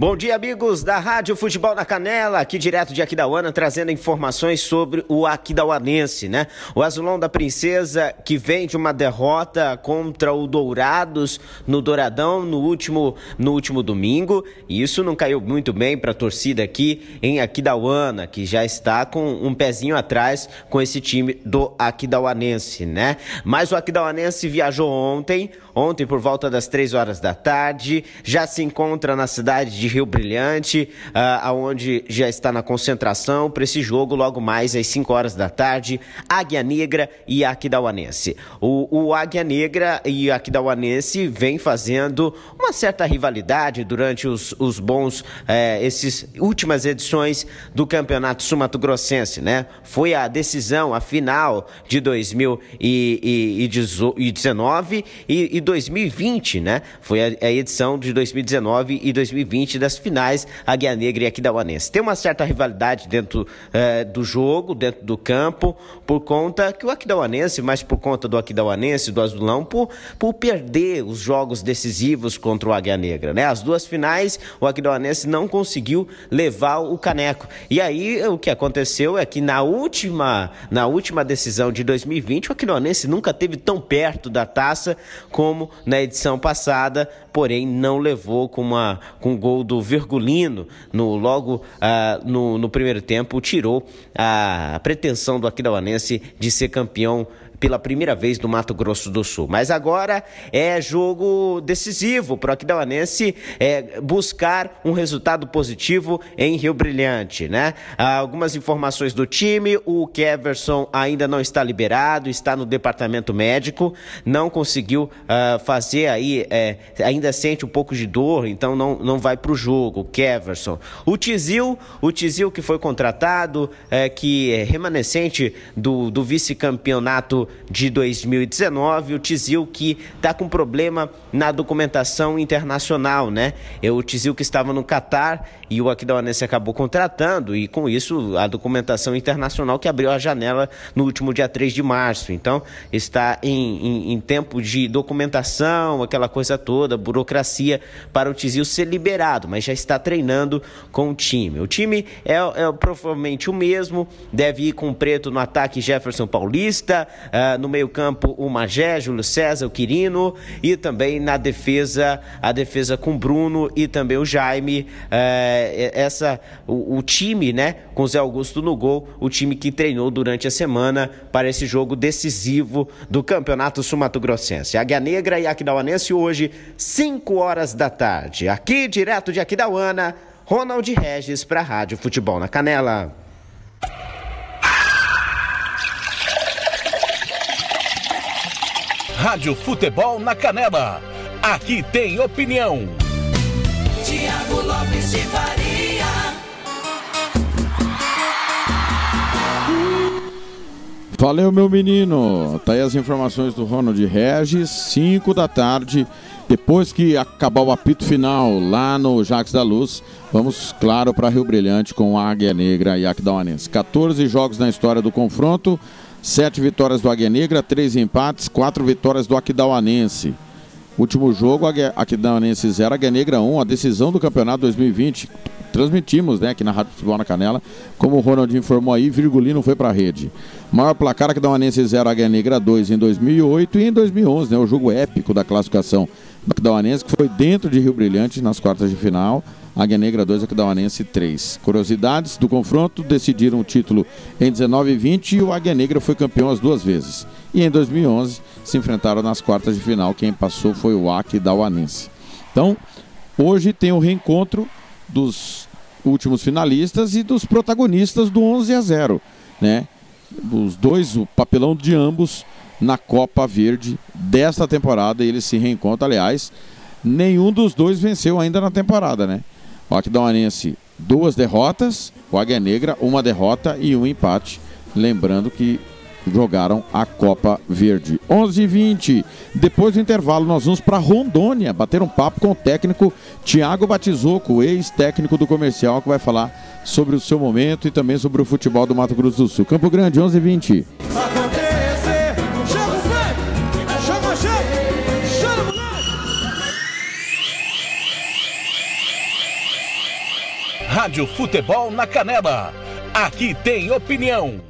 Bom dia, amigos da Rádio Futebol na Canela, aqui direto de Aquidauana, trazendo informações sobre o Aquidauanense, né? O Azulão da Princesa, que vem de uma derrota contra o Dourados no Douradão no último, no último domingo. E isso não caiu muito bem para a torcida aqui em Aquidauana, que já está com um pezinho atrás com esse time do Aquidauanense, né? Mas o Aquidauanense viajou ontem, ontem por volta das três horas da tarde, já se encontra na cidade de Rio Brilhante, ah, aonde já está na concentração para esse jogo logo mais às 5 horas da tarde, Águia Negra e Aquidauanense. O, o Águia Negra e Aquidauanense vem fazendo uma certa rivalidade durante os, os bons, eh, esses últimas edições do Campeonato Sumato Grossense, né? Foi a decisão, a final de 2019 e, e 2020, né? Foi a, a edição de 2019 e 2020 das finais Águia Negra e Aquidauanense. Tem uma certa rivalidade dentro eh, do jogo, dentro do campo, por conta que o Aquidauanense, mas por conta do Aquidauanense, do Azulão, por, por perder os jogos decisivos contra o Águia Negra, né? As duas finais, o Aquidauanense não conseguiu levar o caneco. E aí o que aconteceu é que na última, na última decisão de 2020, o Aquidauanense nunca teve tão perto da taça como na edição passada, porém não levou com uma com um gol do Virgulino no logo ah, no, no primeiro tempo tirou a pretensão do Aquidauanense de ser campeão pela primeira vez no Mato Grosso do Sul. Mas agora é jogo decisivo para o Aquidauanense é, buscar um resultado positivo em Rio Brilhante, né? Ah, algumas informações do time, o Keverson ainda não está liberado, está no departamento médico, não conseguiu ah, fazer aí, é, ainda sente um pouco de dor, então não, não vai para o jogo, Keverson. O Tizil, o Tizil que foi contratado, é, que é remanescente do, do vice-campeonato de 2019, o Tizil que está com problema na documentação internacional, né? É o Tizil que estava no Catar e o Aquidauanense acabou contratando e com isso a documentação internacional que abriu a janela no último dia 3 de março. Então está em, em, em tempo de documentação, aquela coisa toda, burocracia para o Tizil ser liberado, mas já está treinando com o time. O time é, é provavelmente o mesmo, deve ir com o preto no ataque Jefferson Paulista, ah, no meio-campo o Magé, Júlio César, o Quirino e também na defesa, a defesa com Bruno e também o Jaime. eh, essa, o, o time, né, com Zé Augusto no gol, o time que treinou durante a semana para esse jogo decisivo do Campeonato Sul-Mato-Grossense. Águia Negra e Aquidauanense hoje, 5 horas da tarde. Aqui, direto de Aquidauana, Ronald Regis para a Rádio Futebol na Canela. Rádio Futebol na Canela. Aqui tem opinião. Tiago Lopes de Faria. Valeu, meu menino. Tá aí as informações do Ronald Regis, 5 da tarde. Depois que acabar o apito final lá no Jacques da Luz, vamos, claro, para Rio Brilhante com Águia Negra e Aquidauanense. 14 jogos na história do confronto, 7 vitórias do Águia Negra, 3 empates, 4 vitórias do Aquidauanense. Último jogo, Aquidauanense 0, Águia Negra 1, a decisão do campeonato 2020. Transmitimos, né, aqui na Rádio Futebol na Canela. Como o Ronald informou aí, Virgulino foi pra rede. Maior placar, Aquidauanense 0, Águia Negra 2 em 2008 e em 2011, né, o jogo épico da classificação Aquidauanense, que foi dentro de Rio Brilhante nas quartas de final. Águia Negra 2, Aquidauanense 3. Curiosidades do confronto, decidiram o título em 19 e 20 e o Águia Negra foi campeão as duas vezes. E em 2011 se enfrentaram nas quartas de final, quem passou foi o Aquidauanense. Então, hoje tem o reencontro dos últimos finalistas e dos protagonistas do 11 a 0, né? Os dois, o papelão de ambos na Copa Verde desta temporada, eles se reencontram, aliás, nenhum dos dois venceu ainda na temporada, né? O Aquidauanense, duas derrotas, o Águia Negra, uma derrota e um empate, lembrando que jogaram a Copa Verde. 11 h 20 Depois do intervalo, nós vamos para Rondônia bater um papo com o técnico Tiago Batizoco, ex-técnico do comercial, que vai falar sobre o seu momento e também sobre o futebol do Mato Grosso do Sul. Campo Grande, 11 h 20 Acontecer, chama o Fred, chama, chama, chama o moleque. Rádio Futebol na Canela. Aqui tem opinião.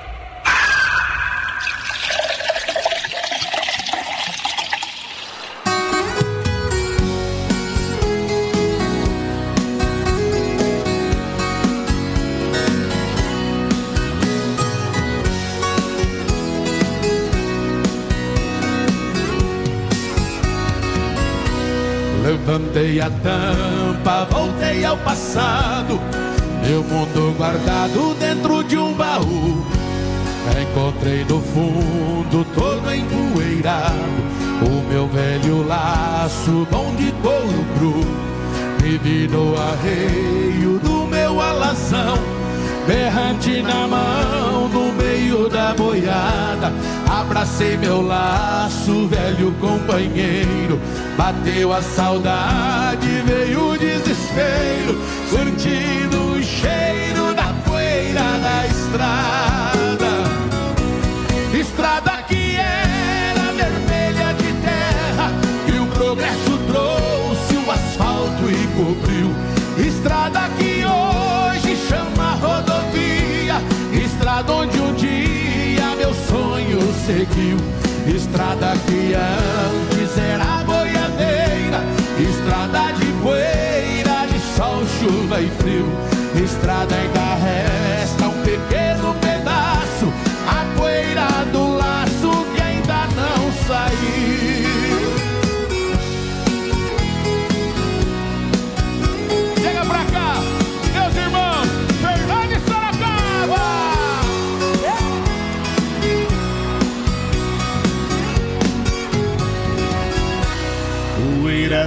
Levantei a tampa, voltei ao passado. Meu mundo guardado dentro de um baú. Encontrei no fundo todo empoeirado. O meu velho laço, bom de couro cru. Me vi no arreio do meu alazão. Berrante na mão, no meio da boiada. Abracei meu laço, velho companheiro. Bateu a saudade, veio o desespero. Surtindo o cheiro da poeira da estrada. Seguiu. Estrada que antes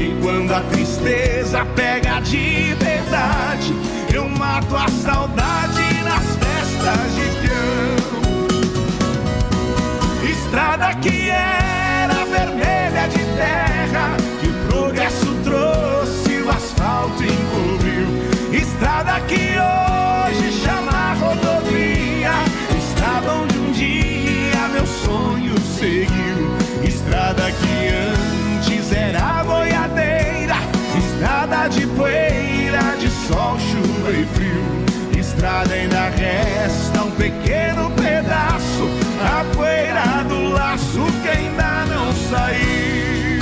E quando a tristeza pega de verdade, eu mato a saudade nas festas de peão. Estrada que era vermelha de terra, que o progresso trouxe, o asfalto encobriu. Estrada que hoje de poeira, de sol, chuva e frio. Estrada ainda resta um pequeno pedaço, a poeira do laço que ainda não saiu.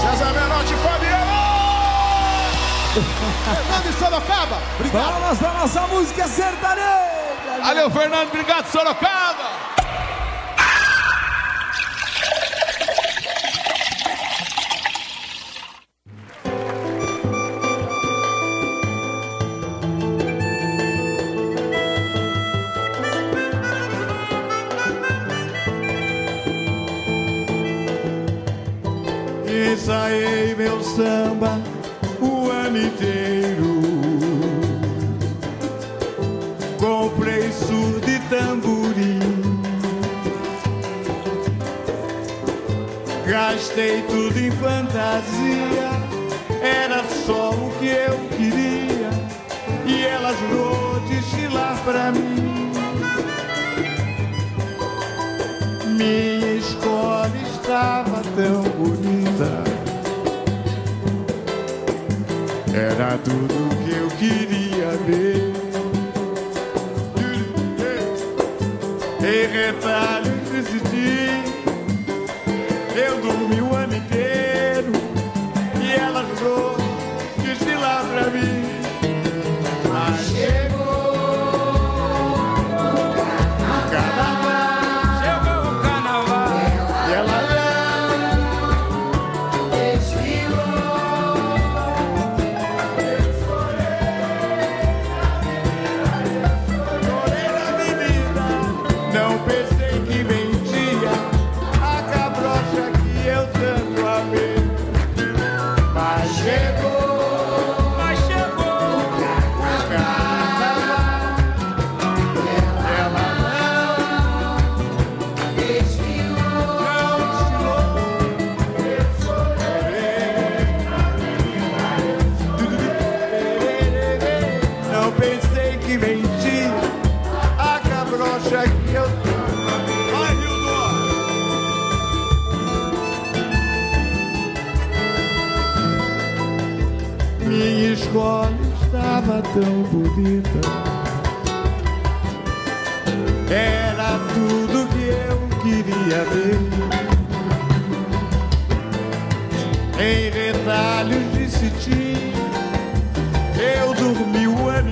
César Menotti Fabiano! Fernando de Sorocaba. Palmas da nossa música sertaneja. Valeu, Fernando. Obrigado, Sorocaba. Ensaiei meu samba o ano inteiro. Comprei surdo e tamborim. Gastei tudo em fantasia. Era só o que eu queria. E ela jurou desfilar pra mim. Minha escola estava tão bonita. Era tudo que eu queria ver. Em retalhos decidi. Eu dormi o ano inteiro. E ela jurou desfilar pra mim. Tão bonita. Era tudo que eu queria ver. Em retalhos de cetim, eu dormi o ano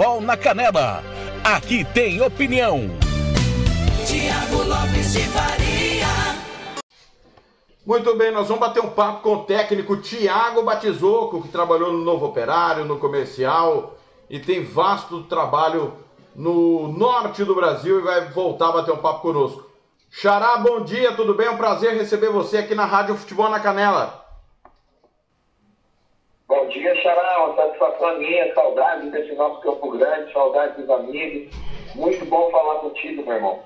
Futebol na Canela. Aqui tem opinião. Tiago Lopes de Faria. Muito bem, nós vamos bater um papo com o técnico Tiago Batizoco, que trabalhou no Novo Operário, no Comercial e tem vasto trabalho no norte do Brasil e vai voltar a bater um papo conosco. Xará, bom dia, tudo bem? É um prazer receber você aqui na Rádio Futebol na Canela. Bom dia, Xará. Uma satisfação minha, saudade desse nosso Campo Grande, saudade dos amigos. Muito bom falar contigo, meu irmão.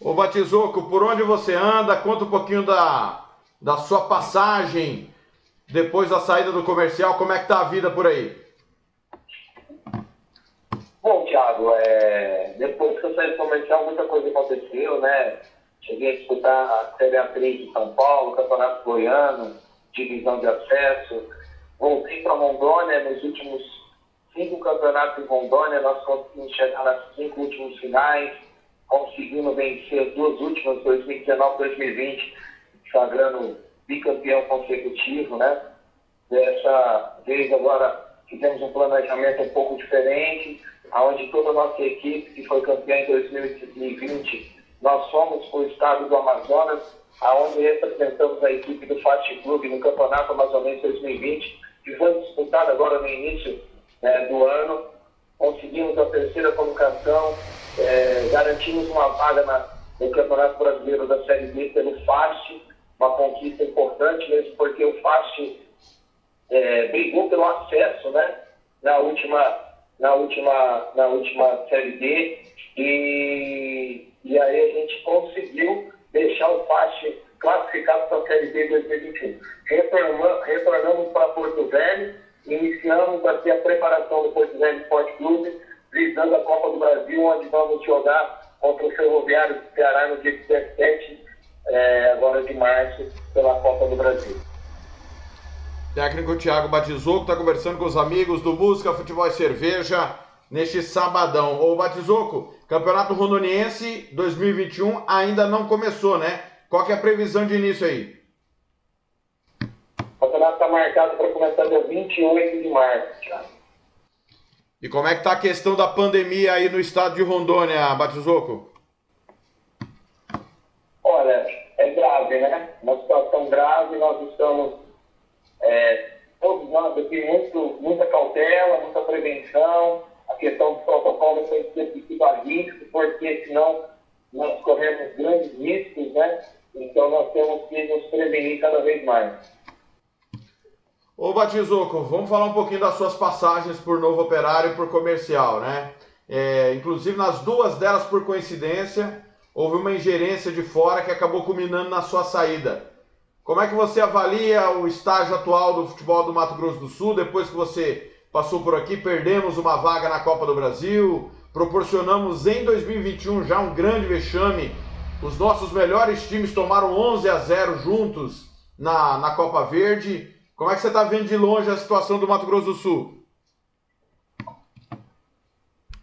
Ô Batizoco, por onde você anda? Conta um pouquinho da, da sua passagem depois da saída do comercial. Como é que tá a vida por aí? Bom, Thiago, é... depois que eu saí do comercial, muita coisa aconteceu, né? Cheguei a disputar a Série A3 de São Paulo, Campeonato Goiano, divisão de acesso. Voltei para Rondônia nos últimos cinco campeonatos em Rondônia, nós conseguimos chegar nas cinco últimas finais, conseguimos vencer as duas últimas, 2019 e 2020, sagrando bicampeão consecutivo, né? Dessa vez agora fizemos um planejamento um pouco diferente, onde toda a nossa equipe, que foi campeã em 2020, nós fomos para o estado do Amazonas, aonde representamos a equipe do Fast Club no Campeonato Amazonense 2020, que foi disputado agora no início né, do ano. Conseguimos a terceira colocação, eh, garantimos uma vaga na- no Campeonato Brasileiro da Série B pelo FAST, uma conquista importante mesmo porque o FAST eh, brigou pelo acesso, né? Na última, na última, na última série B e, e aí a gente conseguiu deixar o FAST classificado para a série B 2021. Retornamos, para Porto Velho, iniciamos aqui a preparação do Porto Velho Esporte Clube, visando a Copa do Brasil, onde vamos jogar contra o Ferroviário do Ceará no dia 17 eh, agora de março, pela Copa do Brasil. Técnico Thiago Batizoco está conversando com os amigos do Música, Futebol e Cerveja neste sabadão. Ô Batizoco, Campeonato Rondoniense 2021 ainda não começou, né? Qual que é a previsão de início aí? O campeonato está marcado para começar dia 28 de março, Thiago. E como é que tá a questão da pandemia aí no estado de Rondônia, Batizoco? Olha, é grave, né? Uma situação grave, nós estamos, é, todos nós aqui, muito, muita cautela, muita prevenção. A questão do protocolo tem que ser princípio a risco, porque senão nós corremos grandes riscos, né? Então nós temos que nos prevenir cada vez mais. Ô Batizoco, vamos falar um pouquinho das suas passagens por Novo Operário e por Comercial, né? É, inclusive nas duas delas, por coincidência, houve uma ingerência de fora que acabou culminando na sua saída. Como é que você avalia o estágio atual do futebol do Mato Grosso do Sul, depois que você passou por aqui, perdemos uma vaga na Copa do Brasil, proporcionamos em 2021 já um grande vexame, os nossos melhores times tomaram 11 a 0 juntos na, na Copa Verde. Como é que você está vendo de longe a situação do Mato Grosso do Sul?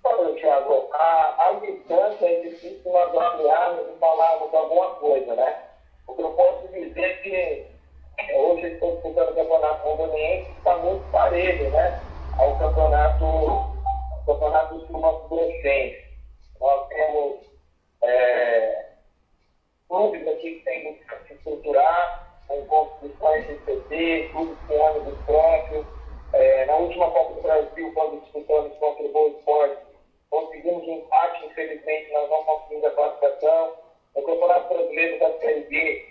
Olha, Thiago, a, a distância é difícil nós avaliarmos e falarmos alguma coisa, né? O que eu posso dizer é que é, hoje estou disputando o campeonato rondoniense, está muito parelho, né? Ao campeonato, ao campeonato sul-mato-grossense. Nós temos é, clubes aqui que têm que estruturar, com construções de CT, clubes com ônibus próprios. É, na última Copa do Brasil, quando disputamos contra o Boa Esporte, conseguimos um empate, infelizmente nós não conseguimos a classificação. No Campeonato Brasileiro da Série B,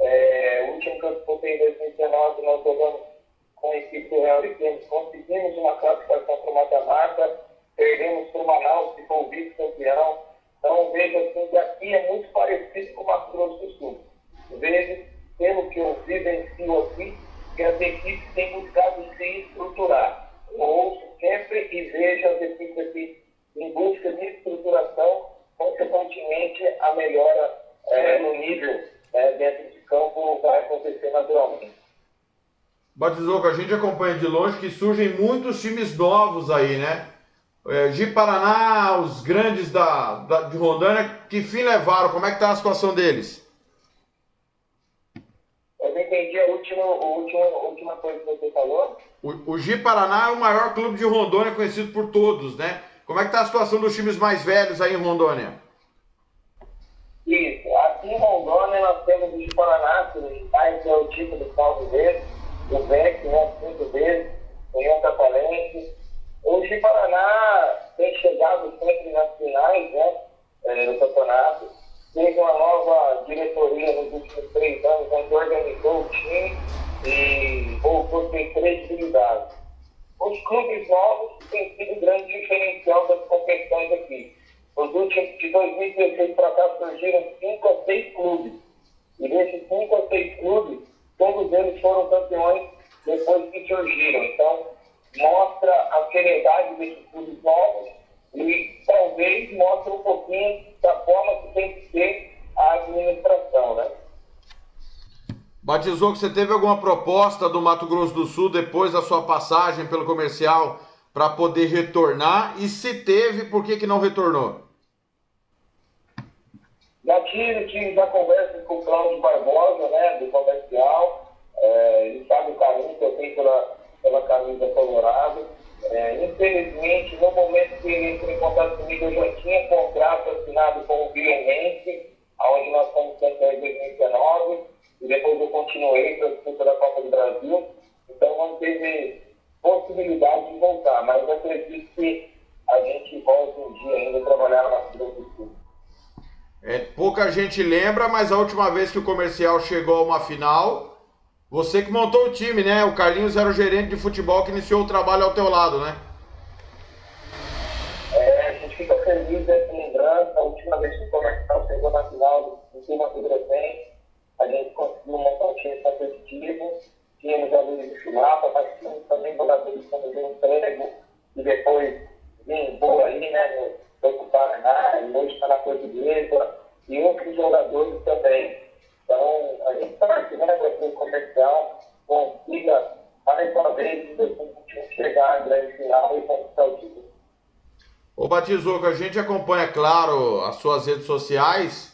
é, o último que eu disputei em 2019, nós jogamos com a equipe do Real Temos, conseguimos uma classificação para o mata-mata, perdemos para o Manaus, que foi o vice-campeão. Então, vejo assim que aqui é muito parecido com o Mato Grosso do Sul. Vejo, pelo que eu vivencio aqui, que as equipes têm buscado se estruturar. Eu ouço sempre e vejo as equipes aqui em busca de estruturação, consequentemente a melhora eh, no nível eh, dentro de campo vai acontecer naturalmente. Batizoco, a gente acompanha de longe que surgem muitos times novos aí, né? É, de Paraná, os grandes da, da- de Rondônia, que fim levaram? Como é que tá a situação deles? Eu não entendi a última, o último, a última coisa que você falou. O, o Gi Paraná é o maior clube de Rondônia conhecido por todos, né? Como é que tá a situação dos times mais velhos aí em Rondônia? Isso. Aqui em Rondônia nós temos o Paraná, que é o título do salve vezes, o VEC, né, cinco vezes, o Ian Catalense. O Paraná tem chegado sempre nas finais, né, eh, do campeonato. Teve uma nova diretoria nos últimos três anos, onde organizou o time e voltou a ter credibilidade. Os clubes novos têm sido grande diferencial das competições aqui. Nos últimos, de 2016 para cá, surgiram cinco a seis clubes. E desses cinco a seis clubes, todos eles foram campeões depois que surgiram. Então, mostra a seriedade desses clubes novos e talvez mostre um pouquinho da forma que tem que ser a administração, né? Batizou que você teve alguma proposta do Mato Grosso do Sul depois da sua passagem pelo comercial para poder retornar? E se teve, por que, que não retornou? Já tive, tive já conversa com o Cláudio Barbosa, né, do comercial. É, ele sabe o carinho que eu tenho pela, pela camisa colorada. É, infelizmente, no momento que ele entrou em contato comigo, eu já tinha contrato assinado com o Violense, onde nós fomos campeões em 2019, e depois eu continuei para a disputa da Copa do Brasil. Então não teve possibilidade de voltar, mas eu acredito que a gente volta um dia ainda trabalhar na Cidade do Sul. É, pouca gente lembra, mas a última vez que o comercial chegou a uma final, você que montou o time, né? O Carlinhos era o gerente de futebol que iniciou o trabalho ao teu lado, né? É, a gente fica feliz dessa lembrança. A última vez que o comercial chegou na final do Clima do a gente conseguiu montar um time competitivo. Tínhamos jogadores de chulapa, mas tínhamos também jogadores como o emprego e depois vingou aí, né? Foi para o Paraná, e hoje está na Portuguesa, e outros jogadores também. Então, a gente né, para que o comercial consiga mais uma vez chegar à grande final e conquistar o título. Ô Batizoco, a gente acompanha, claro, as suas redes sociais.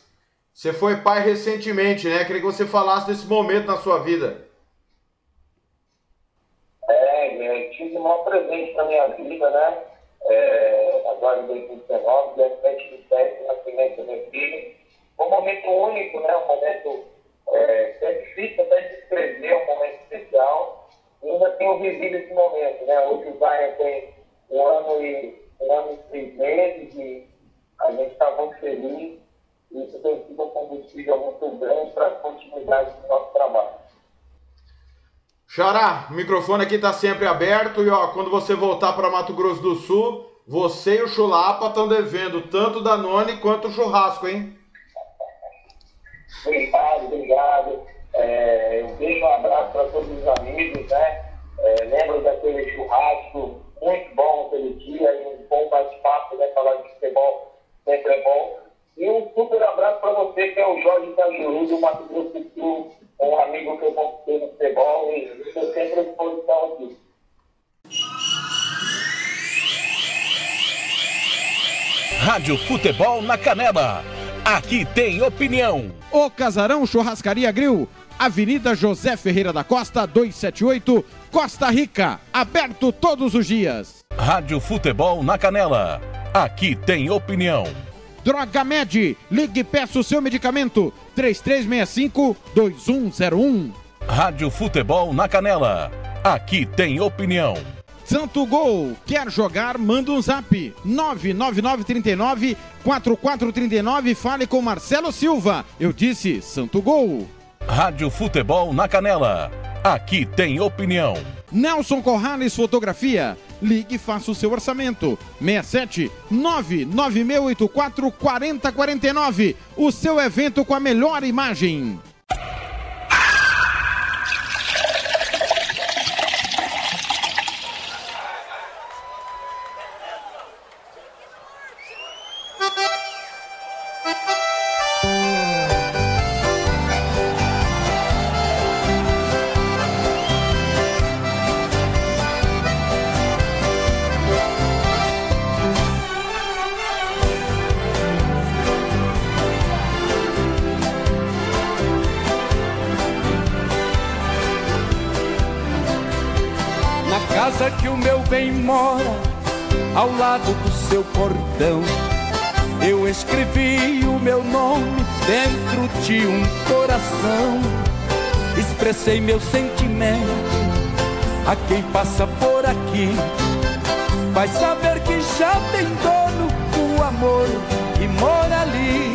Você foi pai recentemente, né? Queria que você falasse desse momento na sua vida. É, eu tive um maior presente na minha vida, né? É, agora em 2019, dia 7 de 7, nascimento do meu filho. Um momento único, né? Um momento é, é difícil até descrever, um momento especial. E ainda tenho vivido esse momento, né? Hoje o Zion tem um ano e um ano e seis meses e a gente está muito feliz. Isso tem sido um combustível muito grande para a continuidade do nosso trabalho. Xará, o microfone aqui está sempre aberto e ó, quando você voltar para Mato Grosso do Sul, você e o Chulapa estão devendo tanto da None quanto o churrasco, hein? Obrigado, obrigado. É, um beijo, um abraço para todos os amigos, né? É, lembro daquele churrasco muito bom aquele dia, e um bom bate-papo, né? Falar de futebol sempre é bom. E um super abraço para você, que é o Jorge Cajuru, do Mato Grosso do Sul, um amigo que eu conquistei no futebol e estou sempre à disposição aqui. Rádio Futebol na Canela. Aqui tem opinião. O Casarão Churrascaria Grill, Avenida José Ferreira da Costa, 278, Costa Rica. Aberto todos os dias. Rádio Futebol na Canela. Aqui tem opinião. Droga Med, ligue e peça o seu medicamento. 3365-2101. Rádio Futebol na Canela. Aqui tem opinião. Santo Gol, quer jogar? Manda um zap. 99939 4439. Fale com Marcelo Silva. Eu disse Santo Gol. Rádio Futebol na Canela. Aqui tem opinião. Nelson Corrales Fotografia. Ligue e faça o seu orçamento. 67 99684 4049. O seu evento com a melhor imagem. Casa que o meu bem mora, ao lado do seu portão. Eu escrevi o meu nome dentro de um coração. Expressei meu sentimento a quem passa por aqui. Vai saber que já tem dono o amor que mora ali.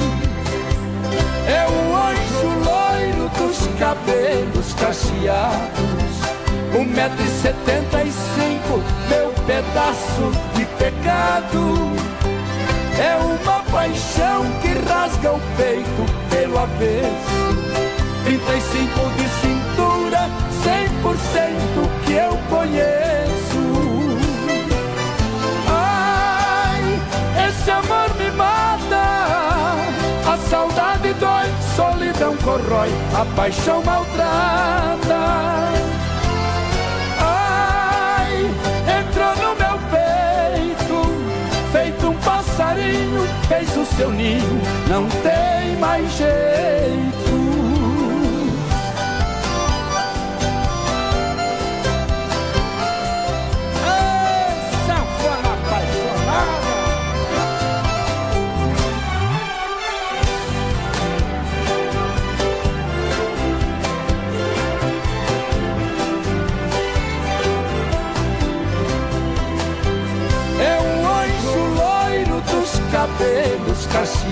É o anjo loiro dos cabelos cacheados. Um metro e setenta pedaço de pecado. É uma paixão que rasga o peito pelo avesso. 35 de cintura, 100% que eu conheço. Ai, esse amor me mata. A saudade dói, solidão corrói, a paixão maltrata. Passarinho, fez o seu ninho, não tem mais jeito.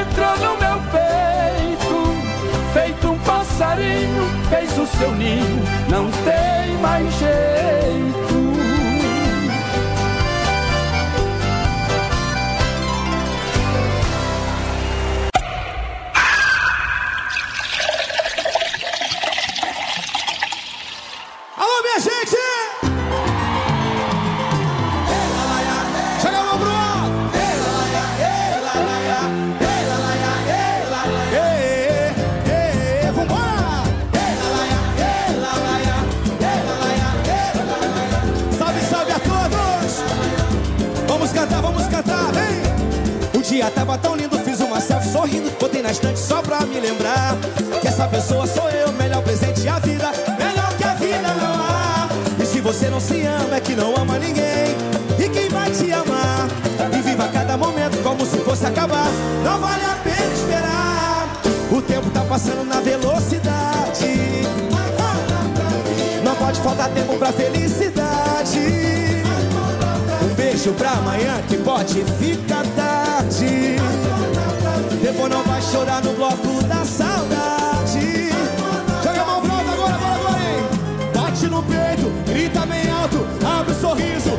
Entrou no meu peito, feito um passarinho, fez o seu ninho, não tem mais jeito. Um beijo pra amanhã que pode ficar tarde. Depois não vai chorar no bloco da saudade. Joga a mão alto agora, agora, agora, hein? Bate no peito, grita bem alto, abre o sorriso,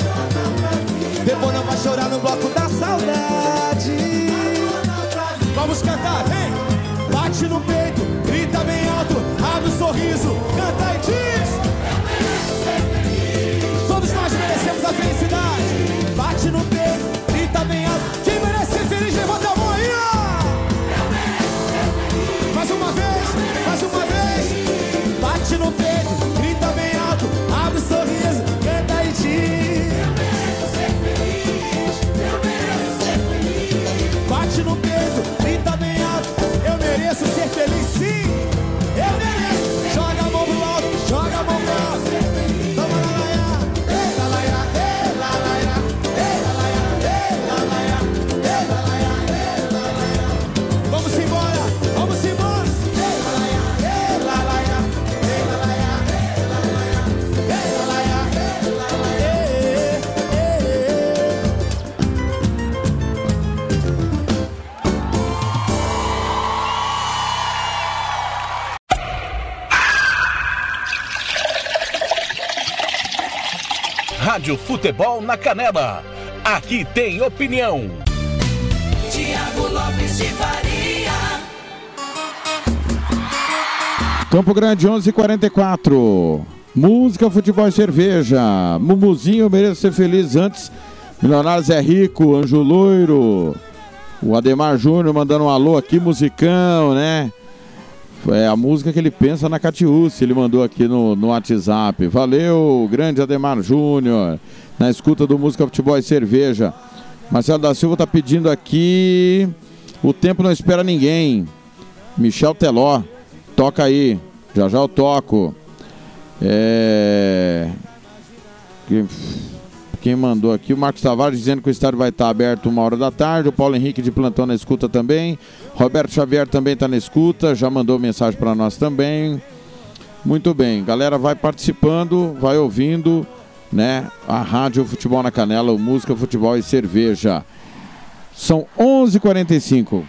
Ela vai chorar no bloco da saudade Vamos cantar, vem! Bate no peito, grita bem alto Abre o um sorriso, Rádio Futebol na Canela. Aqui tem opinião. Tiago Lopes de Faria. Campo Grande 11:44. Música, futebol e cerveja. Mumuzinho merece ser feliz antes. Milionários é rico, Anjo Loiro. O Ademar Júnior mandando um alô aqui, musicão, né? É a música que ele pensa na Catiúce, ele mandou aqui no, no WhatsApp. Valeu, grande Ademar Júnior, na escuta do Música, Futebol e Cerveja. Marcelo da Silva tá pedindo aqui. O tempo não espera ninguém. Michel Teló, toca aí. Já já eu toco. É. Quem, mandou aqui? O Marcos Tavares dizendo que o estádio vai estar aberto uma hora da tarde. O Paulo Henrique de plantão na escuta também. Roberto Xavier também está na escuta. Já mandou mensagem para nós também. Muito bem, galera, vai participando, vai ouvindo, né? A Rádio Futebol na Canela, o Música, Futebol e Cerveja. São 11h45.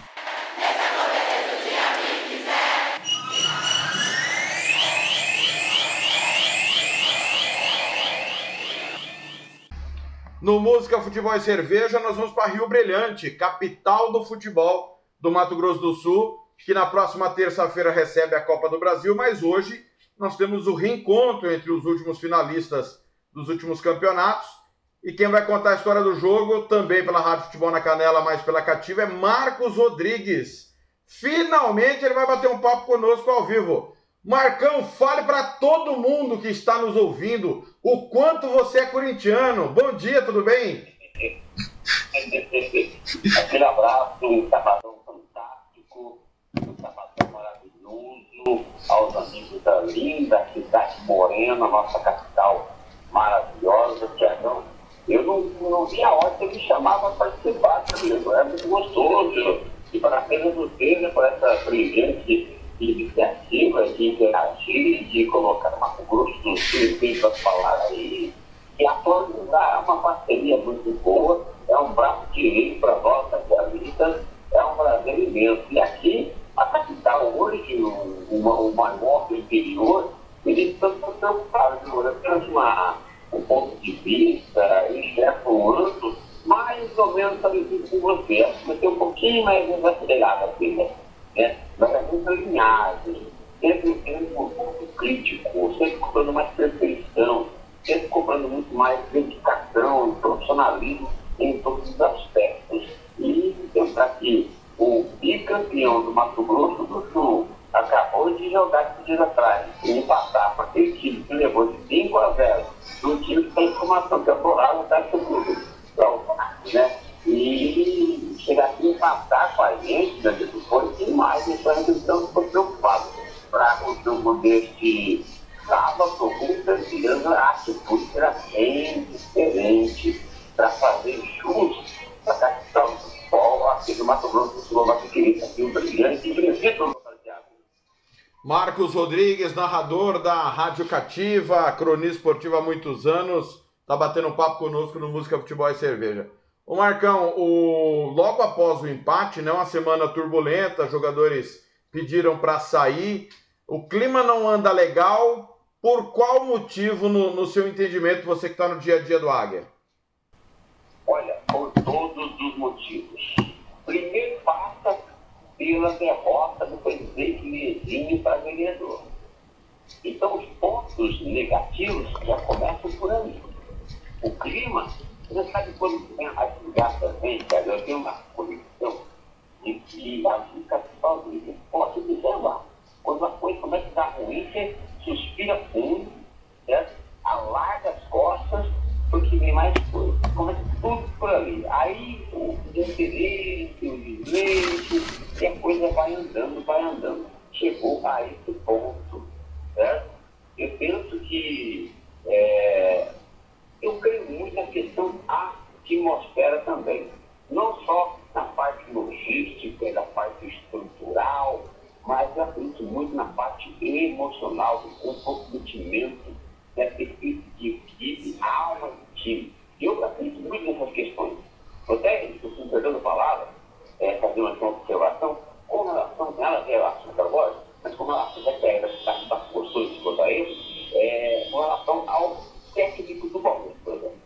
No Música, Futebol e Cerveja, nós vamos para Rio Brilhante, capital do futebol do Mato Grosso do Sul, que na próxima terça-feira recebe a Copa do Brasil, mas hoje nós temos o reencontro entre os últimos finalistas dos últimos campeonatos. E quem vai contar a história do jogo, também pela Rádio Futebol na Canela, mas pela Cativa, é Marcos Rodrigues. Finalmente ele vai bater um papo conosco ao vivo. Marcão, fale para todo mundo que está nos ouvindo o quanto você é corintiano. Bom dia, tudo bem? Aquele abraço, um sabadão fantástico, um sabadão maravilhoso, aos amigos da linda cidade morena, nossa capital maravilhosa, Tiagão. Eu não, não vi a hora que ele chamava para participar, amigo. É muito gostoso. E parabéns a você né, por essa brilhante iniciativa de interagir, de colocar uma Grosso do para falar aí. E a Florida é uma parceria muito boa, é um braço direito para nós, radialistas, é um prazer imenso. E aqui, a capital hoje, o, o, o maior do interior, eles estão preocupados, eu tenho uma, um ponto de vista, enxergando mais ou menos parecido com você. Você é um pouquinho mais desacelerado assim, né? Né? Mas muito alinhado, sempre tendo um ponto crítico, sempre cobrando mais perfeição, sempre cobrando muito mais dedicação, profissionalismo em todos os aspectos. E lembrar que o bicampeão do Mato Grosso do Sul acabou de jogar esses dias atrás e empatar para aquele time que levou de 5 a 0 do time que tem informação temporária da Clube. Né? E chegar aqui e empatar com a gente, né? foi demais, então então ficou preocupado. Para o jogo deste sábado, certeza a atitude será bem diferente para fazer jus à capital do futebol, aqui do Mato Grosso do Sul, nosso querido aqui, um brilhante e brilhante Marcos Rodrigues, narrador da Rádio Cativa, cronista esportivo há muitos anos, tá batendo papo conosco no Música, Futebol e Cerveja. Ô Marcão, o... logo após o empate, né, uma semana turbulenta, jogadores pediram para sair, o clima não anda legal, por qual motivo, no, no seu entendimento, você que está no dia a dia do Águia? Olha, por todos os motivos. Primeiro passa pela derrota do presidente Mezinho para vereador. Então, os pontos negativos já começam por aí. O clima, você sabe quando tem atividade também, cara, eu tenho uma convicção de que a vida vive. Pode observar. Quando a coisa começa a dar ruim, você suspira fundo, certo? alarga as costas, porque vem mais coisa. Começa tudo por ali. Aí o interesse, o desleixo, e a coisa vai andando, vai andando. Chegou a esse ponto, certo? Eu penso que é, eu creio muito na questão atmosfera também. Não só na parte logística, na parte estrutural, mas eu acredito muito na parte emocional, do comprometimento, né, espírito de equipe, alma de time. E eu acredito muito nessas questões. Eu até, estou perdendo a palavra, é, fazer uma observação com relação, nada a ver ao assunto agora, mas com relação, a está gostou de ele, é, com relação ao técnico do Palmeiras, por exemplo.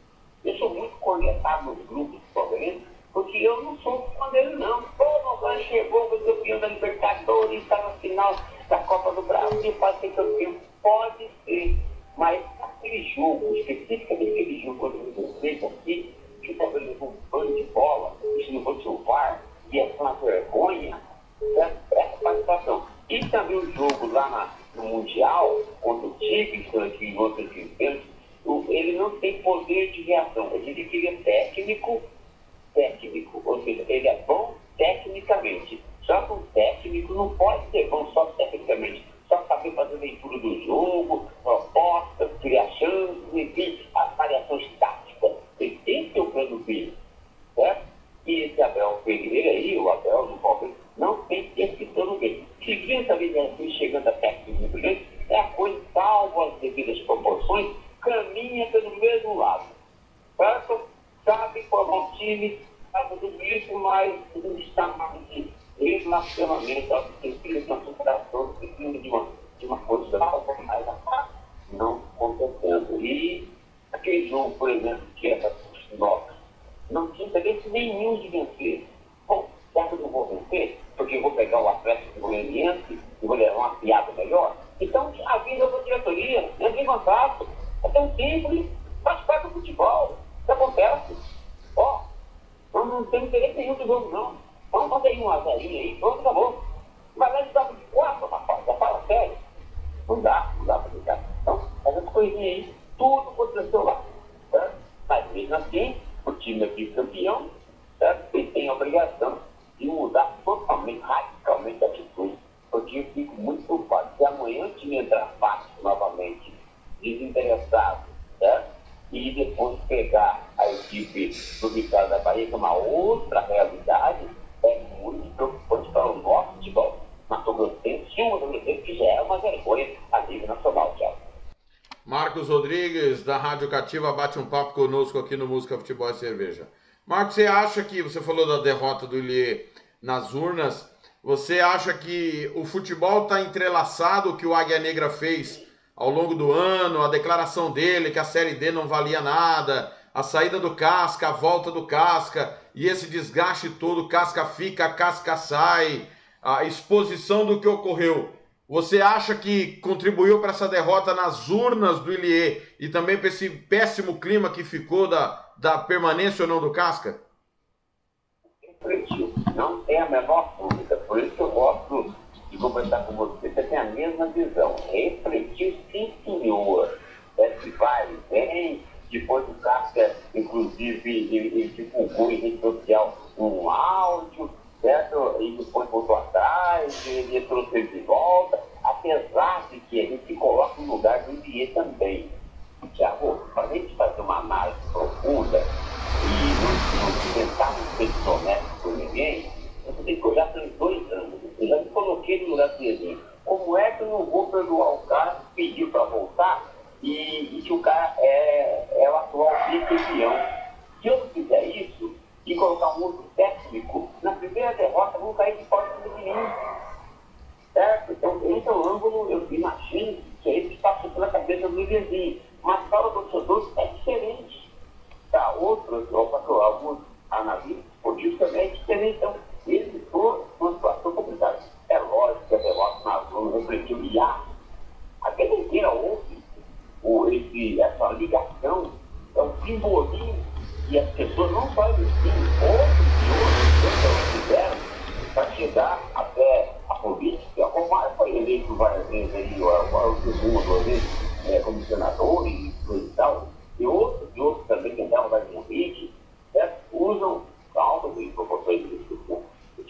Eu sou muito conectado nos grupos do Palmeiras, porque eu não sou dele, não. Pô, Novan chegou, foi campeão da Libertadores, está na final da Copa do Brasil, pode ser campeão. Pode ser. Mas aquele jogo, especificamente aquele jogo quando eu fez aqui, que o Palmeiras levou um banho de bola, isso não fosse o VAR, ia ser uma vergonha, certo? essa participação. E também o jogo lá na- no Mundial, contra o Tigres, que em outras equipes, o- ele não tem poder de reação. Gente queria técnico, técnico, ou seja, ele é bom tecnicamente. Só que um técnico não pode ser bom só tecnicamente. Só saber fazer leitura do jogo, propostas, criações, enfim, as variações táticas. Ele tem que ter o plano B, certo? E esse Abel Ferreira aí, o Abel do Palmeiras, não tem esse plano B. Se vinha também assim, chegando a muito grande, é a coisa, salvo as devidas proporções, caminha pelo mesmo lado. Certo? Sabe formar um time, sabe tudo isso, mas não está mais relacionamento, precisa de uma superação, precisa de uma, de uma coisa mais a não acontecendo. E aquele jogo, por exemplo, que era nossa, não tinha interesse nenhum de vencer. Bom, será que eu não vou vencer? Porque eu vou pegar o Atlético Goianiense e vou levar uma piada melhor? Então, avisa a diretoria, entre em contato. É tão simples, faz parte do futebol. Isso acontece. Ó, não, não tem interesse nenhum do jogo, não. Vamos fazer aí um azarinho aí, pronto, acabou. Mas lá de dar de quatro, rapaz, já fala sério. Não dá, não dá pra ficar. Então, essas coisinhas aí, tudo aconteceu lá. Certo? Mas mesmo assim, o time aqui campeão, certo? Ele tem a obrigação de mudar totalmente, radicalmente a atitude. Porque eu fico muito preocupado. Se amanhã o time entrar fácil novamente, desinteressado, certo? E depois pegar a equipe do Vitória da Bahia, que é uma outra realidade, é muito preocupante para o nosso futebol. Mato Grossense, uma Mato Grossense que já é uma vergonha a nível nacional, Thiago. Marcos Rodrigues, da Rádio Cativa, bate um papo conosco aqui no Música Futebol e Cerveja. Marcos, você acha que, você falou da derrota do Ilie nas urnas, você acha que o futebol está entrelaçado, o que o Águia Negra fez ao longo do ano, a declaração dele que a Série D não valia nada, a saída do Casca, a volta do Casca, e esse desgaste todo, Casca fica, Casca sai, a exposição do que ocorreu. Você acha que contribuiu para essa derrota nas urnas do Ilie e também para esse péssimo clima que ficou da, da permanência ou não do Casca? Não tem a menor dúvida. Por isso que eu de conversar com você. Você tem a mesma visão. Refletiu, sim, senhor. É que vai, vem. Depois o Casca, inclusive, ele, ele divulgou em rede social um áudio, certo? E depois voltou atrás, ele trouxe de volta. Apesar de que a gente se coloca no lugar do Ilie também. Tiago, para a gente fazer uma análise profunda e não, não tentar não ser desonesto por ninguém, você tem que olhar pelos dois anos. Eu já me coloquei no lugar dele. Como é que eu não vou perdoar o cara que pediu para voltar e, e que o cara é, é o atual vice-campeão? Se eu não fizer isso e colocar um outro técnico, na primeira derrota vão cair de fora de mim. Certo? Então, esse é o ângulo, eu imagino que é isso que passou pela cabeça do vizinho. Mas para o torcedor é diferente. Para outros, ou para alguns analistas esportivos também é diferente. Então, ele foi uma situação complicada. É lógico que a na zona refletiu e há a cabeça inteira ouve o, esse, essa ligação, é um simbolismo que as pessoas não fazem assim, outros e outros fizeram para chegar até a política. O Mário foi eleito várias vezes aí, o, segundo vez, é, como senador e coisa e tal, e outros e outros também tentavam dar convite, certo? usam e proporções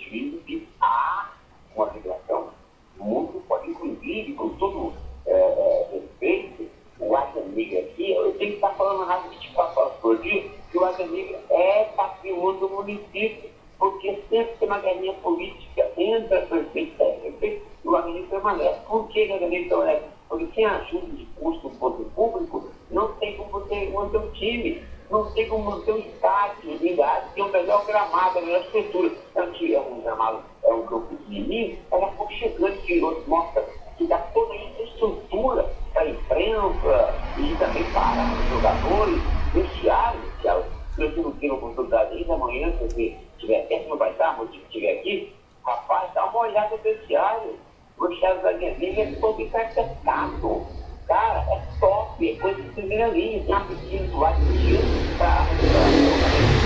que há uma ligação muito forte, inclusive, com todo é, é, respeito, o Águia Negra aqui, eu tenho que estar falando na rádio 24 horas por dia, que o Águia Negra é patrimônio do município, porque sempre que uma galinha política entra perfeita, perfeito, e o Águia Negra permanece. Por que o Águia Negra permanece? Porque sem ajuda de custo do poder público, não tem como você manter um time, não tem como manter um estádio, ligado, tem o melhor gramado, a melhor estrutura. Tanto é um gramado, é um campo pequenininho, mas a pouco chegando que mostra que dá toda a infraestrutura para a imprensa e também para os jogadores, vestiários, que eu se não tenho oportunidade ainda amanhã, se você tiver tempo, não vai estar, mas se estiver aqui, rapaz, dá uma olhada no vestiário. O vestiário da minha liga é todo encartado. Cara, é top, é coisa de primeira linha, tem uma piscina do lado de tiro para isso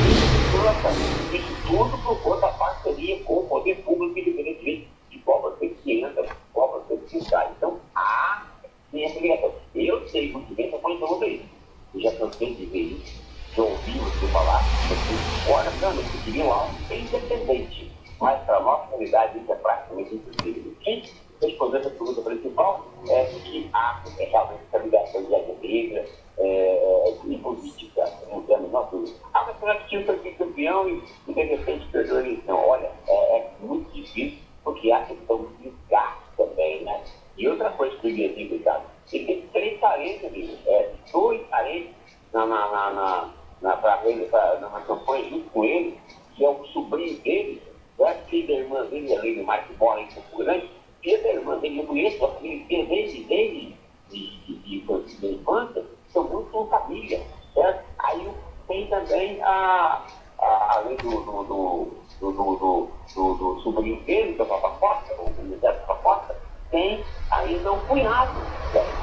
tudo por conta da parceria com o poder público, independentemente de qual você que entra, qual que sai. Então, há essa ligação. Eu sei muito bem, eu conheço muito isso. Eu já cansei de ver isso, já ouvi você falar, você fora, não, você queria um algo independente. Mas para a nossa realidade isso é praticamente impossível. Quem respondendo a pergunta principal é que há é, realmente essa ligação de área negra é, e política, não tem a menor dúvida. Ah, mas será que tinha foi campeão e, e de repente perdeu a eleição? Olha, é, é muito difícil, porque há questão de gasto também, né? E outra coisa que eu queria dizer, cuidado, ele tem três parentes, amigo, é, dois parentes na, na, na, na, na, pra pra, na, campanha junto com ele, que é o sobrinho dele, é filho da irmã dele, além do que mora em Campo Grande, da irmã dele, eu conheço a família inteira desde, desde de, de, de, de, de infância, são muito família, certo? Aí tem também a, a além do, do, do, do, do, do, do, sobrinho dele, que é o Papa Costa, o José Papa Costa, tem ainda um cunhado, certo?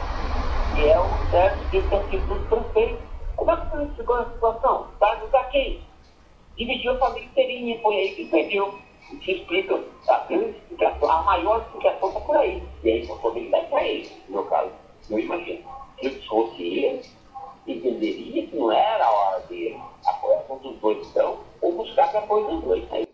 que é o tem sido do prefeito. Como é que ficou essa situação? Tá ajudar quem? Dividiu a família inteirinha, foi aí que perdeu. O que explica a grande explicação, a maior explicação está por aí. E aí, responsabilidade para ele, no meu caso. Eu imagino. Se eu fosse ele, entenderia que não era a hora dele apoiar dos dois, então, ou buscar apoio dos dois. Aí,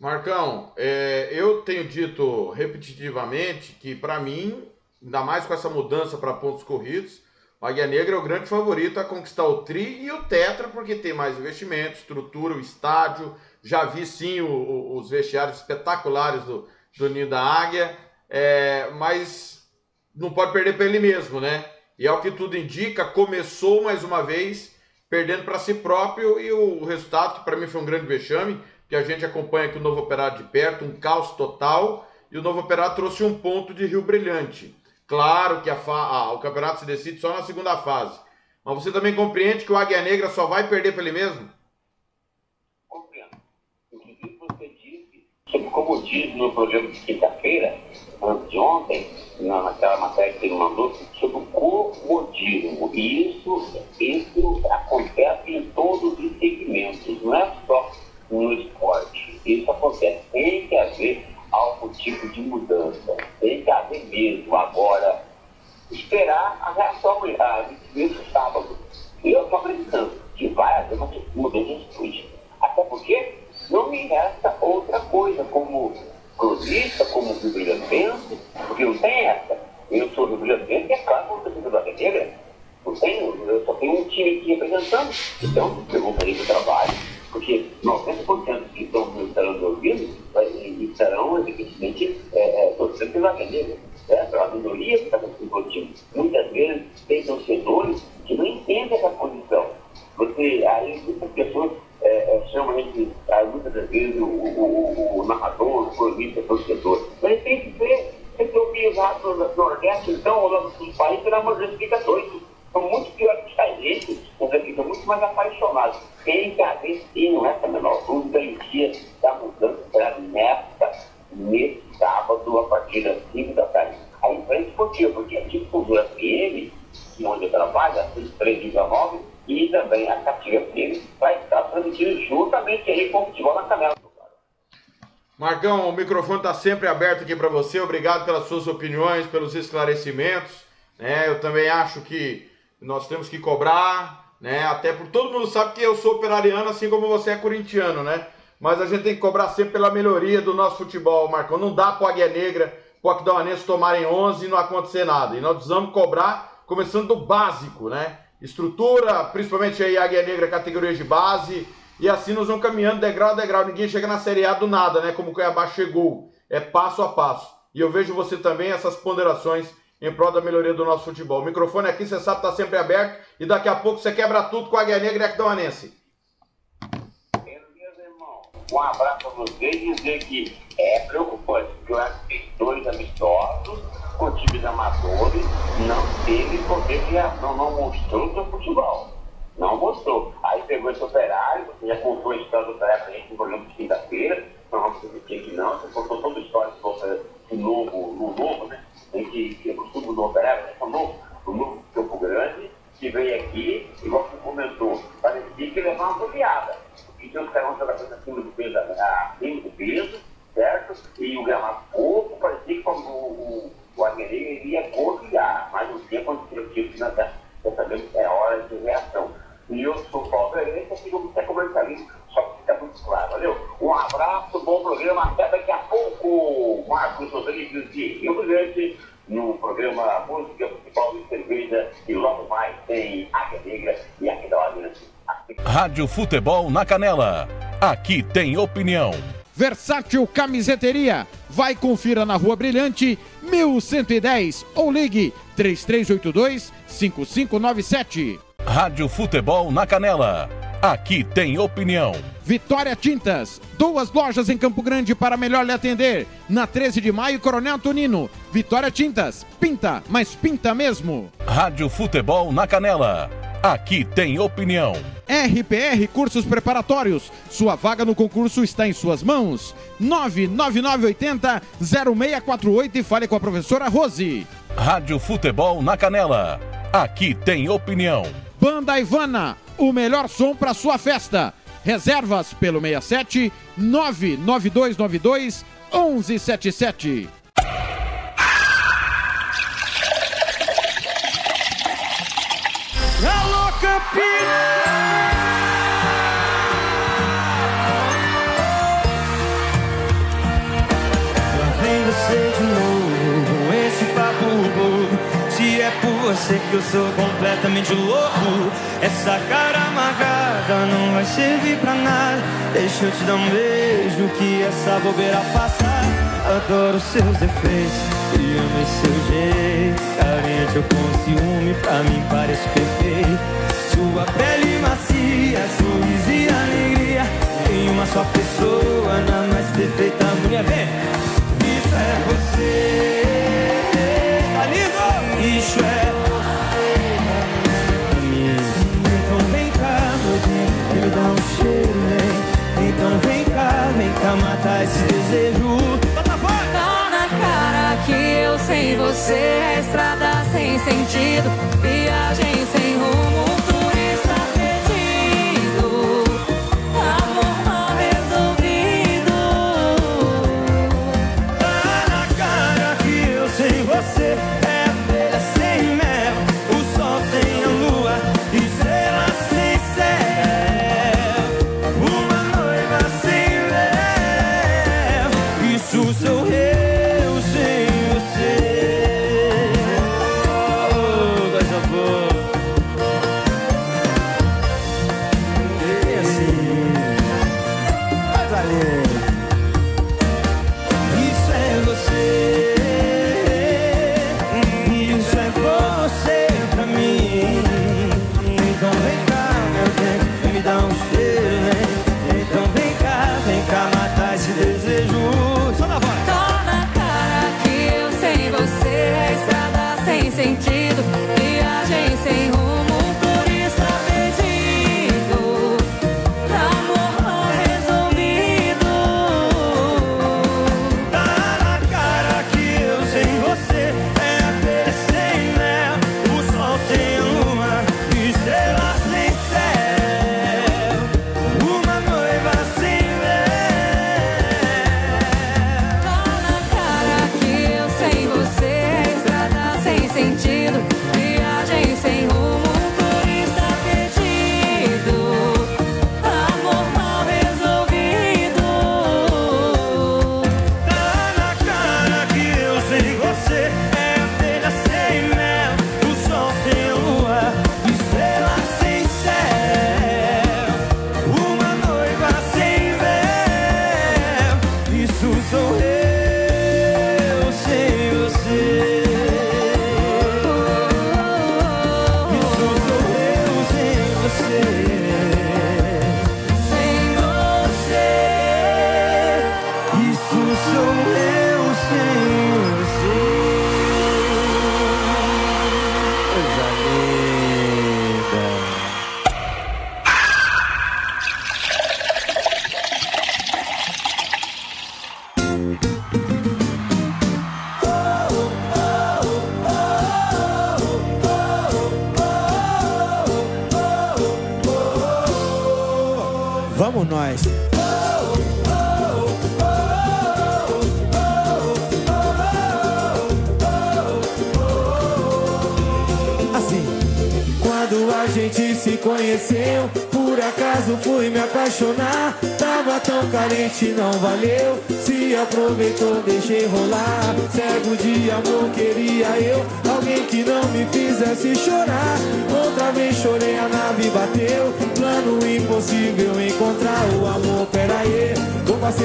Marcão, é, eu tenho dito repetitivamente que, para mim, ainda mais com essa mudança para pontos corridos, Águia Negra é o grande favorito a conquistar o Tri e o Tetra, porque tem mais investimento, estrutura, o estádio. Já vi sim o, o, os vestiários espetaculares do, do Ninho da Águia, é, mas não pode perder para ele mesmo, né? E ao que tudo indica, começou mais uma vez perdendo para si próprio e o resultado, que para mim foi um grande vexame, que a gente acompanha aqui o Novo Operário de perto, um caos total, e o Novo Operário trouxe um ponto de Rio Brilhante. Claro que a ah, o campeonato se decide só na segunda fase. Mas você também compreende que o Águia Negra só vai perder para ele mesmo? você disse, sobre como diz no programa de quinta-feira, antes de ontem, na- naquela matéria que ele mandou, sobre o comodismo. E isso, isso acontece em todos os segmentos, não é só no esporte. Isso acontece. Tem que haver algum tipo de mudança. Tem que haver mesmo. Agora, esperar a reação a nesse sábado. Eu estou acreditando que vai haver uma mudança de atitude. Até porque não me resta outra coisa como cronista, como brilhantense, porque não tem essa. Eu sou brilhantense e é claro que eu sou da negra. Não tenho, eu só tenho um time aqui representando. Então, pergunta aí do trabalho, porque 90% que estão estarão me ouvindo vai- estarão, evidentemente, é, é, torcendo pela negra. Certo? A minoria que está com o time. Muitas vezes tem torcedores que não entendem essa posição. Você, aí muitas pessoas é, é, chamam a gente, ah, muitas das vezes, o, o, o, o narrador, o cronista, o torcedor. Mas tem que ver, tem que ouvir lá no no Nordeste, então, ou lá no sul do país, pelo amor de Deus, fica doido. São muito piores que os cairenses, mas ficam muito mais apaixonados. Tem que haver, sim, não é essa a menor dúvida, em dia da mudança será nesta, nesse sábado, a partir das 5 da tarde. a imprensa esportiva, porque a Difusora FM, onde eu trabalho, a 319, e também a Cativa FM, vai estar transmitindo juntamente aí com o futebol na canela. Marcão, o microfone está sempre aberto aqui para você. Obrigado pelas suas opiniões, pelos esclarecimentos. né? eu também acho que nós temos que cobrar, né? Até por todo mundo sabe que eu sou operariano, assim como você é corintiano, né? Mas a gente tem que cobrar sempre pela melhoria do nosso futebol, Marcão. Não dá para Águia Negra, para o Aquidauanense tomarem 11 e não acontecer nada. E nós precisamos cobrar, começando do básico, né? Estrutura, principalmente aí Águia Negra, categoria de base. E assim nós vamos caminhando degrau a degrau. Ninguém chega na Série A do nada, né? Como o Cuiabá chegou. É passo a passo. E eu vejo você também essas ponderações em prol da melhoria do nosso futebol. O microfone aqui, você sabe, está sempre aberto. E daqui a pouco você quebra tudo com a Águia Negra e Aquidauanense. Um abraço para vocês e dizer que é preocupante, porque eu acho que dois amistosos com times amadores, não teve poder de reação, não mostrou o seu futebol. Não mostrou. Aí pegou esse operário, já contou a história do operário pra gente no programa de quinta-feira, não vamos repetir aqui não, você contou toda a história do operário novo, no novo, né? Tem que que é o tubo do operário, né? O novo, o novo Campo Grande, que veio aqui, igual você comentou, parecia que levava uma bobeada. E tinha os caras jogadores acima do peso, acima do peso, certo? E o gramado pouco, parecia que quando o, o Aguerreiro ia golear, mas no tempo que nós já sabemos que é hora de reação. E eu sou palmeirense, aqui não ser comercialista, só que fica muito claro, valeu? Um abraço, bom programa, até daqui a pouco, Marcos Rodrigues de Rio Brilhante, no programa Música, Futebol e Cerveja, e logo mais tem Águia Negra e aqui da Aliança. Rádio Futebol na Canela. Aqui tem opinião. Versátil Camiseteria. Vai confira na Rua Brilhante, 1110 ou ligue 3382 5597. Rádio Futebol na Canela. Aqui tem opinião. Vitória Tintas, duas lojas em Campo Grande para melhor lhe atender. Na 13 de maio, Coronel Antonino. Vitória Tintas, pinta, mas pinta mesmo. Rádio Futebol na Canela. Aqui tem opinião. RPR Cursos Preparatórios. Sua vaga no concurso está em suas mãos. 99980 0648 e fale com a professora Rose. Rádio Futebol na Canela. Aqui tem opinião. Banda Ivana, o melhor som para sua festa. Reservas pelo 67 99292 1177. Alô, Campinas! Que eu sou completamente louco, essa cara amarrada não vai servir pra nada. Deixa eu te dar um beijo que essa bobeira passa. Adoro seus defeitos e amo esse seu jeito. Carente eu com ciúme, pra mim parece perfeito. Sua pele macia, sorriso e alegria. Em uma só pessoa, na mais perfeita mulher. Vem! Isso é você, tá? Isso é Então vem cá, vem cá matar esse desejo. Tá na cara que eu sem você é estrada sem sentido, viagem sem rumo,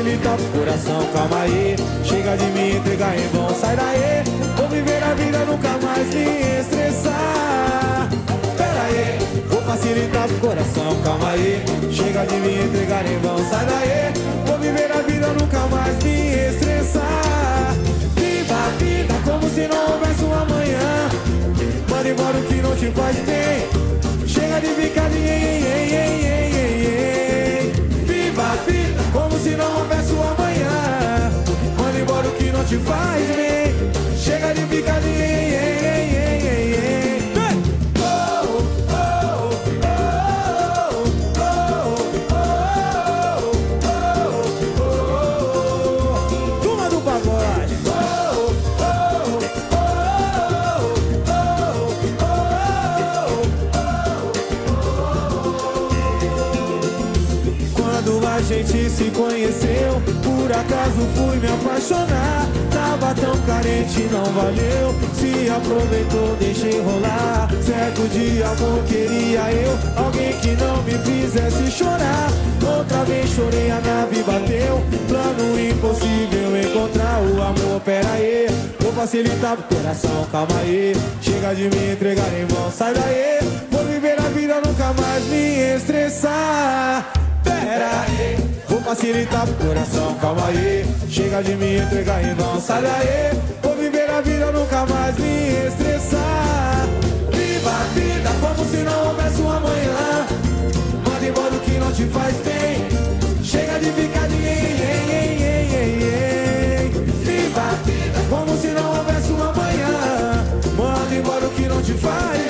vou facilitar pro coração, calma aí. Chega de me entregar em vão, sai daí. Vou viver a vida, nunca mais me estressar. Pera aí, vou facilitar pro coração, calma aí. Chega de me entregar em vão, sai daí. Vou viver a vida, nunca mais me estressar. Viva a vida como se não houvesse um amanhã. Manda embora o que não te faz bem. Chega de ficar de ei, ei, ei, ei, ei, ei, ei. Não houvesse um amanhã. Manda embora o que não te faz bem. Chega de se conheceu, por acaso fui me apaixonar. Tava tão carente, não valeu. Se aproveitou, deixei rolar. Cego de amor, queria eu. Alguém que não me fizesse chorar. Outra vez chorei, a nave bateu. Plano impossível encontrar o amor. Pera aí, vou facilitar pro coração, calma aí. Chega de me entregar em mão, sai daí. Vou viver a vida, nunca mais me estressar. Pera aí, facilitar pro coração, calma aí. Chega de me entregar em vão, sai daí. Vou viver a vida, nunca mais me estressar. Viva a vida como se não houvesse um amanhã. Manda embora o que não te faz bem. Chega de ficar de ei, ei, ei. Viva a vida como se não houvesse um amanhã. Manda embora o que não te faz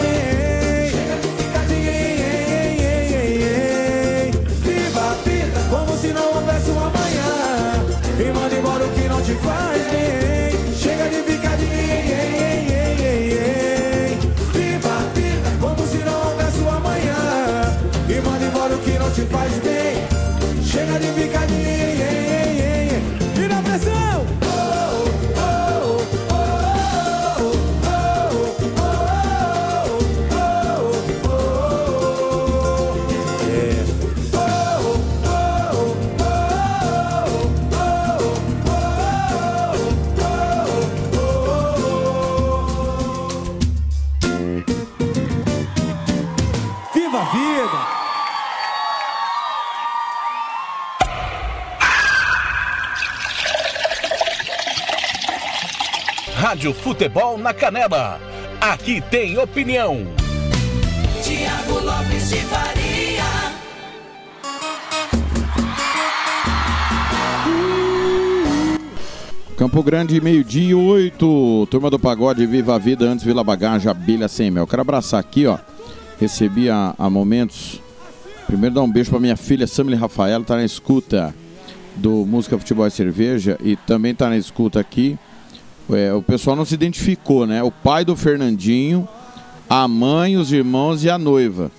Rádio Futebol na Canela. Aqui tem opinião. Tiago Lopes de Faria. Campo Grande, meio-dia oito. Turma do Pagode, Viva a Vida, antes Vila Bagagem, Abelha Sem Mel. Quero abraçar aqui, ó. Recebi há, há momentos. Primeiro dar um beijo pra minha filha Samile Rafaela, tá na escuta do Música Futebol e Cerveja e também tá na escuta aqui. É, o pessoal não se identificou, né? O pai do Fernandinho, a mãe, os irmãos e a noiva.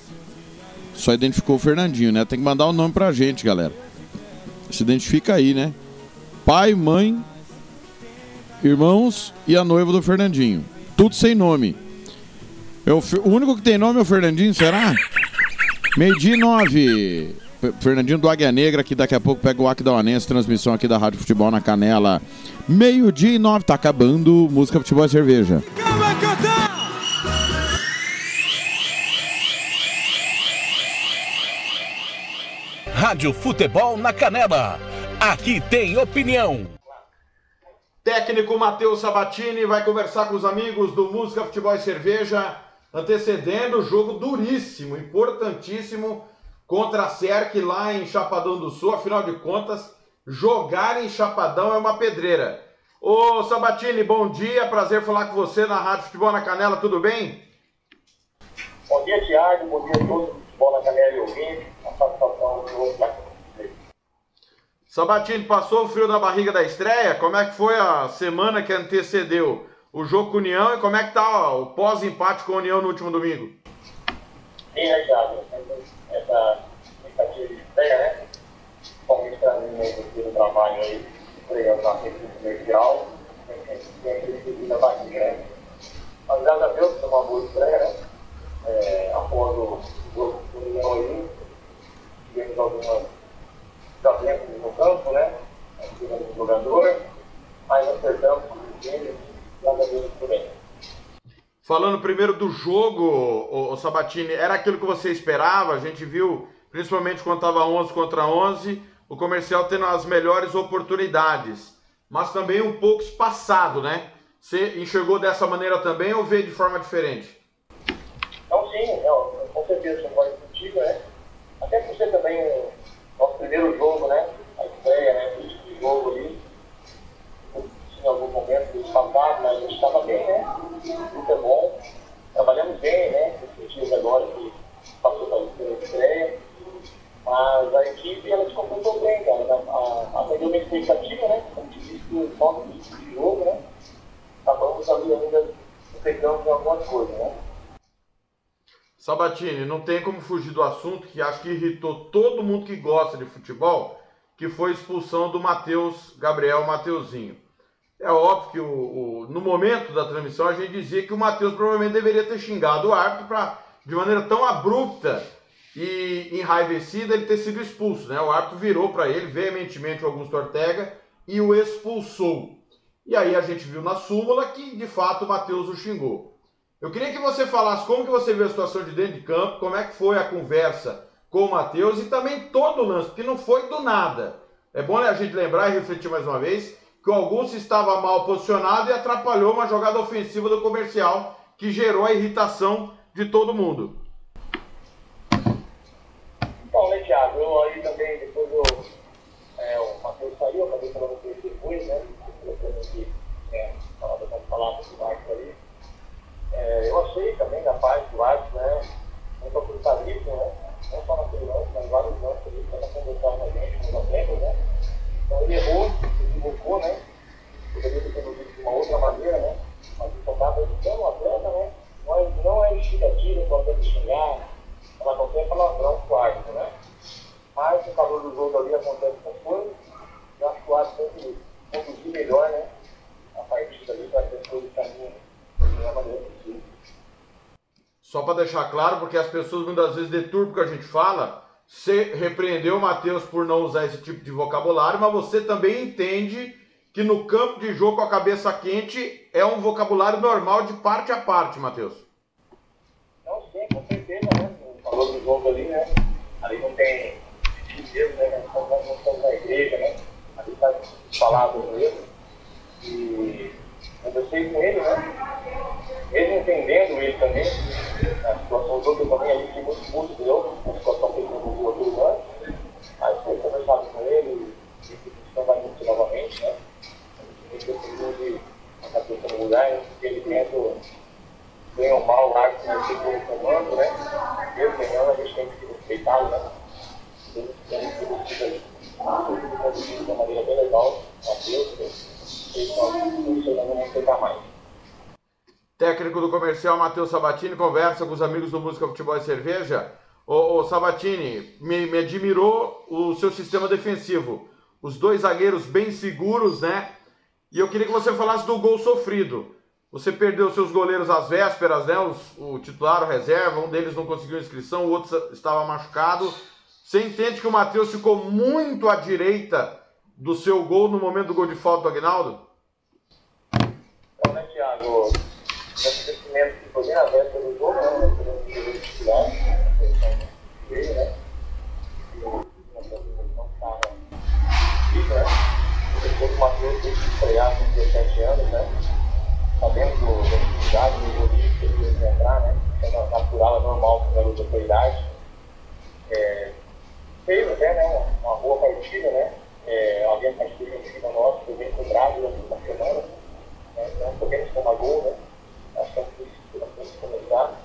Só identificou o Fernandinho, né? Tem que mandar o nome pra gente, galera. Se identifica aí, né? Pai, mãe, irmãos e a noiva do Fernandinho. Tudo sem nome. É o, Fer- o único que tem nome é o Fernandinho, será? Meio-dia e nove. Fernandinho do Águia Negra, que daqui a pouco pega o Aquidauanense, transmissão aqui da Rádio Futebol na Canela. Meio-dia e nove, tá acabando. Música, futebol e cerveja. Cantar! Rádio Futebol na Canela. Aqui tem opinião. Técnico Matheus Sabatini vai conversar com os amigos do Música, Futebol e Cerveja, antecedendo o jogo duríssimo, importantíssimo contra a SERC lá em Chapadão do Sul. Afinal de contas, jogar em Chapadão é uma pedreira. Ô Sabatini, bom dia, prazer falar com você na Rádio Futebol na Canela, tudo bem? Bom dia, Thiago. Bom dia a todos do Futebol na Canela e ouvinte. Uma satisfação de Sabatini, passou o frio na barriga da estreia? Como é que foi a semana que antecedeu o jogo com União e como é que tá ó, o pós-empate com a União no último domingo? Sim, né, Thiago? Essa expectativa de estreia, né? Principalmente para mim, né, do trabalho aí, estreando na equipe comercial, aquele frio na barriga, né? Mas graças a Deus, foi uma boa estreia, né? É, após o jogo com o União aí, tivemos algumas desavenças no campo, né? Tivemos um jogador, mas acertamos com o time, graças a Deus, tudo bem. Falando primeiro do jogo, o, o Sabatini, era aquilo que você esperava? A gente viu, principalmente quando estava 11 contra 11, o comercial tendo as melhores oportunidades, mas também um pouco espaçado, né? Você enxergou dessa maneira também ou vê de forma diferente? Então, sim, não, com certeza concordo contigo, né? Até por ser também o nosso primeiro jogo, né? A estreia, né? O jogo ali. Em algum momento espaçado, mas a gente estava bem, né? Muito é bom. Trabalhamos bem, né? Esses dias agora que passou para a estreia. Mas a equipe, ela se comportou bem, cara. Atendeu minha expectativa, né? Como disse, falta de jogo, né? Acabamos ali ainda pegando em algumas coisas, né? Sabatini, não tem como fugir do assunto que acho que irritou todo mundo que gosta de futebol, que foi a expulsão do Matheus Gabriel Mateuzinho. É óbvio que o, o- no momento da transmissão a gente dizia que o Matheus provavelmente deveria ter xingado o árbitro para, de maneira tão abrupta e enraivecida, ele ter sido expulso. Né? O árbitro virou para ele veementemente o Augusto Ortega e o expulsou. E aí a gente viu na súmula que de fato o Matheus o xingou. Eu queria que você falasse como que você viu a situação de dentro de campo, como é que foi a conversa com o Matheus e também todo o lance, porque não foi do nada. É bom a gente lembrar e refletir mais uma vez que o Augusto estava mal posicionado e atrapalhou uma jogada ofensiva do comercial que gerou a irritação de todo mundo. Então, né, Thiago, eu aí também, depois eu, é, o Matheus saiu, eu acabei falando com ele depois, né? Falei que, é, falava com palavras do árbitro ali. É, eu achei também da parte do árbitro, né? Muito autoritarismo, né? Não só naquele lance, mas vários lances ali, que ela conversava com a gente, com os atletas, né? Então ele errou, se equivocou, né? Poderia ter conduzido de uma outra maneira, né? Mas ele só estava educando o atleta, né? Não é, não é instigativa para o atleta xingar, ela não tem palavrão pro árbitro, né? Mas no calor do jogo ali acontece essas coisas, eu acho que o árbitro tem que conduzir melhor, né? A partida ali para que as coisas caminhem maneira possível. Só para deixar claro, porque as pessoas muitas vezes deturpam o que a gente fala, você repreendeu o Matheus por não usar esse tipo de vocabulário, mas você também entende que no campo de jogo com a cabeça quente é um vocabulário normal de parte a parte, Matheus. Não, sim, com certeza, né? O valor do jogo ali, né? Ali não tem mesmo, né? Nós estamos na igreja, né? Ali está falado mesmo. E conversei com ele, né? Mesmo entendendo ele também, a situação do eu também ali fiquei muito puto, entendeu? A situação que ele conduziu aquele lance. Aí foi conversado com ele, e disse que vai muito novamente, né? A gente decidiu de a cabeça no lugar, né? Ele dentro bem ou mal, o árbitro não ficou no comando, né? Mesmo ganhando, a gente tem que respeitá-lo, né? Tem que tipo ali. Tudo de uma maneira bem legal, Matheus, né? Técnico do comercial Matheus Sabatini conversa com os amigos do Música Futebol e Cerveja. Ô, ô Sabatini, me, me admirou o seu sistema defensivo. Os dois zagueiros bem seguros, né? E eu queria que você falasse do gol sofrido. Você perdeu seus goleiros às vésperas, né? Os- o titular, o reserva, um deles não conseguiu inscrição, o outro estava machucado. Você entende que o Matheus ficou muito à direita do seu gol no momento do gol de falta do Agnaldo? Né, Thiago? Esse crescimento que foi bem na véspera do jogo, né? Um veio, né? Né? Depois o Matheus teve que estrear com 17 anos, né? Sabendo do- da dificuldade do jogo que ele ia entrar, né? É natural, é normal garoto da sua idade. É, fez até né, uma, uma boa partida, né? É, alguém que participa do time nosso, foi bem cobrado durante uma semana. Não podemos tomar gol, né? Acho que é um princípio que começar.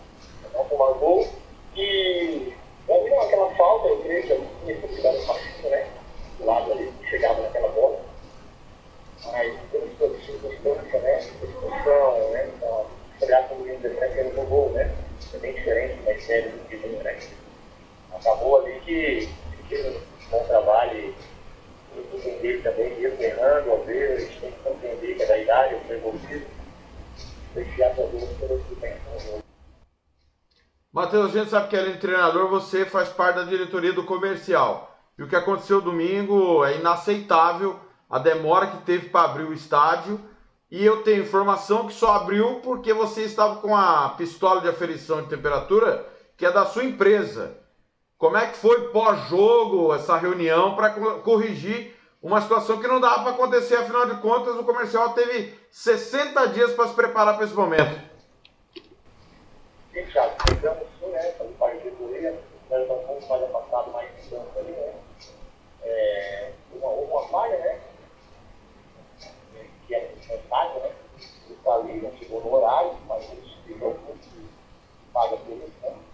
Não tomar gol. E não viram aquela falta, eu creio que tinha possibilidade de né? Do lado ali, que chegava naquela bola. Mas temos todos os circunstâncias, né? Discussão, né? Então, olhar como o menino de frente um gol, né? É bem diferente, mais sério do que o né? Acabou ali que, que um bom trabalho e dele também, mesmo errando, às vezes, a gente tem que compreender que é da idade, eu sou envolvido, deixar para Deus pelo que tem. Matheus, a gente sabe que além de treinador, você faz parte da diretoria do comercial. E o que aconteceu domingo é inaceitável a demora que teve para abrir o estádio. E eu tenho informação que só abriu porque você estava com a pistola de aferição de temperatura, que é da sua empresa. Como é que foi pós-jogo essa reunião para corrigir uma situação que não dava para acontecer? Afinal de contas, o comercial teve 60 dias para se preparar para esse momento. Sim, né? Pouco mais distantes ali? É, uma, uma falha, né? Que é né? O não chegou no horário, mas a gente ficou muito paga por?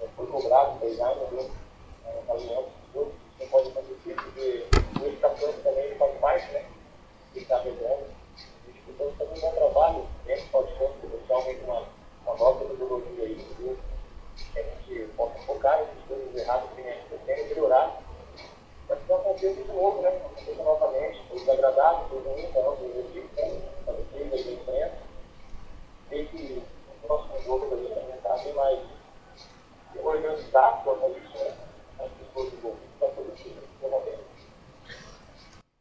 É, Foi cobrado, foi já, não deu uma reunião, isso não pode acontecer, porque o estação também faz parte, né? Que está. A gente ficou fazendo um bom trabalho, dentro do podcast, especialmente uma, uma nova metodologia aí, viu? que a gente possa focar nessas coisas erradas que a gente pretende melhorar, para que não aconteça de novo, né? Aconteça novamente, foi desagradável, foi ruim para nós, os equipes, para vocês, da imprensa, ver que o próximo jogo da gente também está bem mais para ser promovendo.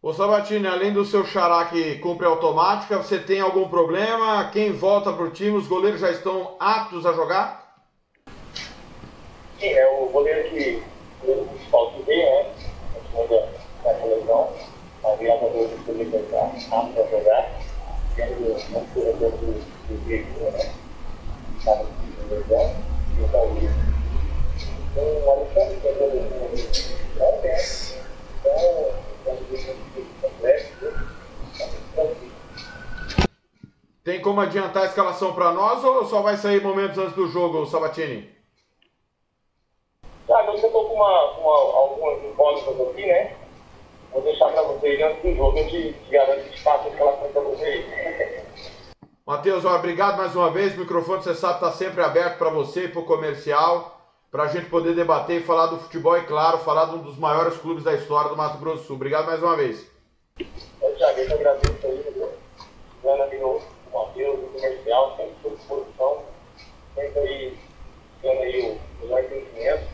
Ô Sabatini, além do seu xará que cumpre automática, você tem algum problema? Quem volta pro time? Os goleiros já estão aptos a jogar? Sim, é o goleiro que o principal que vê, né? A da televisão, mas graças a Deus ele podia estar apto para jogar, tendo uma altura dentro do veículo, né? Estava no televisão e o Paulinho. O Alexandre tem, então, como adiantar a escalação para nós ou só vai sair momentos antes do jogo, Sabatini? Sabe, eu estou com uma, uma, algumas incógnitas aqui, né? Vou deixar para vocês antes do jogo, eu te, te garanto que a escalação para vocês. Matheus, obrigado mais uma vez. O microfone, você sabe, está sempre aberto para você e para o comercial, para a gente poder debater e falar do futebol e, claro, falar de um dos maiores clubes da história do Mato Grosso do Sul. Obrigado mais uma vez. Eu te agradeço, aí? Ana de novo, o Matheus, o comercial, sempre à disposição, sempre aí, tendo aí o melhor entendimento,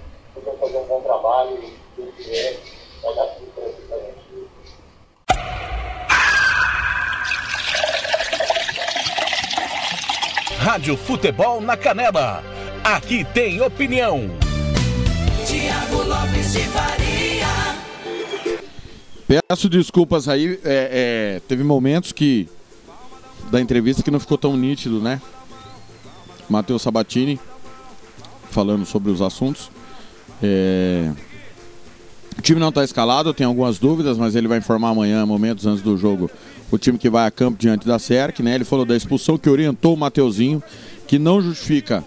vamos fazer um bom trabalho e, se Deus quiser, vai dar tudo para vocês pra gente. Rádio Futebol na Canela. Aqui tem opinião. Tiago Lopes de Faria. Peço desculpas aí, é, é, teve momentos que da entrevista que não ficou tão nítido, né? Matheus Sabatini falando sobre os assuntos. É, O time não está escalado, eu tenho algumas dúvidas, mas ele vai informar amanhã, momentos antes do jogo, o time que vai a campo diante da SERC, né? Ele falou da expulsão que orientou o Mateuzinho, que não justifica,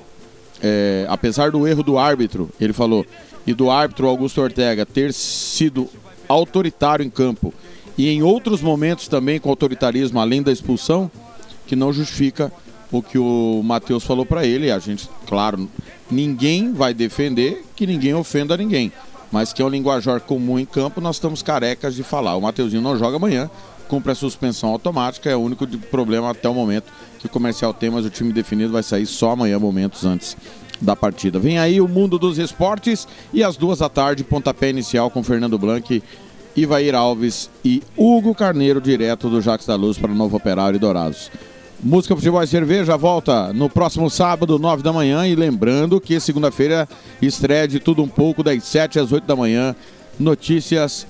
é, apesar do erro do árbitro, ele falou, e do árbitro Augusto Ortega ter sido autoritário em campo e em outros momentos também com autoritarismo além da expulsão, que não justifica o que o Matheus falou para ele. A gente, claro, ninguém vai defender que ninguém ofenda ninguém, mas que é um linguajar comum em campo, nós estamos carecas de falar. O Mateuzinho não joga amanhã, cumpre a suspensão automática, é o único problema até o momento que o comercial tem, mas o time definido vai sair só amanhã, momentos antes da partida. Vem aí o mundo dos esportes e às duas da tarde, pontapé inicial com Fernando Blanc, Ivair Alves e Hugo Carneiro, direto do Jacques da Luz para Novo Operário e Dourados. Música, Futebol e Cerveja volta no próximo sábado, 9 da manhã. E lembrando que segunda-feira estreia de tudo um pouco, das 7 às 8 da manhã. Notícias,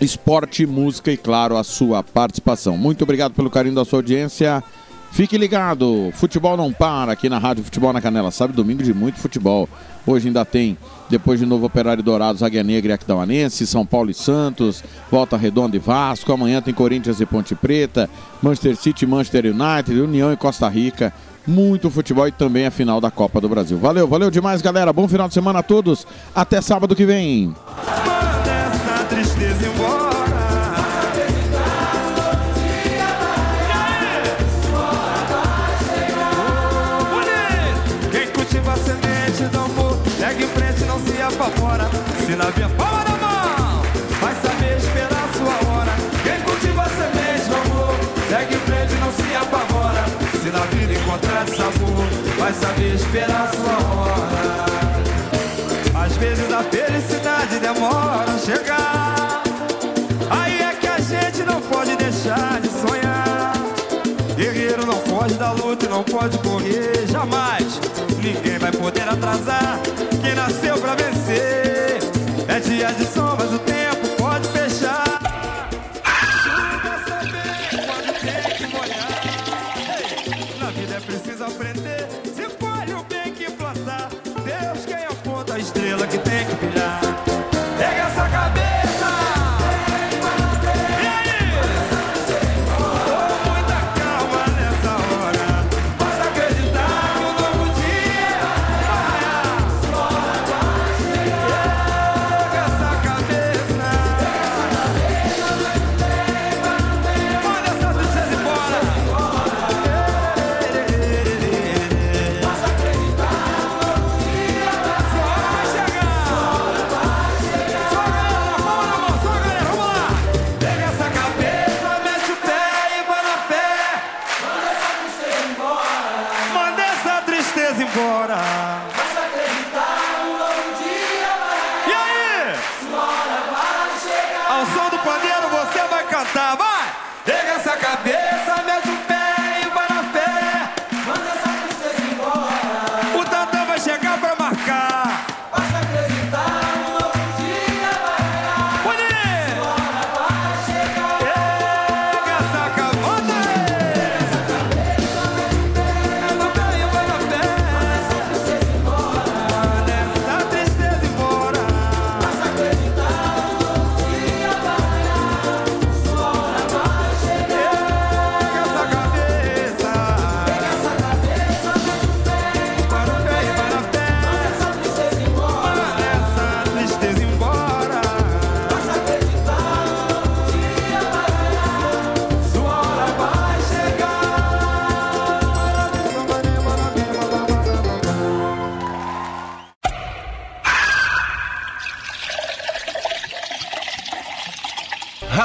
esporte, música e, claro, a sua participação. Muito obrigado pelo carinho da sua audiência. Fique ligado, futebol não para aqui na Rádio Futebol na Canela. Sabe, domingo de muito futebol. Hoje ainda tem, depois de novo Operário Dourados, Águia Negra e Aquidauanense, São Paulo e Santos, Volta Redonda e Vasco. Amanhã tem Corinthians e Ponte Preta, Manchester City Manchester United, União e Costa Rica. Muito futebol e também a final da Copa do Brasil. Valeu, valeu demais, galera. Bom final de semana a todos. Até sábado que vem. na via palma da mão. Vai saber esperar sua hora. Quem cultiva a semente do amor, segue em frente, e não se apavora. Se na vida encontrar sabor, vai saber esperar sua hora. Às vezes a felicidade demora a chegar. Aí é que a gente não pode deixar de sonhar. Guerreiro não pode dar luta e não pode correr jamais. Ninguém vai poder atrasar